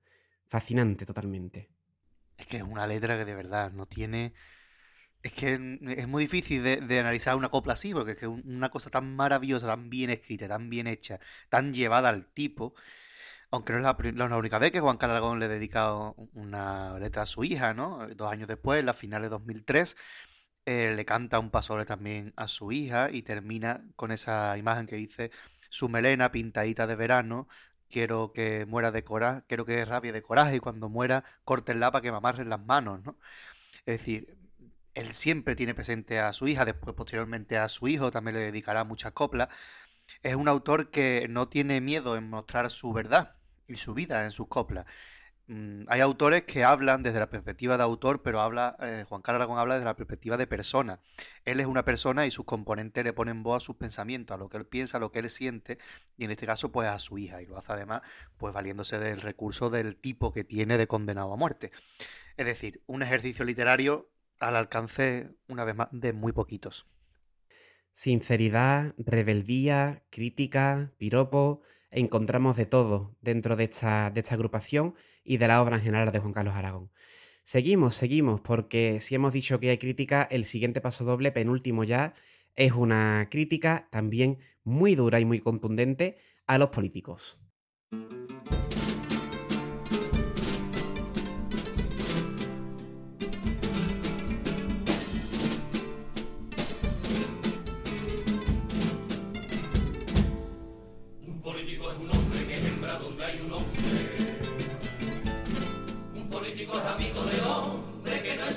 Fascinante totalmente. Es que es una letra que de verdad no tiene... Es que es muy difícil de, analizar una copla así, porque es que un- una cosa tan maravillosa, tan bien escrita, tan bien hecha, tan llevada al tipo, aunque no es la, la única vez que Juan Carlos le ha dedicado una letra a su hija, ¿no? Dos años después, en la final de 2003, eh, le canta un pasoble también a su hija y termina con esa imagen que dice, su melena pintadita de verano, quiero que muera de coraje, quiero que rabie de coraje y cuando muera, córtenla para que me amarren las manos, ¿no? Es decir, él siempre tiene presente a su hija, después posteriormente a su hijo, también le dedicará muchas coplas. Es un autor que no tiene miedo en mostrar su verdad y su vida en sus coplas. Mm, hay autores que hablan desde la perspectiva de autor, pero habla, eh, Juan Carlos Aragón habla desde la perspectiva de persona. Él es una persona y sus componentes le ponen voz a sus pensamientos, a lo que él piensa, a lo que él siente, y en este caso, pues a su hija, y lo hace además, pues valiéndose del recurso del tipo que tiene de condenado a muerte. Es decir, un ejercicio literario al alcance, una vez más, de muy poquitos. Sinceridad, rebeldía, crítica, piropo, encontramos de todo dentro de esta, de esta agrupación y de la obra en general de Juan Carlos Aragón. Seguimos, seguimos, porque si hemos dicho que hay crítica, el siguiente paso doble, penúltimo ya, es una crítica también muy dura y muy contundente a los políticos.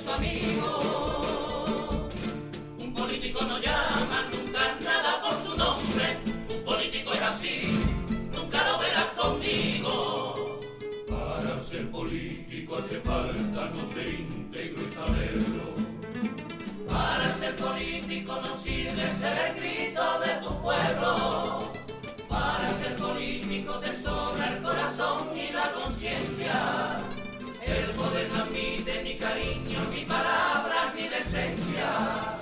Su amigo. Un político no llama nunca nada por su nombre. Un político es así, nunca lo verás conmigo. Para ser político hace falta no ser íntegro y saberlo. Para ser político no sirve ser el grito de tu pueblo. Para ser político te sobra el corazón y la conciencia. Mí de ni cariño, ni palabras, ni decencia.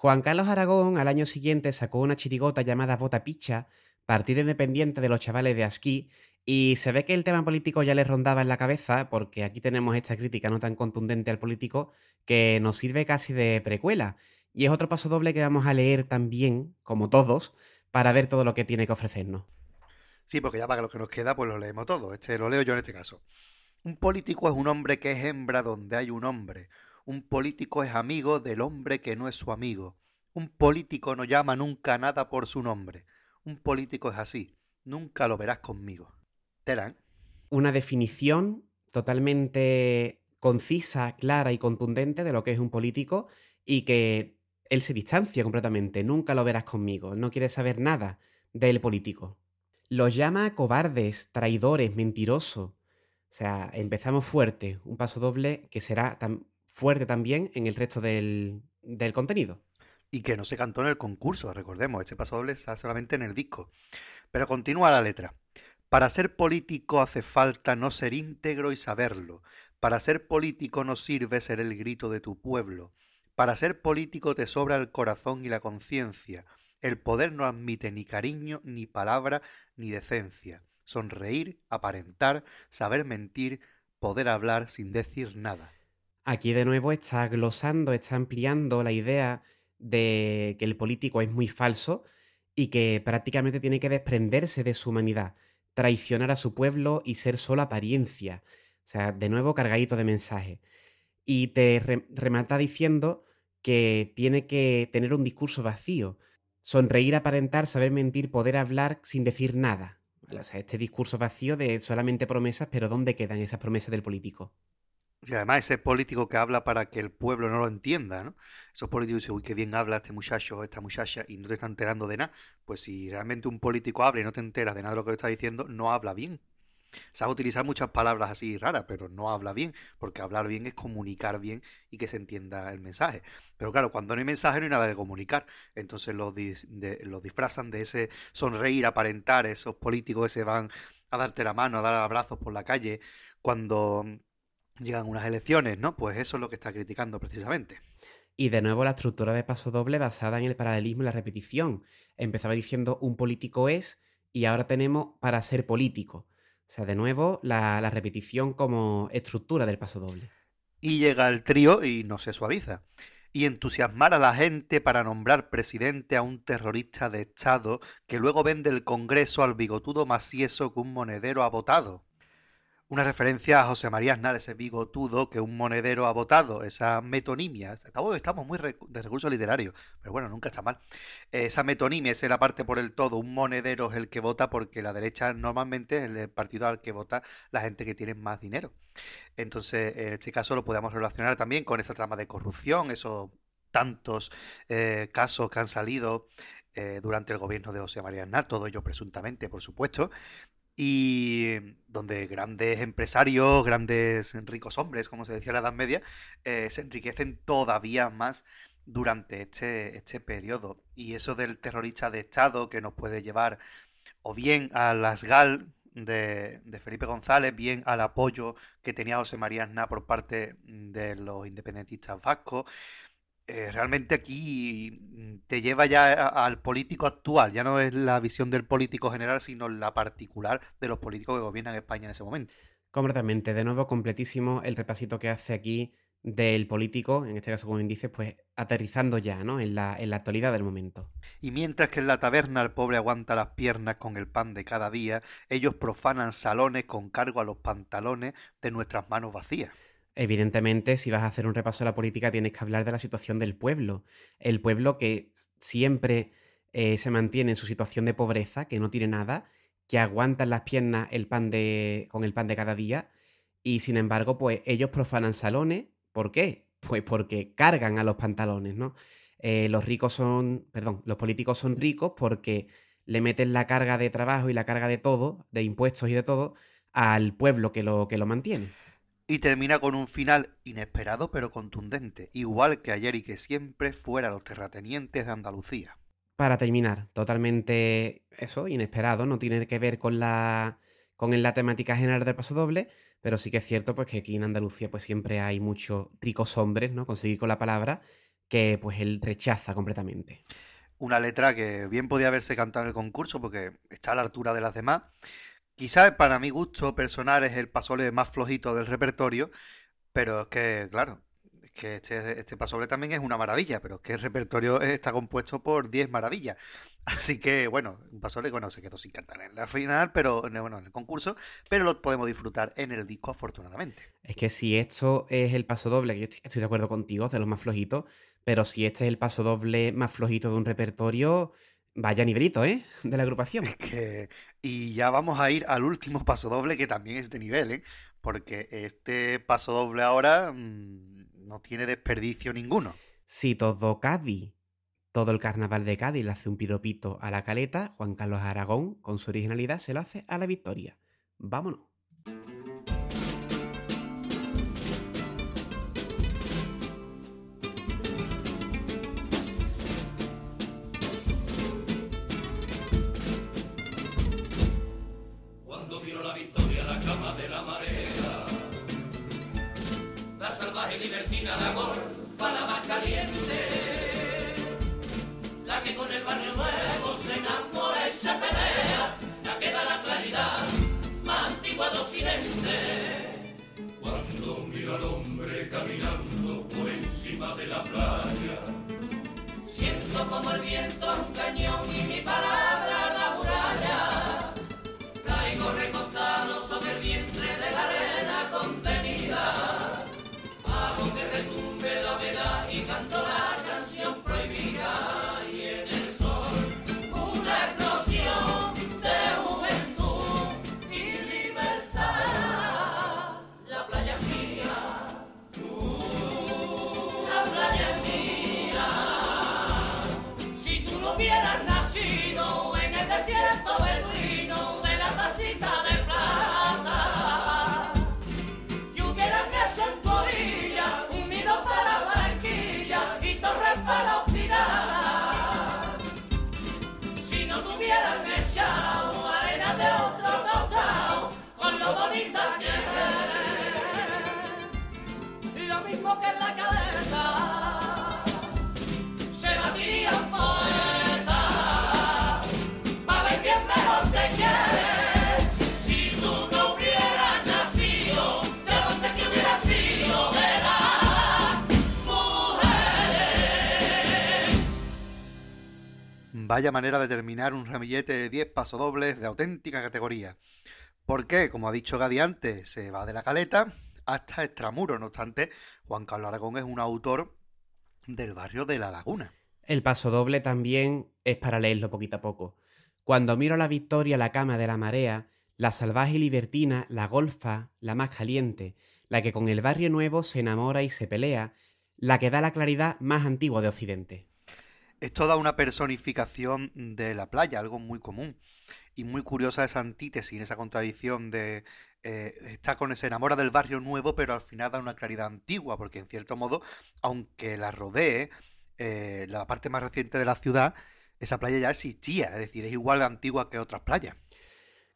Juan Carlos Aragón al año siguiente sacó una chirigota llamada Bota Picha, partido independiente de los chavales de Asquí, y se ve que el tema político ya les rondaba en la cabeza, porque aquí tenemos esta crítica no tan contundente al político que nos sirve casi de precuela. Y es otro paso doble que vamos a leer también, como todos, para ver todo lo que tiene que ofrecernos. Sí, porque ya para lo que nos queda, pues lo leemos todo. Este lo leo yo en este caso. Un político es un hombre que es hembra donde hay un hombre. Un político es amigo del hombre que no es su amigo. Un político no llama nunca nada por su nombre. Un político es así. Nunca lo verás conmigo. Terán. Una definición totalmente concisa, clara y contundente de lo que es un político y que él se distancia completamente. Nunca lo verás conmigo. No quiere saber nada del político. Los llama cobardes, traidores, mentirosos. O sea, empezamos fuerte. Un paso doble que será fuerte también en el resto del, del contenido. Y que no se cantó en el concurso, recordemos. Este paso doble está solamente en el disco. Pero continúa la letra. Para ser político hace falta no ser íntegro y saberlo. Para ser político no sirve ser el grito de tu pueblo. Para ser político te sobra el corazón y la conciencia. El poder no admite ni cariño, ni palabra, ni decencia. Sonreír, aparentar, saber mentir, poder hablar sin decir nada. Aquí de nuevo está glosando, está ampliando la idea de que el político es muy falso y que prácticamente tiene que desprenderse de su humanidad, traicionar a su pueblo y ser solo apariencia. O sea, de nuevo cargadito de mensaje. Y te re- remata diciendo que tiene que tener un discurso vacío, sonreír, aparentar, saber mentir, poder hablar sin decir nada. O sea, este discurso vacío de solamente promesas, pero ¿dónde quedan esas promesas del político? Y además ese político que habla para que el pueblo no lo entienda, ¿no? Esos políticos dicen, uy, qué bien habla este muchacho o esta muchacha y no te está enterando de nada. Pues si realmente un político habla y no te enteras de nada de lo que está diciendo, no habla bien. Sabe utilizar muchas palabras así raras, pero no habla bien, porque hablar bien es comunicar bien y que se entienda el mensaje. Pero claro, cuando no hay mensaje no hay nada de comunicar. Entonces lo, dis- de- lo disfrazan de ese sonreír, aparentar, esos políticos que se van a darte la mano, a dar abrazos por la calle, cuando llegan unas elecciones, ¿no? Pues eso es lo que está criticando precisamente. Y de nuevo la estructura de paso doble basada en el paralelismo y la repetición. Empezaba diciendo un político es y ahora tenemos para ser político. O sea, de nuevo la, la repetición como estructura del paso doble. Y llega el trío y no se suaviza. Y entusiasmar a la gente para nombrar presidente a un terrorista de Estado que luego vende el Congreso al bigotudo macieso que un monedero ha votado. Una referencia a José María Aznar, ese bigotudo que un monedero ha votado, esa metonimia. Estamos, muy de recursos literarios, pero bueno, nunca está mal. Eh, Esa metonimia es la parte por el todo. Un monedero es el que vota porque la derecha normalmente es el partido al que vota la gente que tiene más dinero. Entonces, en este caso lo podemos relacionar también con esa trama de corrupción, esos tantos eh, casos que han salido eh, durante el gobierno de José María Aznar, todo ello presuntamente, por supuesto, y donde grandes empresarios, grandes ricos hombres, como se decía en la Edad Media, eh, se enriquecen todavía más durante este, este periodo. Y eso del terrorista de Estado que nos puede llevar o bien a las GAL de, de Felipe González, bien al apoyo que tenía José María Aznar por parte de los independentistas vascos. Eh, realmente aquí mm, te lleva ya a- al político actual, ya no es la visión del político general, sino la particular de los políticos que gobiernan España en ese momento. Completamente. De nuevo, completísimo el repasito que hace aquí del político, en este caso, como bien dices, pues aterrizando ya, ¿no? En la, en la actualidad del momento. Y mientras que en la taberna el pobre aguanta las piernas con el pan de cada día, ellos profanan salones con cargo a los pantalones de nuestras manos vacías. Evidentemente, si vas a hacer un repaso de la política, tienes que hablar de la situación del pueblo. El pueblo que siempre eh, se mantiene en su situación de pobreza, que no tiene nada, que aguantan las piernas el pan de, con el pan de cada día, y sin embargo, pues ellos profanan salones. ¿Por qué? Pues porque cargan a los pantalones, ¿no? Eh, los ricos son, perdón, los políticos son ricos porque le meten la carga de trabajo y la carga de todo, de impuestos y de todo, al pueblo que lo, que lo mantiene. Y termina con un final inesperado pero contundente, igual que ayer y que siempre fuera los terratenientes de Andalucía. Para terminar, totalmente eso, inesperado, no tiene que ver con la, con la temática general del paso doble, pero sí que es cierto pues, que aquí en Andalucía pues, siempre hay muchos ricos hombres, ¿no? Conseguir con la palabra, que pues él rechaza completamente. Una letra que bien podía haberse cantado en el concurso porque está a la altura de las demás. Quizás para mi gusto personal es el pasoble más flojito del repertorio, pero es que, claro, es que este, este también es una maravilla, pero es que el repertorio está compuesto por 10 maravillas. <laughs> Así que, bueno, un pasoble, bueno, se quedó sin cantar en la final, pero bueno, en el concurso, pero lo podemos disfrutar en el disco, afortunadamente. Es que si esto es el paso doble, que yo estoy, estoy de acuerdo contigo, de los más flojitos, pero si este es el paso doble más flojito de un repertorio, vaya nivelito, ¿eh? De la agrupación. Es que... Y ya vamos a ir al último paso doble, que también es de nivel, ¿eh? Porque este paso doble ahora mmm, no tiene desperdicio ninguno. Si todo Cádiz, todo el carnaval de Cádiz le hace un piropito a la caleta, Juan Carlos Aragón, con su originalidad, se lo hace a la victoria. Vámonos. Nuevo se enamora y se pelea, la que da la claridad más antigua de Occidente. Cuando miro al hombre caminando por encima de la playa, siento como el viento es un cañón y mi palabra Vaya manera de terminar un ramillete de 10 pasodobles de auténtica categoría. Porque, como ha dicho Gadi antes, se va de la caleta hasta Extramuro. No obstante, Juan Carlos Aragón es un autor del barrio de La Laguna. El paso doble también es para leerlo poquito a poco. Cuando miro la victoria, la cama de la marea, la salvaje libertina, la golfa, la más caliente, la que con el barrio nuevo se enamora y se pelea, la que da la claridad más antigua de Occidente. Es toda una personificación de la playa, algo muy común. Y muy curiosa esa antítesis, esa contradicción de eh, está con se enamora del barrio nuevo, pero al final da una claridad antigua, porque en cierto modo, aunque la rodee, eh, la parte más reciente de la ciudad, esa playa ya existía, es decir, es igual de antigua que otras playas.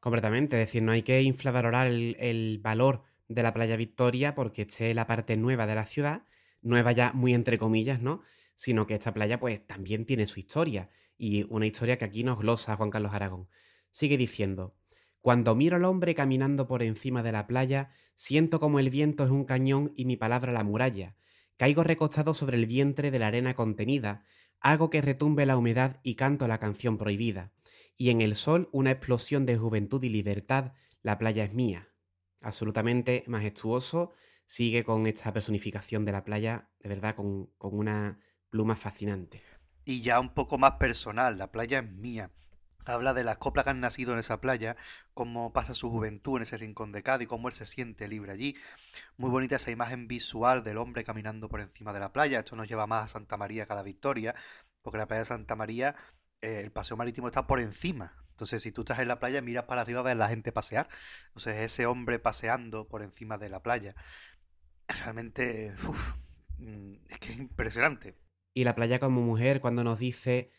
Completamente, es decir, no hay que infravalorar el, el valor de la playa Victoria porque esté la parte nueva de la ciudad, nueva ya muy entre comillas, ¿no? Sino que esta playa pues también tiene su historia y una historia que aquí nos glosa Juan Carlos Aragón. Sigue diciendo, Cuando miro al hombre caminando por encima de la playa, siento como el viento es un cañón y mi palabra la muralla. Caigo recostado sobre el vientre de la arena contenida, hago que retumbe la humedad y canto la canción prohibida. Y en el sol una explosión de juventud y libertad, la playa es mía. Absolutamente majestuoso, sigue con esta personificación de la playa, de verdad, con, con una pluma fascinante. Y ya un poco más personal, la playa es mía. Habla de las coplas que han nacido en esa playa, cómo pasa su juventud en ese rincón de Cádiz, cómo él se siente libre allí. Muy bonita esa imagen visual del hombre caminando por encima de la playa. Esto nos lleva más a Santa María que a la Victoria, porque la playa de Santa María, eh, el paseo marítimo está por encima. Entonces, si tú estás en la playa, miras para arriba, ves a la gente pasear. Entonces, ese hombre paseando por encima de la playa, realmente, uf, mm, es que es impresionante. Y la playa como mujer cuando nos dice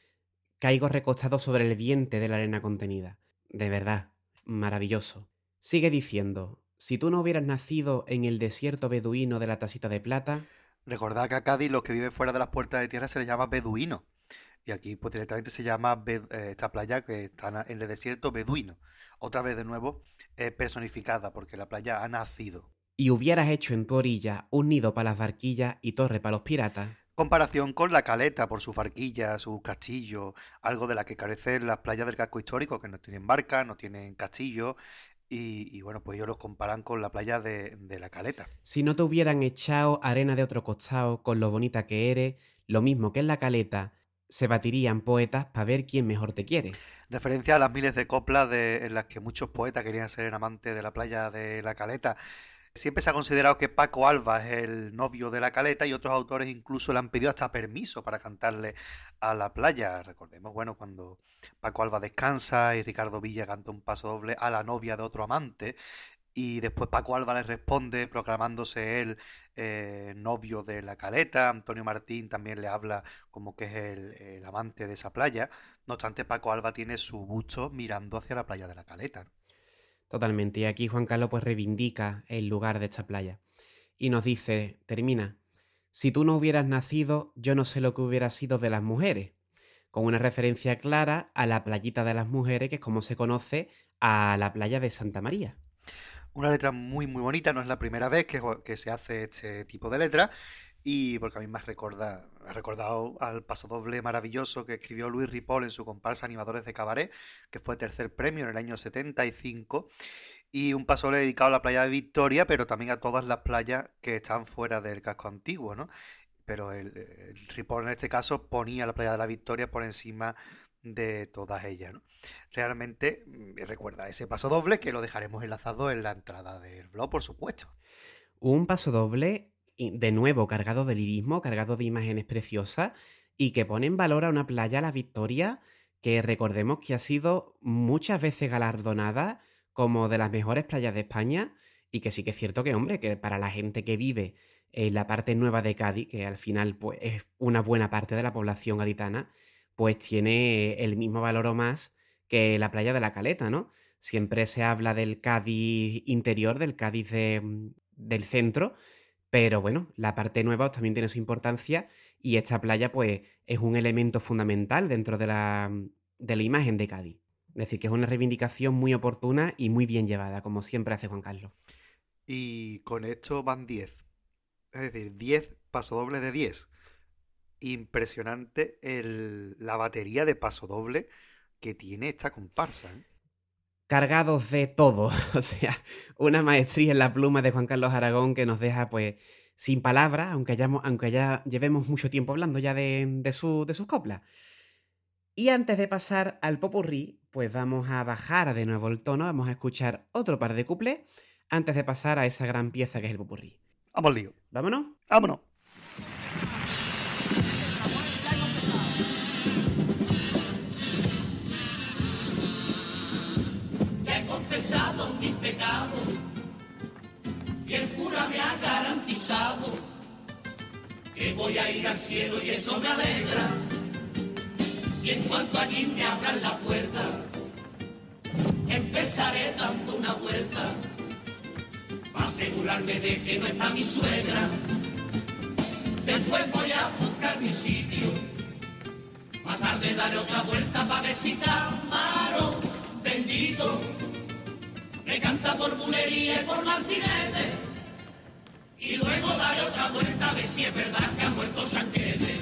Caigo recostado sobre el vientre de la arena contenida. De verdad, maravilloso. Sigue diciendo, si tú no hubieras nacido en el desierto beduino de la tacita de plata... Recordad que a Cádiz los que viven fuera de las puertas de tierra se les llama beduino. Y aquí pues directamente se llama eh, esta playa que está en el desierto beduino. Otra vez de nuevo eh, personificada porque la playa ha nacido. Y hubieras hecho en tu orilla un nido para las barquillas y torre para los piratas comparación con la caleta por su farquilla, su castillo, algo de la que carecen las playas del casco histórico, que no tienen barca, no tienen castillo, y, bueno, pues ellos los comparan con la playa de, de, la caleta. Si no te hubieran echado arena de otro costado con lo bonita que eres, lo mismo que en la caleta, se batirían poetas para ver quién mejor te quiere. Referencia a las miles de coplas de, en las que muchos poetas querían ser amantes de la playa de la caleta. Siempre se ha considerado que Paco Alba es el novio de la caleta y otros autores incluso le han pedido hasta permiso para cantarle a la playa. Recordemos, bueno, cuando Paco Alba descansa y Ricardo Villa canta un paso doble a la novia de otro amante y después Paco Alba le responde proclamándose él eh, novio de la caleta. Antonio Martín también le habla como que es el, el, amante de esa playa. No obstante, Paco Alba tiene su busto mirando hacia la playa de la caleta. Totalmente. Y aquí Juan Carlos pues reivindica el lugar de esta playa. Y nos dice, termina, si tú no hubieras nacido, yo no sé lo que hubiera sido de las mujeres. Con una referencia clara a la playita de las mujeres, que es como se conoce a la playa de Santa María. Una letra muy muy bonita, no es la primera vez que, que se hace este tipo de letra y porque a mí me ha, ha recordado al pasodoble maravilloso que escribió Luis Ripoll en su comparsa Animadores de Cabaret, que fue tercer premio en el año 75, y un pasodoble dedicado a la playa de Victoria, pero también a todas las playas que están fuera del casco antiguo, ¿no? Pero el, el Ripoll en este caso ponía la playa de la Victoria por encima de todas ellas, ¿no? Realmente mm, recuerda ese paso doble que lo dejaremos enlazado en la entrada del blog, por supuesto. Un paso doble de nuevo cargado de lirismo, cargado de imágenes preciosas y que pone en valor a una playa, la Victoria, que recordemos que ha sido muchas veces galardonada como de las mejores playas de España y que sí que es cierto que, hombre, que para la gente que vive en la parte nueva de Cádiz, que al final pues, es una buena parte de la población gaditana, pues tiene el mismo valor o más que la playa de la Caleta, ¿no? Siempre se habla del Cádiz interior, del Cádiz del centro, pero bueno, la parte nueva también tiene su importancia y esta playa pues es un elemento fundamental dentro de la, de la imagen de Cádiz. Es decir, que es una reivindicación muy oportuna y muy bien llevada, como siempre hace Juan Carlos. Y con esto van 10. Es decir, 10 pasodobles de 10. Impresionante el, la batería de pasodoble que tiene esta comparsa. ¿eh? Cargados de todo. <laughs> O sea, una maestría en la pluma de Juan Carlos Aragón que nos deja, pues, sin palabras, aunque, hayamos, aunque ya llevemos mucho tiempo hablando ya de, de, su, de sus coplas. Y antes de pasar al popurrí, pues vamos a bajar de nuevo el tono, vamos a escuchar otro par de cuplés antes de pasar a esa gran pieza que es el popurrí. Vamos lío. ¿Vámonos? Vámonos. Y el cura me ha garantizado que voy a ir al cielo y eso me alegra. Y en cuanto allí me abran la puerta, empezaré dando una vuelta para asegurarme de que no está mi suegra. Después voy a buscar mi sitio, más tarde daré otra vuelta para ver si está bendito canta por bulería y por martinete. Y luego daré otra vuelta a ver si es verdad que ha muerto Sanquete.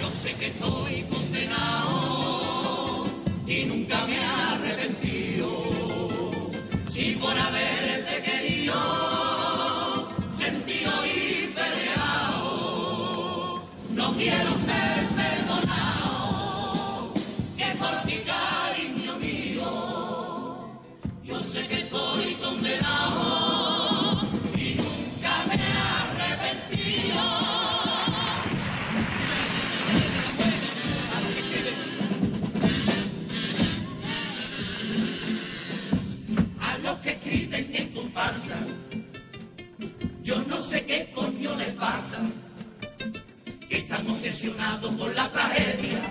Yo sé que estoy condenado y nunca me he arrepentido. Si por haberte sé qué coño les pasa, que están obsesionados con la tragedia,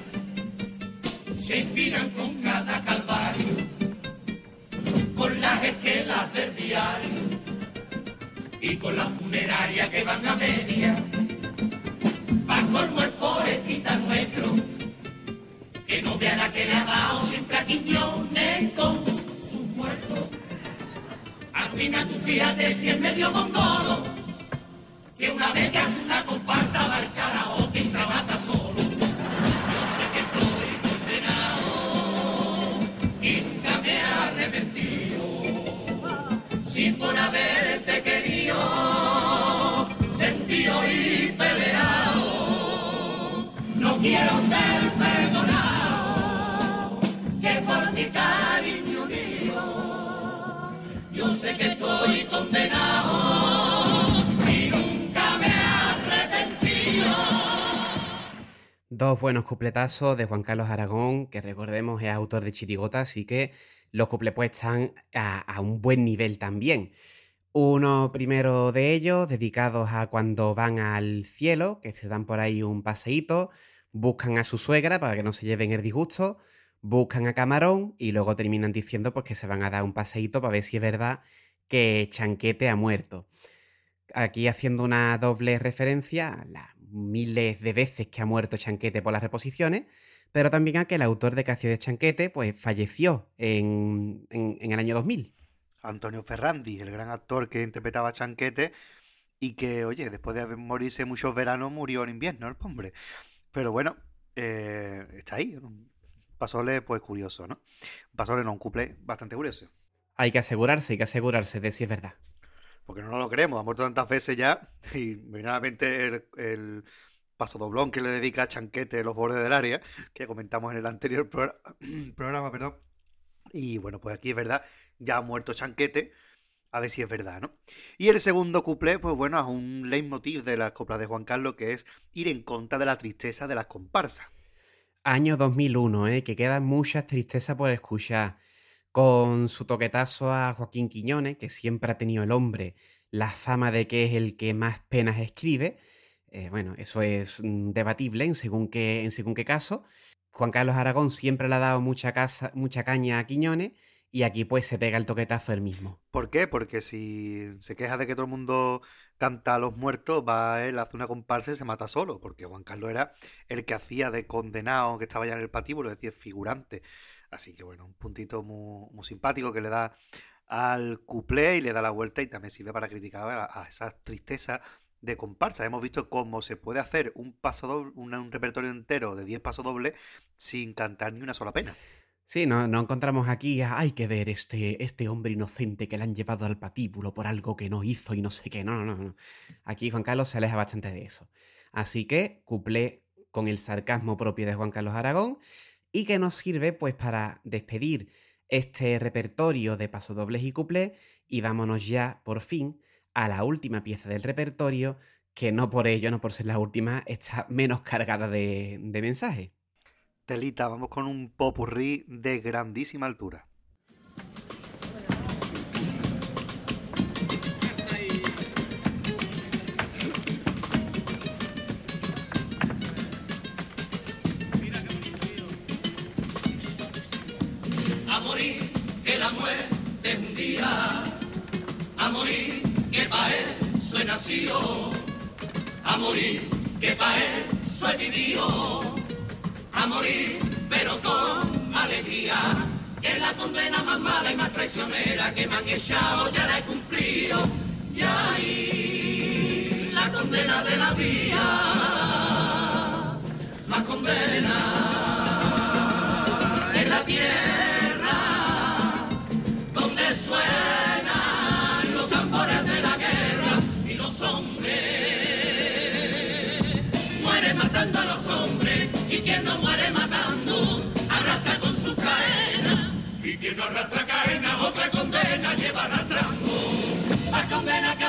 se inspiran con cada calvario, con las esquelas del diario. Y con la funeraria que van a media. Va colmo el poetita nuestro, que no vea la que le ha dado siempre a Quiñones con sus muertos. Al final tú fíjate si es medio mongolo, que una vez que hace una comparsa va al karaoke y se mata solo. Yo sé que estoy condenado y nunca me he arrepentido. Si por haberte querido, sentido y peleado, no quiero ser perdonado, que por ti cariño mío, yo sé que estoy condenado Dos buenos cupletazos de Juan Carlos Aragón, que recordemos es autor de Chirigota, así que los cuplés pues están a, un buen nivel también. Uno primero de ellos, dedicados a cuando van al cielo, que se dan por ahí un paseíto, buscan a su suegra para que no se lleven el disgusto, buscan a Camarón y luego terminan diciendo pues que se van a dar un paseíto para ver si es verdad que Chanquete ha muerto. Aquí haciendo una doble referencia a las miles de veces que ha muerto Chanquete por las reposiciones, pero también a que el autor de Cacio de Chanquete pues falleció en, en- en el año 2000. Antonio Ferrandi, el gran actor que interpretaba a Chanquete y que, oye, después de morirse muchos veranos, murió en invierno el hombre. Pero bueno, eh, está ahí. Pasole, pues curioso, ¿no? Pasole no, un cuplé bastante curioso. Hay que asegurarse, hay que asegurarse de si es verdad. Porque no lo creemos, ha muerto tantas veces ya. <laughs> Y me el, el paso doblón que le dedica a Chanquete los bordes del área, que comentamos en el anterior progr- <clears throat> programa, perdón. Y bueno, pues aquí es verdad, ya ha muerto Chanquete, a ver si es verdad, ¿no? Y el segundo cuplé, pues bueno, es un leitmotiv de las coplas de Juan Carlos, que es ir en contra de la tristeza de las comparsas. Año 2001, ¿eh? que quedan muchas tristezas por escuchar. Con su toquetazo a Joaquín Quiñones, que siempre ha tenido el hombre la fama de que es el que más penas escribe. Eh, bueno, eso es mm, debatible en según, qué, en según qué caso. Juan Carlos Aragón siempre le ha dado mucha, casa, mucha caña a Quiñones y aquí pues se pega el toquetazo él mismo. ¿Por qué? Porque si se queja de que todo el mundo canta a los muertos, va él, hace una comparsa y se mata solo. Porque Juan Carlos era el que hacía de condenado, que estaba ya en el patíbulo, es decir, figurante. Así que bueno, un puntito muy, muy simpático que le da al cuplé y le da la vuelta y también sirve para criticar a, a esas tristezas de comparsa. Hemos visto cómo se puede hacer un paso doble, un, repertorio entero de 10 pasos dobles sin cantar ni una sola pena. Sí, no, no encontramos aquí, hay que ver este, este hombre inocente que le han llevado al patíbulo por algo que no hizo y no sé qué. No, no, no. Aquí Juan Carlos se aleja bastante de eso. Así que cuplé con el sarcasmo propio de Juan Carlos Aragón y que nos sirve pues para despedir este repertorio de pasodobles y cuplé y vámonos ya por fin a la última pieza del repertorio que no por ello, no por ser la última, está menos cargada de, de mensajes. Telita, vamos con un popurrí de grandísima altura. Morir que pa' eso he nacido, a morir que pa' eso he vivido, a morir pero con alegría, que la condena más mala y más traicionera que me han echado ya la he cumplido. Ya ahí la condena de la vía, más condena en la tierra no arrastra cadena otra condena lleva arrastrando. Más condena que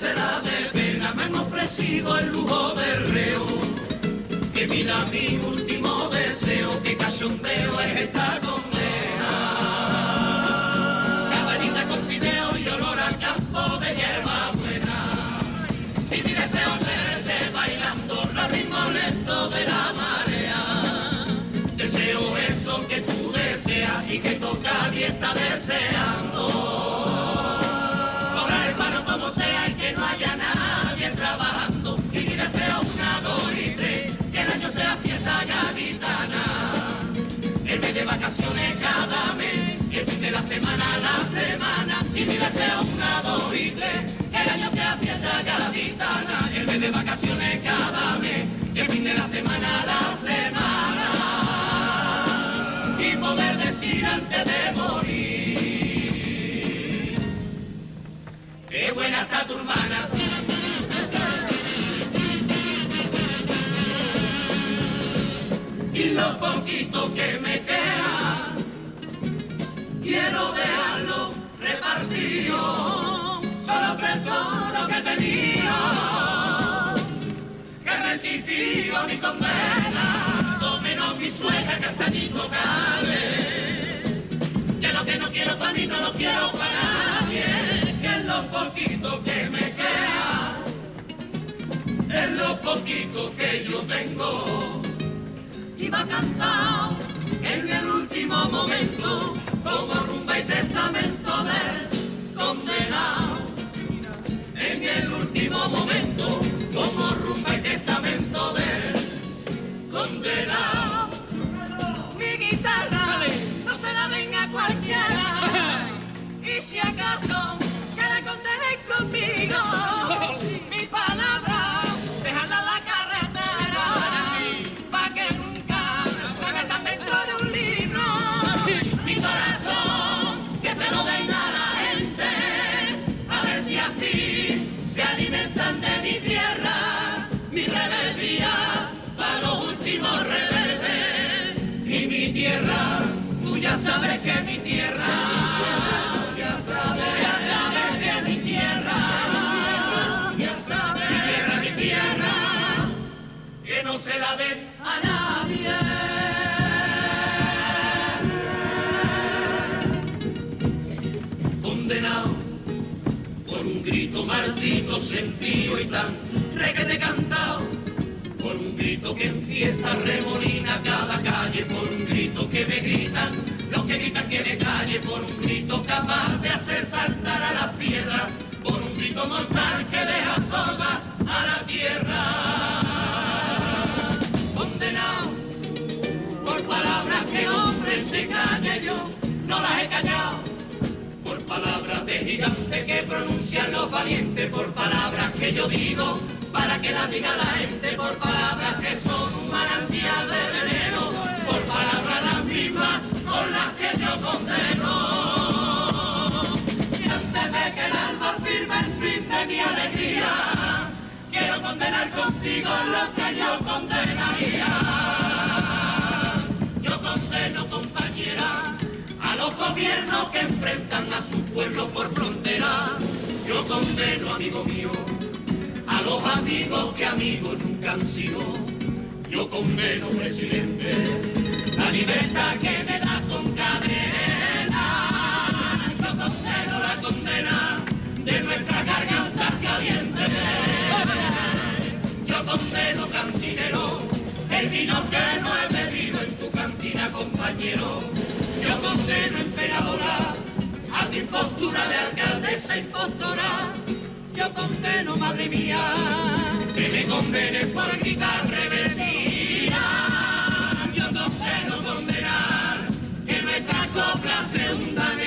será de pena, me han ofrecido el lujo del reo. Que mida mi último deseo, que cachondeo es esta condena. Cabanita con fideo y olor a campo de hierba buena. Si mi deseo es verte bailando los ritmos lentos de la marea. Deseo eso que tú deseas y que toca y está semana la semana. Y mi deseo una, dos y tres, que el año sea fiesta gaditana. El mes de vacaciones cada mes, el fin de la semana la semana. Y poder decir antes de morir. Qué buena está tu hermana. Y lo poquito que quiero dejarlo repartido. Solo tesoro que tenía, que resistió a mi condena. No menos mi suegra que se cabe que lo que no quiero para mí no lo quiero para nadie, que es lo poquito que me queda, es lo poquito que yo tengo. Iba cantado en el último momento, como rumba y testamento del condenado. En el último momento, como rumba y testamento del condenado mi guitarra no se la den a cualquiera. <laughs> Y si acaso que la contenéis conmigo, <laughs> a nadie. Condenado por un grito maldito sentido y tan requete cantado por un grito que en fiesta remolina cada calle, por un grito que me gritan, los que gritan que me calle, por un grito capaz de hacer saltar a las piedras, por un grito mortal que deja sorda a la tierra. Por palabras que hombre se calle yo, no las he callado por palabras de gigante que pronuncian los valientes, por palabras que yo digo, para que las diga la gente, por palabras que son un manantial de veneno, por palabras las mismas con las que yo condeno. Y antes de que el alma firme el fin de mi alegría, condenar contigo lo que yo condenaría. Yo condeno, compañera, a los gobiernos que enfrentan a su pueblo por frontera, Yo condeno, amigo mío, a los amigos que amigos nunca han sido. Yo condeno, presidente, la libertad que me da con cadena. Yo condeno la condena de nuestras gargantas calientes. Yo condeno, cantinero, el vino que no he bebido en tu cantina, compañero. Yo condeno, emperadora, a tu impostura de alcaldesa impostora. Yo condeno, madre mía, que me condenes por gritar rebeldía. Yo condeno condenar que nuestras coplas se hundan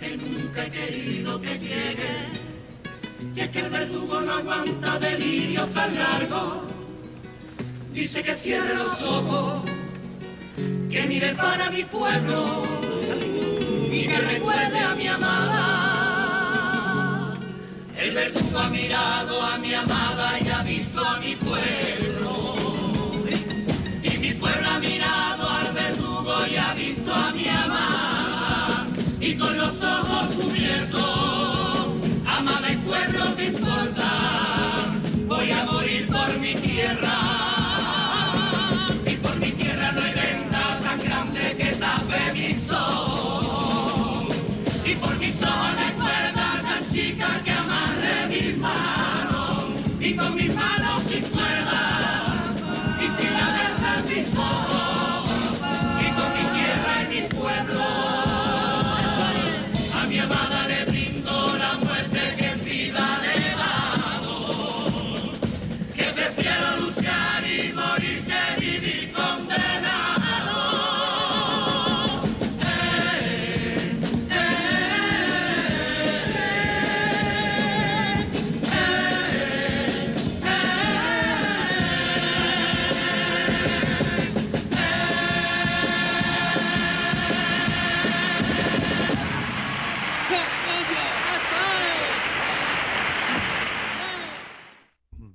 que nunca he querido que llegue, y es que el verdugo no aguanta delirios tan largos. Dice que cierre los ojos, que mire para mi pueblo y que recuerde a mi amada. El verdugo ha mirado a mi amada y ha visto a mi pueblo.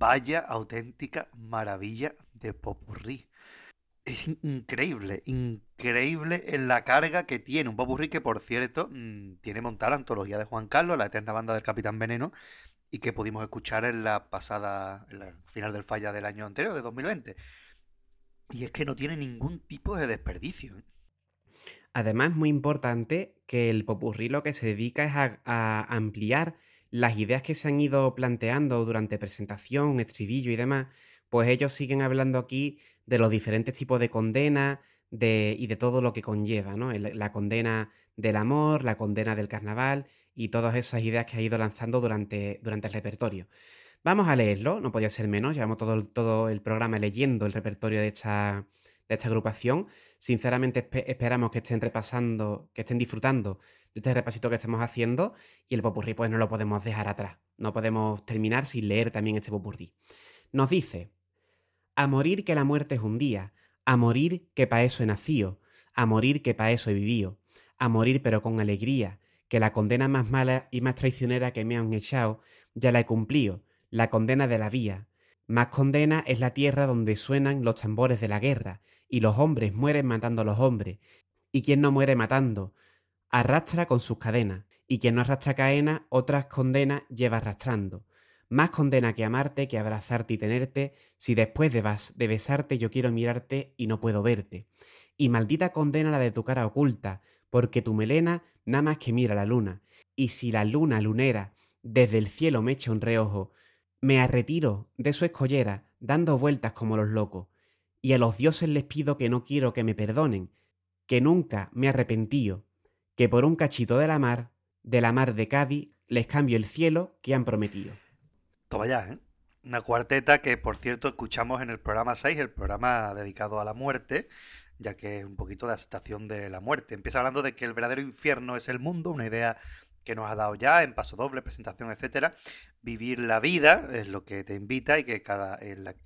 Vaya auténtica maravilla de popurrí. Es in- increíble, increíble en la carga que tiene. Un popurrí que, por cierto, mm, tiene montada la antología de Juan Carlos, la eterna banda del Capitán Veneno, y que pudimos escuchar en la pasada, en la final del falla del año anterior, de 2020. Y es que no tiene ningún tipo de desperdicio. ¿eh? Además, muy importante que el popurrí lo que se dedica es a ampliar las ideas que se han ido planteando durante presentación, estribillo y demás, pues ellos siguen hablando aquí de los diferentes tipos de condena de, y de todo lo que conlleva, ¿no? La condena del amor, la condena del carnaval y todas esas ideas que ha ido lanzando durante, durante el repertorio. Vamos a leerlo, no podía ser menos, llevamos todo, todo el programa leyendo el repertorio de esta, de esta agrupación. Sinceramente espe- esperamos que estén repasando, que estén disfrutando este repasito que estamos haciendo y el popurrí pues no lo podemos dejar atrás. No podemos terminar sin leer también este popurrí. Nos dice, a morir que la muerte es un día, a morir que pa' eso he nacido, a morir que pa' eso he vivido, a morir pero con alegría, que la condena más mala y más traicionera que me han echado ya la he cumplido, la condena de la vía. Más condena es la tierra donde suenan los tambores de la guerra, y los hombres mueren matando a los hombres, y quien no muere matando, arrastra con sus cadenas, y quien no arrastra cadena, otras condenas lleva arrastrando. Más condena que amarte, que abrazarte y tenerte, si después de, bas- de besarte yo quiero mirarte y no puedo verte. Y maldita condena la de tu cara oculta, porque tu melena nada más que mira la luna. Y si la luna lunera desde el cielo me echa un reojo, me arretiro de su escollera, dando vueltas como los locos. Y a los dioses les pido que no quiero que me perdonen, que nunca me arrepentío, que por un cachito de la mar, de la mar de Cádiz, les cambio el cielo que han prometido. Toma ya, ¿eh? Una cuarteta que, por cierto, escuchamos en el programa 6, el programa dedicado a la muerte, ya que es un poquito de aceptación de la muerte. Empieza hablando de que el verdadero infierno es el mundo, una idea que nos ha dado ya en paso doble, presentación, etcétera. Vivir la vida es lo que te invita y que cada,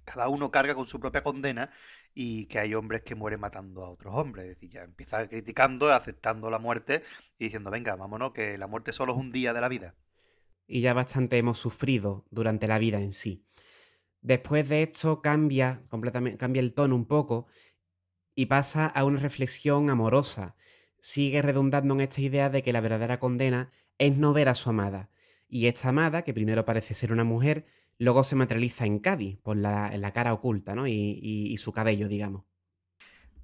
cada uno carga con su propia condena y que hay hombres que mueren matando a otros hombres. Es decir, ya empieza criticando, aceptando la muerte y diciendo, venga, vámonos, que la muerte solo es un día de la vida. y ya bastante hemos sufrido durante la vida en sí. Después de esto cambia completamente, cambia el tono un poco y pasa a una reflexión amorosa. Sigue redundando en esta idea de que la verdadera condena es no ver a su amada. Y esta amada, que primero parece ser una mujer, luego se materializa en Cádiz, por la, la cara oculta, ¿no? Y, y, su cabello, digamos.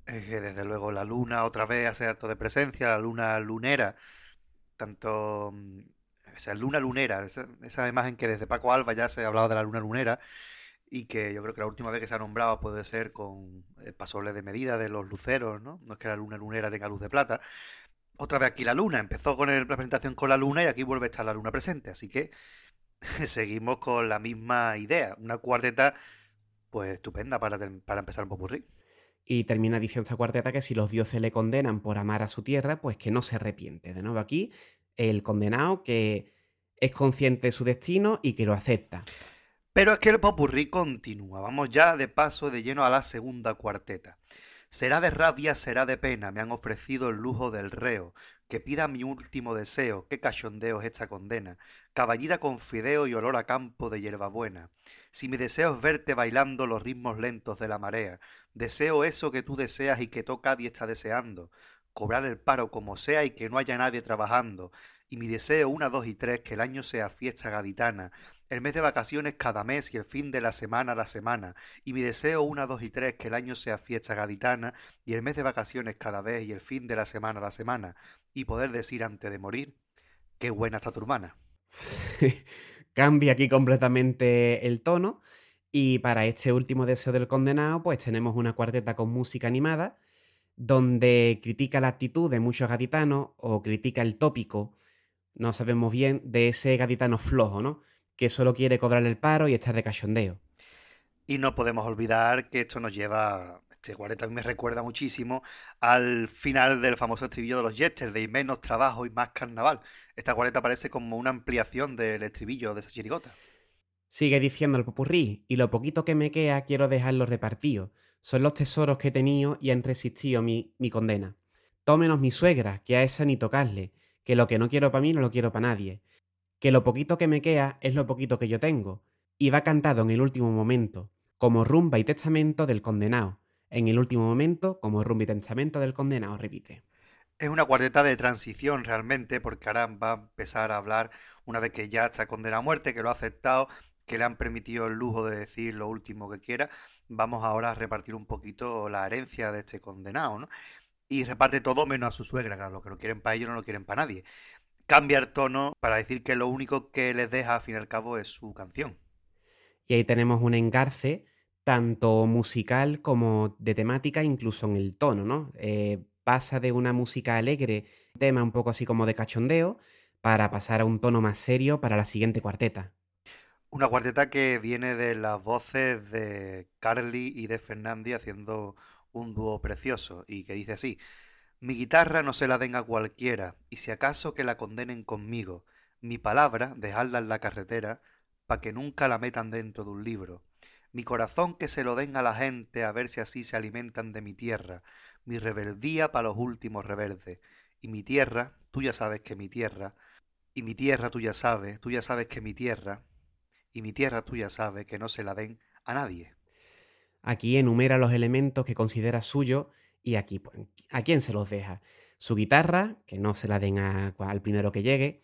Es que desde luego la luna otra vez hace acto de presencia, la luna lunera, tanto mm, o luna lunera, esa, esa, imagen que desde Paco Alba ya se ha hablado de la luna lunera y que yo creo que la última vez que se ha nombrado puede ser con el pasoble de medida de los luceros, ¿no? No es que la luna lunera tenga luz de plata. Otra vez aquí la luna, empezó con la presentación con la luna y aquí vuelve a estar la luna presente, así que <laughs> seguimos con la misma idea, una cuarteta pues estupenda para, para empezar un popurrí. Y termina diciendo esta cuarteta que si los dioses le condenan por amar a su tierra, pues que no se arrepiente. De nuevo aquí, el condenado que es consciente de su destino y que lo acepta. Pero es que el popurrí continúa. Vamos ya de paso de lleno a la segunda cuarteta. Será de rabia, será de pena, me han ofrecido el lujo del reo, que pida mi último deseo, qué cachondeo es esta condena, caballita con fideo y olor a campo de hierbabuena. Si mi deseo es verte bailando los ritmos lentos de la marea, deseo eso que tú deseas y que toca y está deseando, cobrar el paro como sea y que no haya nadie trabajando, y mi deseo una, dos y tres, que el año sea fiesta gaditana, el mes de vacaciones cada mes y el fin de la semana a la semana, y mi deseo una, dos y tres, que el año sea fiesta gaditana, y el mes de vacaciones cada vez y el fin de la semana a la semana, y poder decir antes de morir, qué buena está tu hermana. <laughs> Cambia aquí completamente el tono, y para este último deseo del condenado, pues tenemos una cuarteta con música animada, donde critica la actitud de muchos gaditanos o critica el tópico, no sabemos bien, de ese gaditano flojo, ¿no? Que solo quiere cobrar el paro y estar de cachondeo. Y no podemos olvidar que esto nos lleva, este 40 me recuerda muchísimo al final del famoso estribillo de los Jester, de menos trabajo y más carnaval. Esta 40 parece como una ampliación del estribillo de esa chirigota. Sigue diciendo el popurrí, y lo poquito que me queda quiero dejarlo repartido son los tesoros que he tenido y han resistido mi, mi condena. Tómenos mi suegra, que a esa ni tocarle, que lo que no quiero para mí no lo quiero para nadie, que lo poquito que me queda es lo poquito que yo tengo, y va cantado en el último momento, como rumba y testamento del condenado, en el último momento como rumba y testamento del condenado, repite. Es una cuarteta de transición realmente, porque ahora va a empezar a hablar una vez que ya está condenado a muerte, que lo ha aceptado, que le han permitido el lujo de decir lo último que quiera, vamos ahora a repartir un poquito la herencia de este condenado, ¿no? Y reparte todo menos a su suegra, claro, lo que no quieren para ellos no lo quieren para nadie. Cambia el tono para decir que lo único que les deja, al fin y al cabo, es su canción. Y ahí tenemos un engarce tanto musical como de temática, incluso en el tono, ¿no? Eh, pasa de una música alegre, tema un poco así como de cachondeo, para pasar a un tono más serio para la siguiente cuarteta. Una cuarteta que viene de las voces de Carly y de Fernandi haciendo un dúo precioso y que dice así: Mi guitarra no se la den a cualquiera, y si acaso que la condenen conmigo, mi palabra dejadla en la carretera, pa' que nunca la metan dentro de un libro. Mi corazón que se lo den a la gente a ver si así se alimentan de mi tierra, mi rebeldía pa' los últimos reverdes, y mi tierra, tú ya sabes que mi tierra, y mi tierra tú ya sabes, tú ya sabes que mi tierra, y mi tierra tuya sabe que no se la den a nadie. Aquí enumera los elementos que considera suyo y aquí, pues, ¿a quién se los deja? Su guitarra, que no se la den al primero que llegue.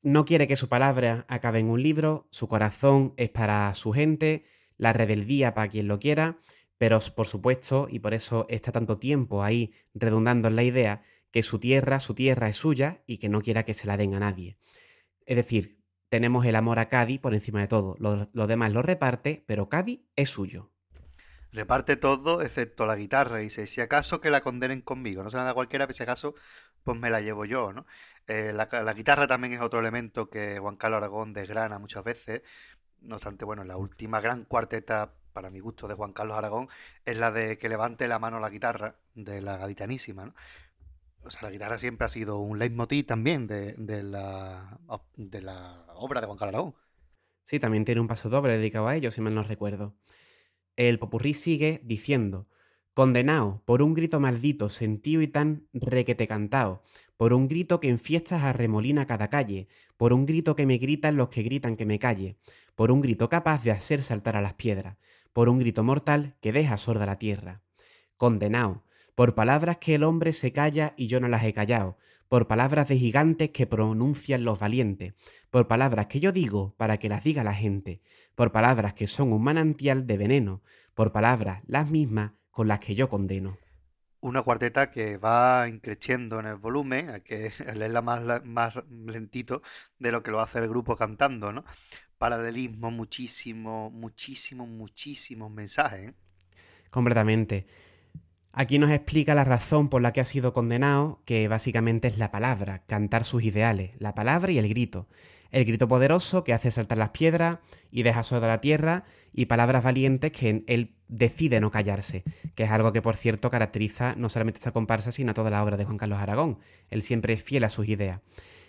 No quiere que su palabra acabe en un libro, su corazón es para su gente, la rebeldía para quien lo quiera, pero por supuesto, y por eso está tanto tiempo ahí redundando en la idea, que su tierra, su tierra es suya y que no quiera que se la den a nadie. Es decir, tenemos el amor a Cádiz por encima de todo. Lo, demás lo reparte, pero Cádiz es suyo. Reparte todo excepto la guitarra. Y dice, si acaso que la condenen conmigo. No se la da cualquiera, pero si acaso, pues me la llevo yo, ¿no? Eh, la, guitarra también es otro elemento que Juan Carlos Aragón desgrana muchas veces. No obstante, bueno, la última gran cuarteta, para mi gusto, de Juan Carlos Aragón, es la de que levante la mano la guitarra, de la gaditanísima, ¿no? o sea, la guitarra siempre ha sido un leitmotiv también de, la, de la obra de Juan Carlos Aragón. Sí, también tiene un paso doble dedicado a ello, si mal no recuerdo. El popurrí sigue diciendo, condenado por un grito maldito, sentido y tan requete cantao, por un grito que en fiestas arremolina cada calle, por un grito que me gritan los que gritan que me calle, por un grito capaz de hacer saltar a las piedras, por un grito mortal que deja sorda la tierra. Condenado, por palabras que el hombre se calla y yo no las he callado, por palabras de gigantes que pronuncian los valientes, por palabras que yo digo para que las diga la gente, por palabras que son un manantial de veneno, por palabras las mismas con las que yo condeno. Una cuarteta que va increciendo en el volumen, hay que <laughs> leerla más, más lentito de lo que lo hace el grupo cantando, ¿no? Paralelismo, muchísimo, muchísimo, muchísimos mensajes. ¿eh? Completamente. Aquí nos explica la razón por la que ha sido condenado, que básicamente es la palabra, cantar sus ideales, la palabra y el grito. El grito poderoso que hace saltar las piedras y deja sorda la tierra, y palabras valientes que él decide no callarse, que es algo que por cierto caracteriza no solamente esta comparsa, sino toda la obra de Juan Carlos Aragón. Él siempre es fiel a sus ideas.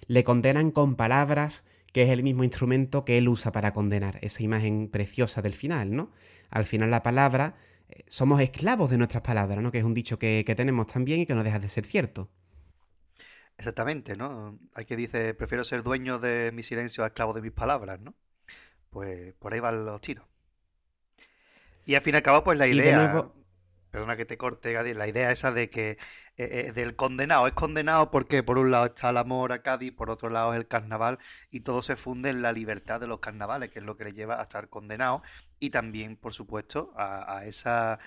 Le condenan con palabras que es el mismo instrumento que él usa para condenar, esa imagen preciosa del final, ¿no? Al final la palabra somos esclavos de nuestras palabras, ¿no? Que es un dicho que, tenemos también y que no deja de ser cierto. Exactamente, ¿no? Hay que dice, prefiero ser dueño de mi silencio a esclavo de mis palabras, ¿no? Pues por ahí van los tiros. Y al fin y al cabo, pues la idea perdona que te corte, Gadi, la idea esa de que eh, eh, del condenado es condenado porque por un lado está el amor a Cádiz, por otro lado es el carnaval y todo se funde en la libertad de los carnavales, que es lo que le lleva a estar condenado y también, por supuesto, a, esa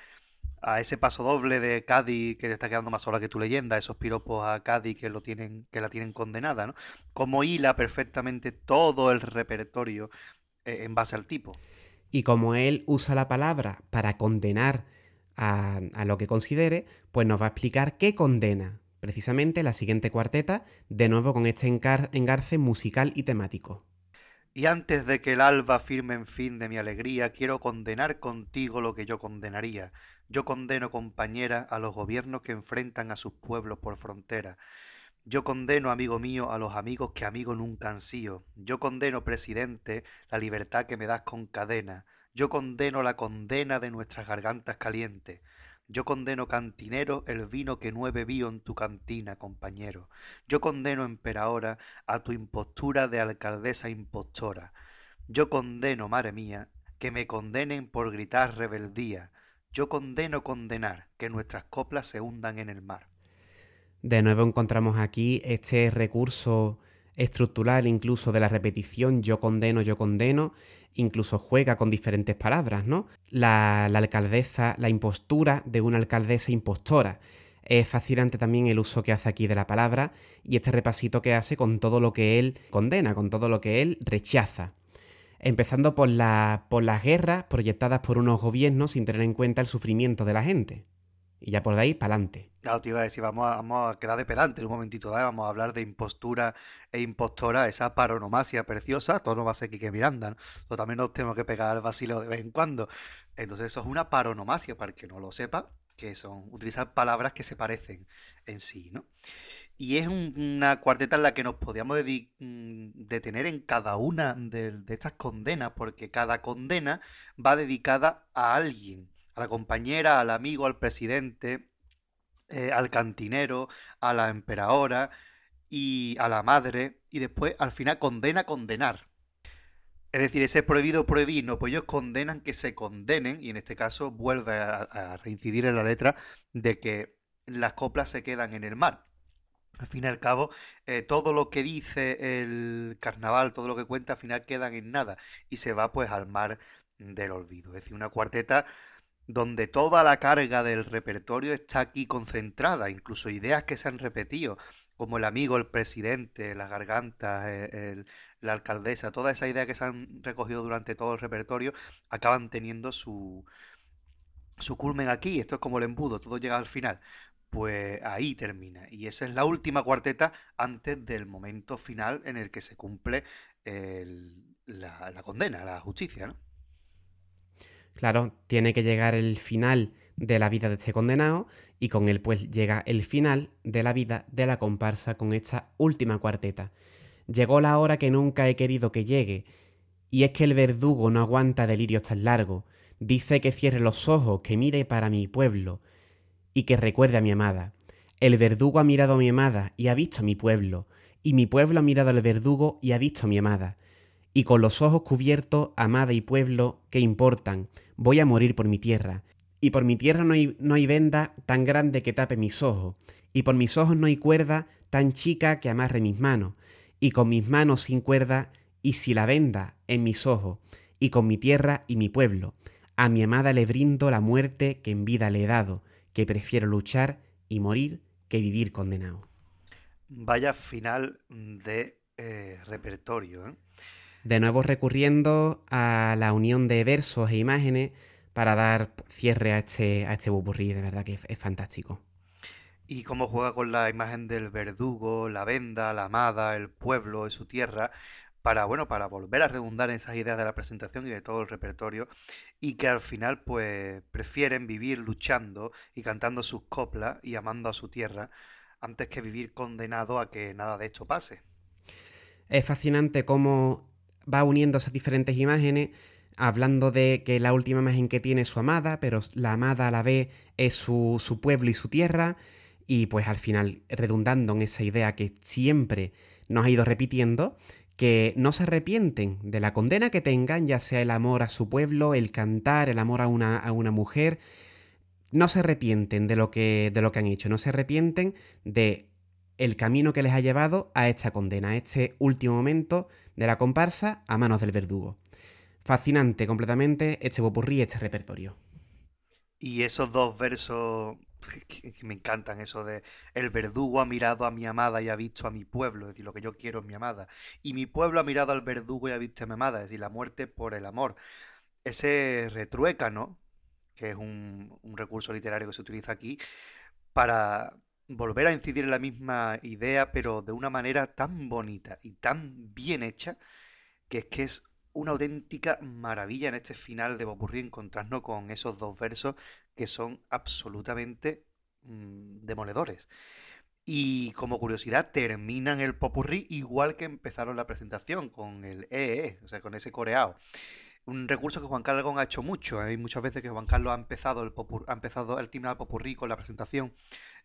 a ese paso doble de Cádiz que te está quedando más sola que tu leyenda, esos piropos a Cádiz que lo tienen que la tienen condenada, ¿no? Como hila perfectamente todo el repertorio eh, en base al tipo. Y como él usa la palabra para condenar a, lo que considere, pues nos va a explicar qué condena. Precisamente la siguiente cuarteta, de nuevo con este engarce musical y temático. Y antes de que el alba firme en fin de mi alegría, quiero condenar contigo lo que yo condenaría. Yo condeno, compañera, a los gobiernos que enfrentan a sus pueblos por frontera. Yo condeno, amigo mío, a los amigos que amigo nunca han. Yo condeno, presidente, la libertad que me das con cadena. Yo condeno la condena de nuestras gargantas calientes. Yo condeno, cantinero, el vino que no he bebido en tu cantina, compañero. Yo condeno, emperadora, a tu impostura de alcaldesa impostora. Yo condeno, madre mía, que me condenen por gritar rebeldía. Yo condeno condenar que nuestras coplas se hundan en el mar. De nuevo encontramos aquí este recurso estructural incluso de la repetición yo condeno, yo condeno, incluso juega con diferentes palabras, ¿no? La, alcaldesa, la impostura de una alcaldesa impostora. Es fascinante también el uso que hace aquí de la palabra y este repasito que hace con todo lo que él condena, con todo lo que él rechaza. Empezando por, por las guerras proyectadas por unos gobiernos sin tener en cuenta el sufrimiento de la gente. Y ya por ahí, para adelante. Claro, te iba a decir, vamos a, vamos a quedar de pedante en un momentito, vamos a hablar de impostura e impostora, esa paronomasia preciosa, todo no va a ser Quique Miranda, ¿no? también nos tenemos que pegar al vacilo de vez en cuando. Entonces eso es una paronomasia, para el que no lo sepa, que son utilizar palabras que se parecen en sí, ¿no? Y es una cuarteta en la que nos podíamos mm, detener en cada una de, de estas condenas, porque cada condena va dedicada a alguien a la compañera, al amigo, al presidente, eh, al cantinero, a la emperadora y a la madre, y después al final condena condenar. Es decir, ese prohibido prohibir, no, pues ellos condenan que se condenen, y en este caso vuelve a, reincidir en la letra de que las coplas se quedan en el mar. Al fin y al cabo, eh, todo lo que dice el carnaval, todo lo que cuenta, al final quedan en nada y se va pues al mar del olvido. Es decir, una cuarteta donde toda la carga del repertorio está aquí concentrada, incluso ideas que se han repetido, como el amigo, el presidente, las gargantas, e, la alcaldesa, todas esas ideas que se han recogido durante todo el repertorio acaban teniendo su, su culmen aquí. Esto es como el embudo, todo llega al final. Pues ahí termina. Y esa es la última cuarteta antes del momento final en el que se cumple la, la condena, la justicia, ¿no? Claro, tiene que llegar el final de la vida de este condenado y con él pues llega el final de la vida de la comparsa con esta última cuarteta. Llegó la hora que nunca he querido que llegue, y es que el verdugo no aguanta delirios tan largos. Dice que cierre los ojos, que mire para mi pueblo y que recuerde a mi amada. El verdugo ha mirado a mi amada y ha visto a mi pueblo, y mi pueblo ha mirado al verdugo y ha visto a mi amada. Y con los ojos cubiertos, amada y pueblo, ¿qué importan? Voy a morir por mi tierra, Y por mi tierra no hay, venda tan grande que tape mis ojos, y por mis ojos no hay cuerda tan chica que amarre mis manos, y con mis manos sin cuerda, y si la venda en mis ojos, y con mi tierra y mi pueblo, a mi amada le brindo la muerte que en vida le he dado, que prefiero luchar y morir que vivir condenado. Vaya final de eh, repertorio. ¿eh? De nuevo recurriendo a la unión de versos e imágenes para dar cierre a este, a este de verdad que es, fantástico. Y cómo juega con la imagen del verdugo, la venda, la amada, el pueblo su tierra, para, bueno, para volver a redundar en esas ideas de la presentación y de todo el repertorio, y que al final, pues, prefieren vivir luchando y cantando sus coplas y amando a su tierra, antes que vivir condenado a que nada de esto pase. Es fascinante cómo va uniendo esas diferentes imágenes, hablando de que la última imagen que tiene es su amada, pero la amada a la vez es su, su pueblo y su tierra, y pues al final redundando en esa idea que siempre nos ha ido repitiendo, que no se arrepienten de la condena que tengan, ya sea el amor a su pueblo, el cantar, el amor a una, a una mujer, no se arrepienten de lo, que, de lo que han hecho, no se arrepienten de el camino que les ha llevado a esta condena, a este último momento de la comparsa a manos del verdugo. Fascinante completamente este bopurrí, este repertorio. Y esos dos versos que, me encantan, eso de el verdugo ha mirado a mi amada y ha visto a mi pueblo, es decir, lo que yo quiero es mi amada. Y mi pueblo ha mirado al verdugo y ha visto a mi amada, es decir, la muerte por el amor. Ese retruécano, que es un recurso literario que se utiliza aquí, para volver a incidir en la misma idea, pero de una manera tan bonita y tan bien hecha, que es que es una auténtica maravilla en este final de Bopurrí encontrarnos con esos dos versos que son absolutamente mm, demoledores. Y como curiosidad, terminan el popurrí igual que empezaron la presentación, con el EE, e, o sea, con ese coreado. Un recurso que Juan Carlos ha hecho mucho. Hay muchas veces que Juan Carlos ha empezado el, ha empezado el timbre popurrí con la presentación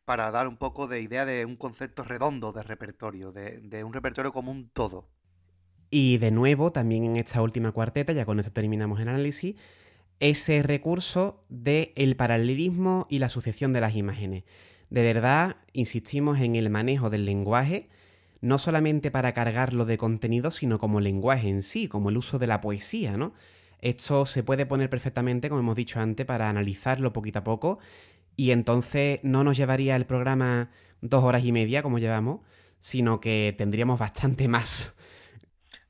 para dar un poco de idea de un concepto redondo de repertorio, de, un repertorio como un todo. Y de nuevo, también en esta última cuarteta, ya con esto terminamos el análisis, ese recurso del el paralelismo y la sucesión de las imágenes. De verdad, insistimos en el manejo del lenguaje, no solamente para cargarlo de contenido, sino como lenguaje en sí, como el uso de la poesía, ¿no? Esto se puede poner perfectamente, como hemos dicho antes, para analizarlo poquito a poco, y entonces no nos llevaría el programa dos horas y media, como llevamos, sino que tendríamos bastante más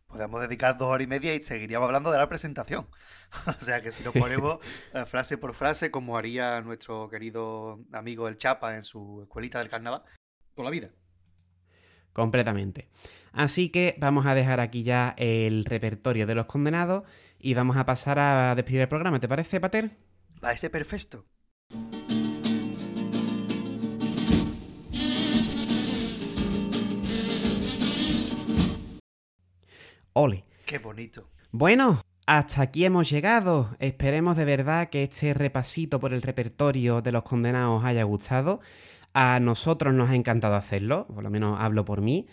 podemos dedicar dos horas y media y seguiríamos hablando de la presentación. <laughs> o sea que si lo ponemos <laughs> eh, frase por frase, como haría nuestro querido amigo El Chapa en su escuelita del carnaval, toda la vida. Completamente. Así que vamos a dejar aquí ya el repertorio de los condenados y vamos a pasar a despedir el programa. ¿Te parece, Pater? Va, este perfecto. Ole. Qué bonito. Bueno, hasta aquí hemos llegado. Esperemos de verdad que este repasito por el repertorio de los condenados os haya gustado. A nosotros nos ha encantado hacerlo, por lo menos hablo por mí.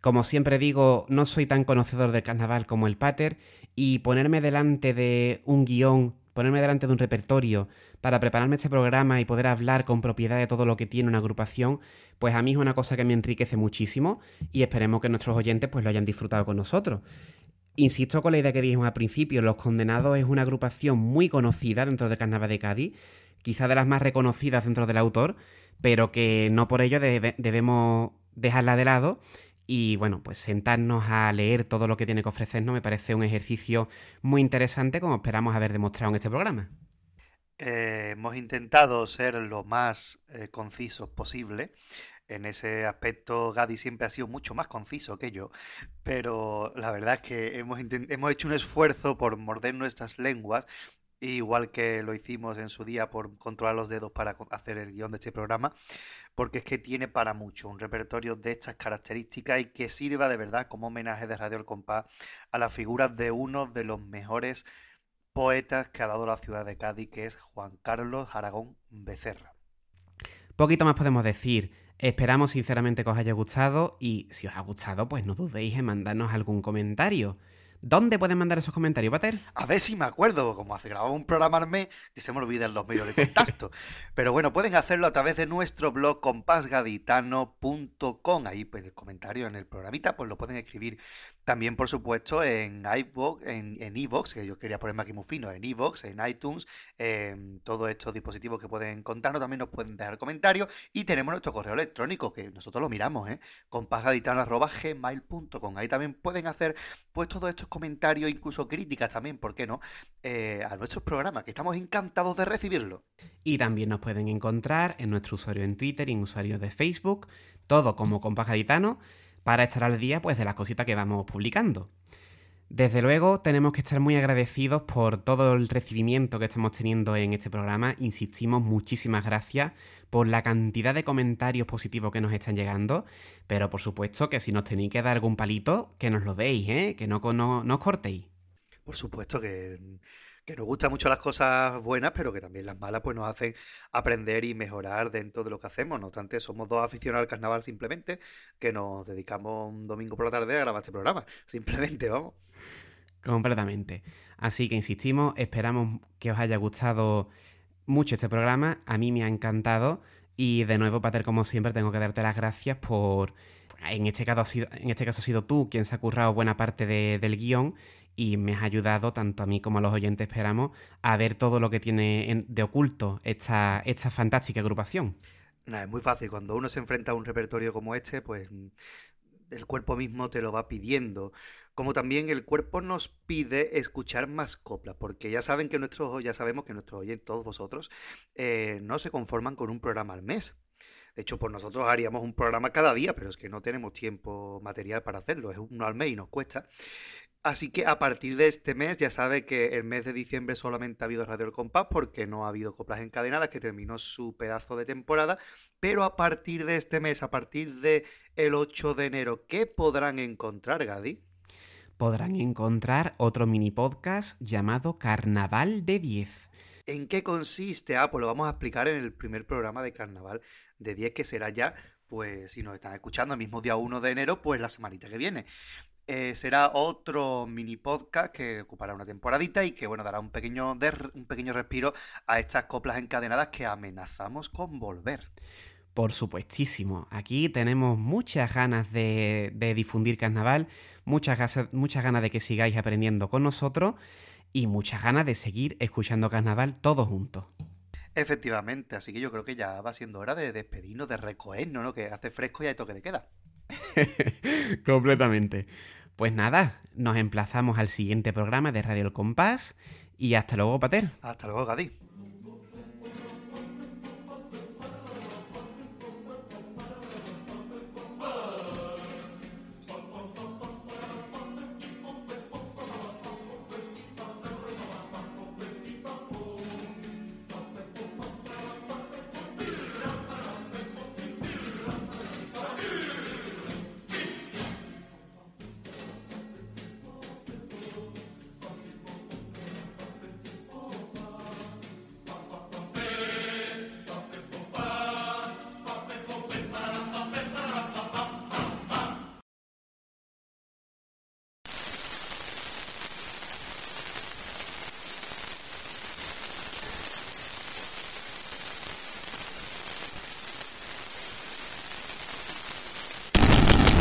Como siempre digo, no soy tan conocedor del carnaval como el Pater y ponerme delante de un guion, ponerme delante de un repertorio para prepararme este programa y poder hablar con propiedad de todo lo que tiene una agrupación, pues a mí es una cosa que me enriquece muchísimo y esperemos que nuestros oyentes pues lo hayan disfrutado con nosotros. Insisto con la idea que dijimos al principio, Los Condenados es una agrupación muy conocida dentro de Carnaval de Cádiz, quizá de las más reconocidas dentro del autor, pero que no por ello debemos dejarla de lado y bueno, pues sentarnos a leer todo lo que tiene que ofrecernos me parece un ejercicio muy interesante como esperamos haber demostrado en este programa. Eh, hemos intentado ser lo más eh, concisos posible. En ese aspecto, Gadi siempre ha sido mucho más conciso que yo, pero la verdad es que hemos, hemos hecho un esfuerzo por morder nuestras lenguas, igual que lo hicimos en su día por controlar los dedos para hacer el guion de este programa, porque es que tiene para mucho un repertorio de estas características y que sirva de verdad como homenaje de Radio El Compás a la figura de uno de los mejores poetas que ha dado la ciudad de Cádiz, que es Juan Carlos Aragón Becerra. Poquito más podemos decir. Esperamos sinceramente que os haya gustado y si os ha gustado, pues no dudéis en mandarnos algún comentario. ¿Dónde pueden mandar esos comentarios, Pater? A ver si me acuerdo, como hace grababa un programa al mes, y se me olvidan los medios de contacto. <laughs> Pero bueno, pueden hacerlo a través de nuestro blog compasgaditano.com. Ahí pues, el comentario en el programita, pues lo pueden escribir también, por supuesto, en iVoox, en, en que yo quería ponerme aquí muy fino, en iVoox, en iTunes, en todos estos dispositivos que pueden contarnos, también nos pueden dejar comentarios. Y tenemos nuestro correo electrónico, que nosotros lo miramos, ¿eh? Ahí también pueden hacer pues todos estos comentarios, incluso críticas también, ¿por qué no? Eh, a nuestros programas, que estamos encantados de recibirlo. Y también nos pueden encontrar en nuestro usuario en Twitter y en usuario de Facebook, todo como Compás Gaditano para estar al día pues, de las cositas que vamos publicando. Desde luego tenemos que estar muy agradecidos por todo el recibimiento que estamos teniendo en este programa. Insistimos, muchísimas gracias por la cantidad de comentarios positivos que nos están llegando. Pero por supuesto que si nos tenéis que dar algún palito, que nos lo deis, ¿eh? que no, no, no os cortéis. Por supuesto que que nos gustan mucho las cosas buenas, pero que también las malas pues nos hacen aprender y mejorar dentro de lo que hacemos. No obstante, somos dos aficionados al carnaval simplemente, que nos dedicamos un domingo por la tarde a grabar este programa. <laughs> Simplemente, vamos. Completamente. Así que insistimos, esperamos que os haya gustado mucho este programa. A mí me ha encantado. Y de nuevo, Pater, como siempre, tengo que darte las gracias por. En este caso, ha sido, en este caso ha sido tú quien se ha currado buena parte del guion y me has ayudado, tanto a mí como a los oyentes esperamos, a ver todo lo que tiene de oculto esta, esta fantástica agrupación. Nada, es muy fácil. Cuando uno se enfrenta a un repertorio como este, pues el cuerpo mismo te lo va pidiendo. Como también el cuerpo nos pide escuchar más coplas, porque ya saben que nuestros, ya sabemos que nuestros oyentes, todos vosotros, eh, no se conforman con un programa al mes. De hecho, por nosotros haríamos un programa cada día, pero es que no tenemos tiempo material para hacerlo. Es uno al mes y nos cuesta. Así que a partir de este mes ya sabe que el mes de diciembre solamente ha habido Radio El Compás porque no ha habido coplas encadenadas que terminó su pedazo de temporada, pero a partir de este mes, a partir de el 8 de enero, ¿qué podrán encontrar, Gadi? Podrán encontrar otro mini podcast llamado Carnaval de 10. ¿En qué consiste? Ah, pues lo vamos a explicar en el primer programa de Carnaval de 10 que será ya pues si nos están escuchando el mismo día 1 de enero, pues la semanita que viene. Eh, será otro mini podcast que ocupará una temporadita y que bueno dará un pequeño, un pequeño respiro a estas coplas encadenadas que amenazamos con volver. Por supuestísimo. Aquí tenemos muchas ganas de, difundir carnaval, muchas, muchas ganas de que sigáis aprendiendo con nosotros y muchas ganas de seguir escuchando carnaval todos juntos. Efectivamente, así que yo creo que ya va siendo hora de despedirnos, de recogernos, ¿no? Que hace fresco y hay toque de queda. <laughs> Completamente. Pues nada, nos emplazamos al siguiente programa de Radio El Compás y hasta luego, Pater. Hasta luego, Gadi.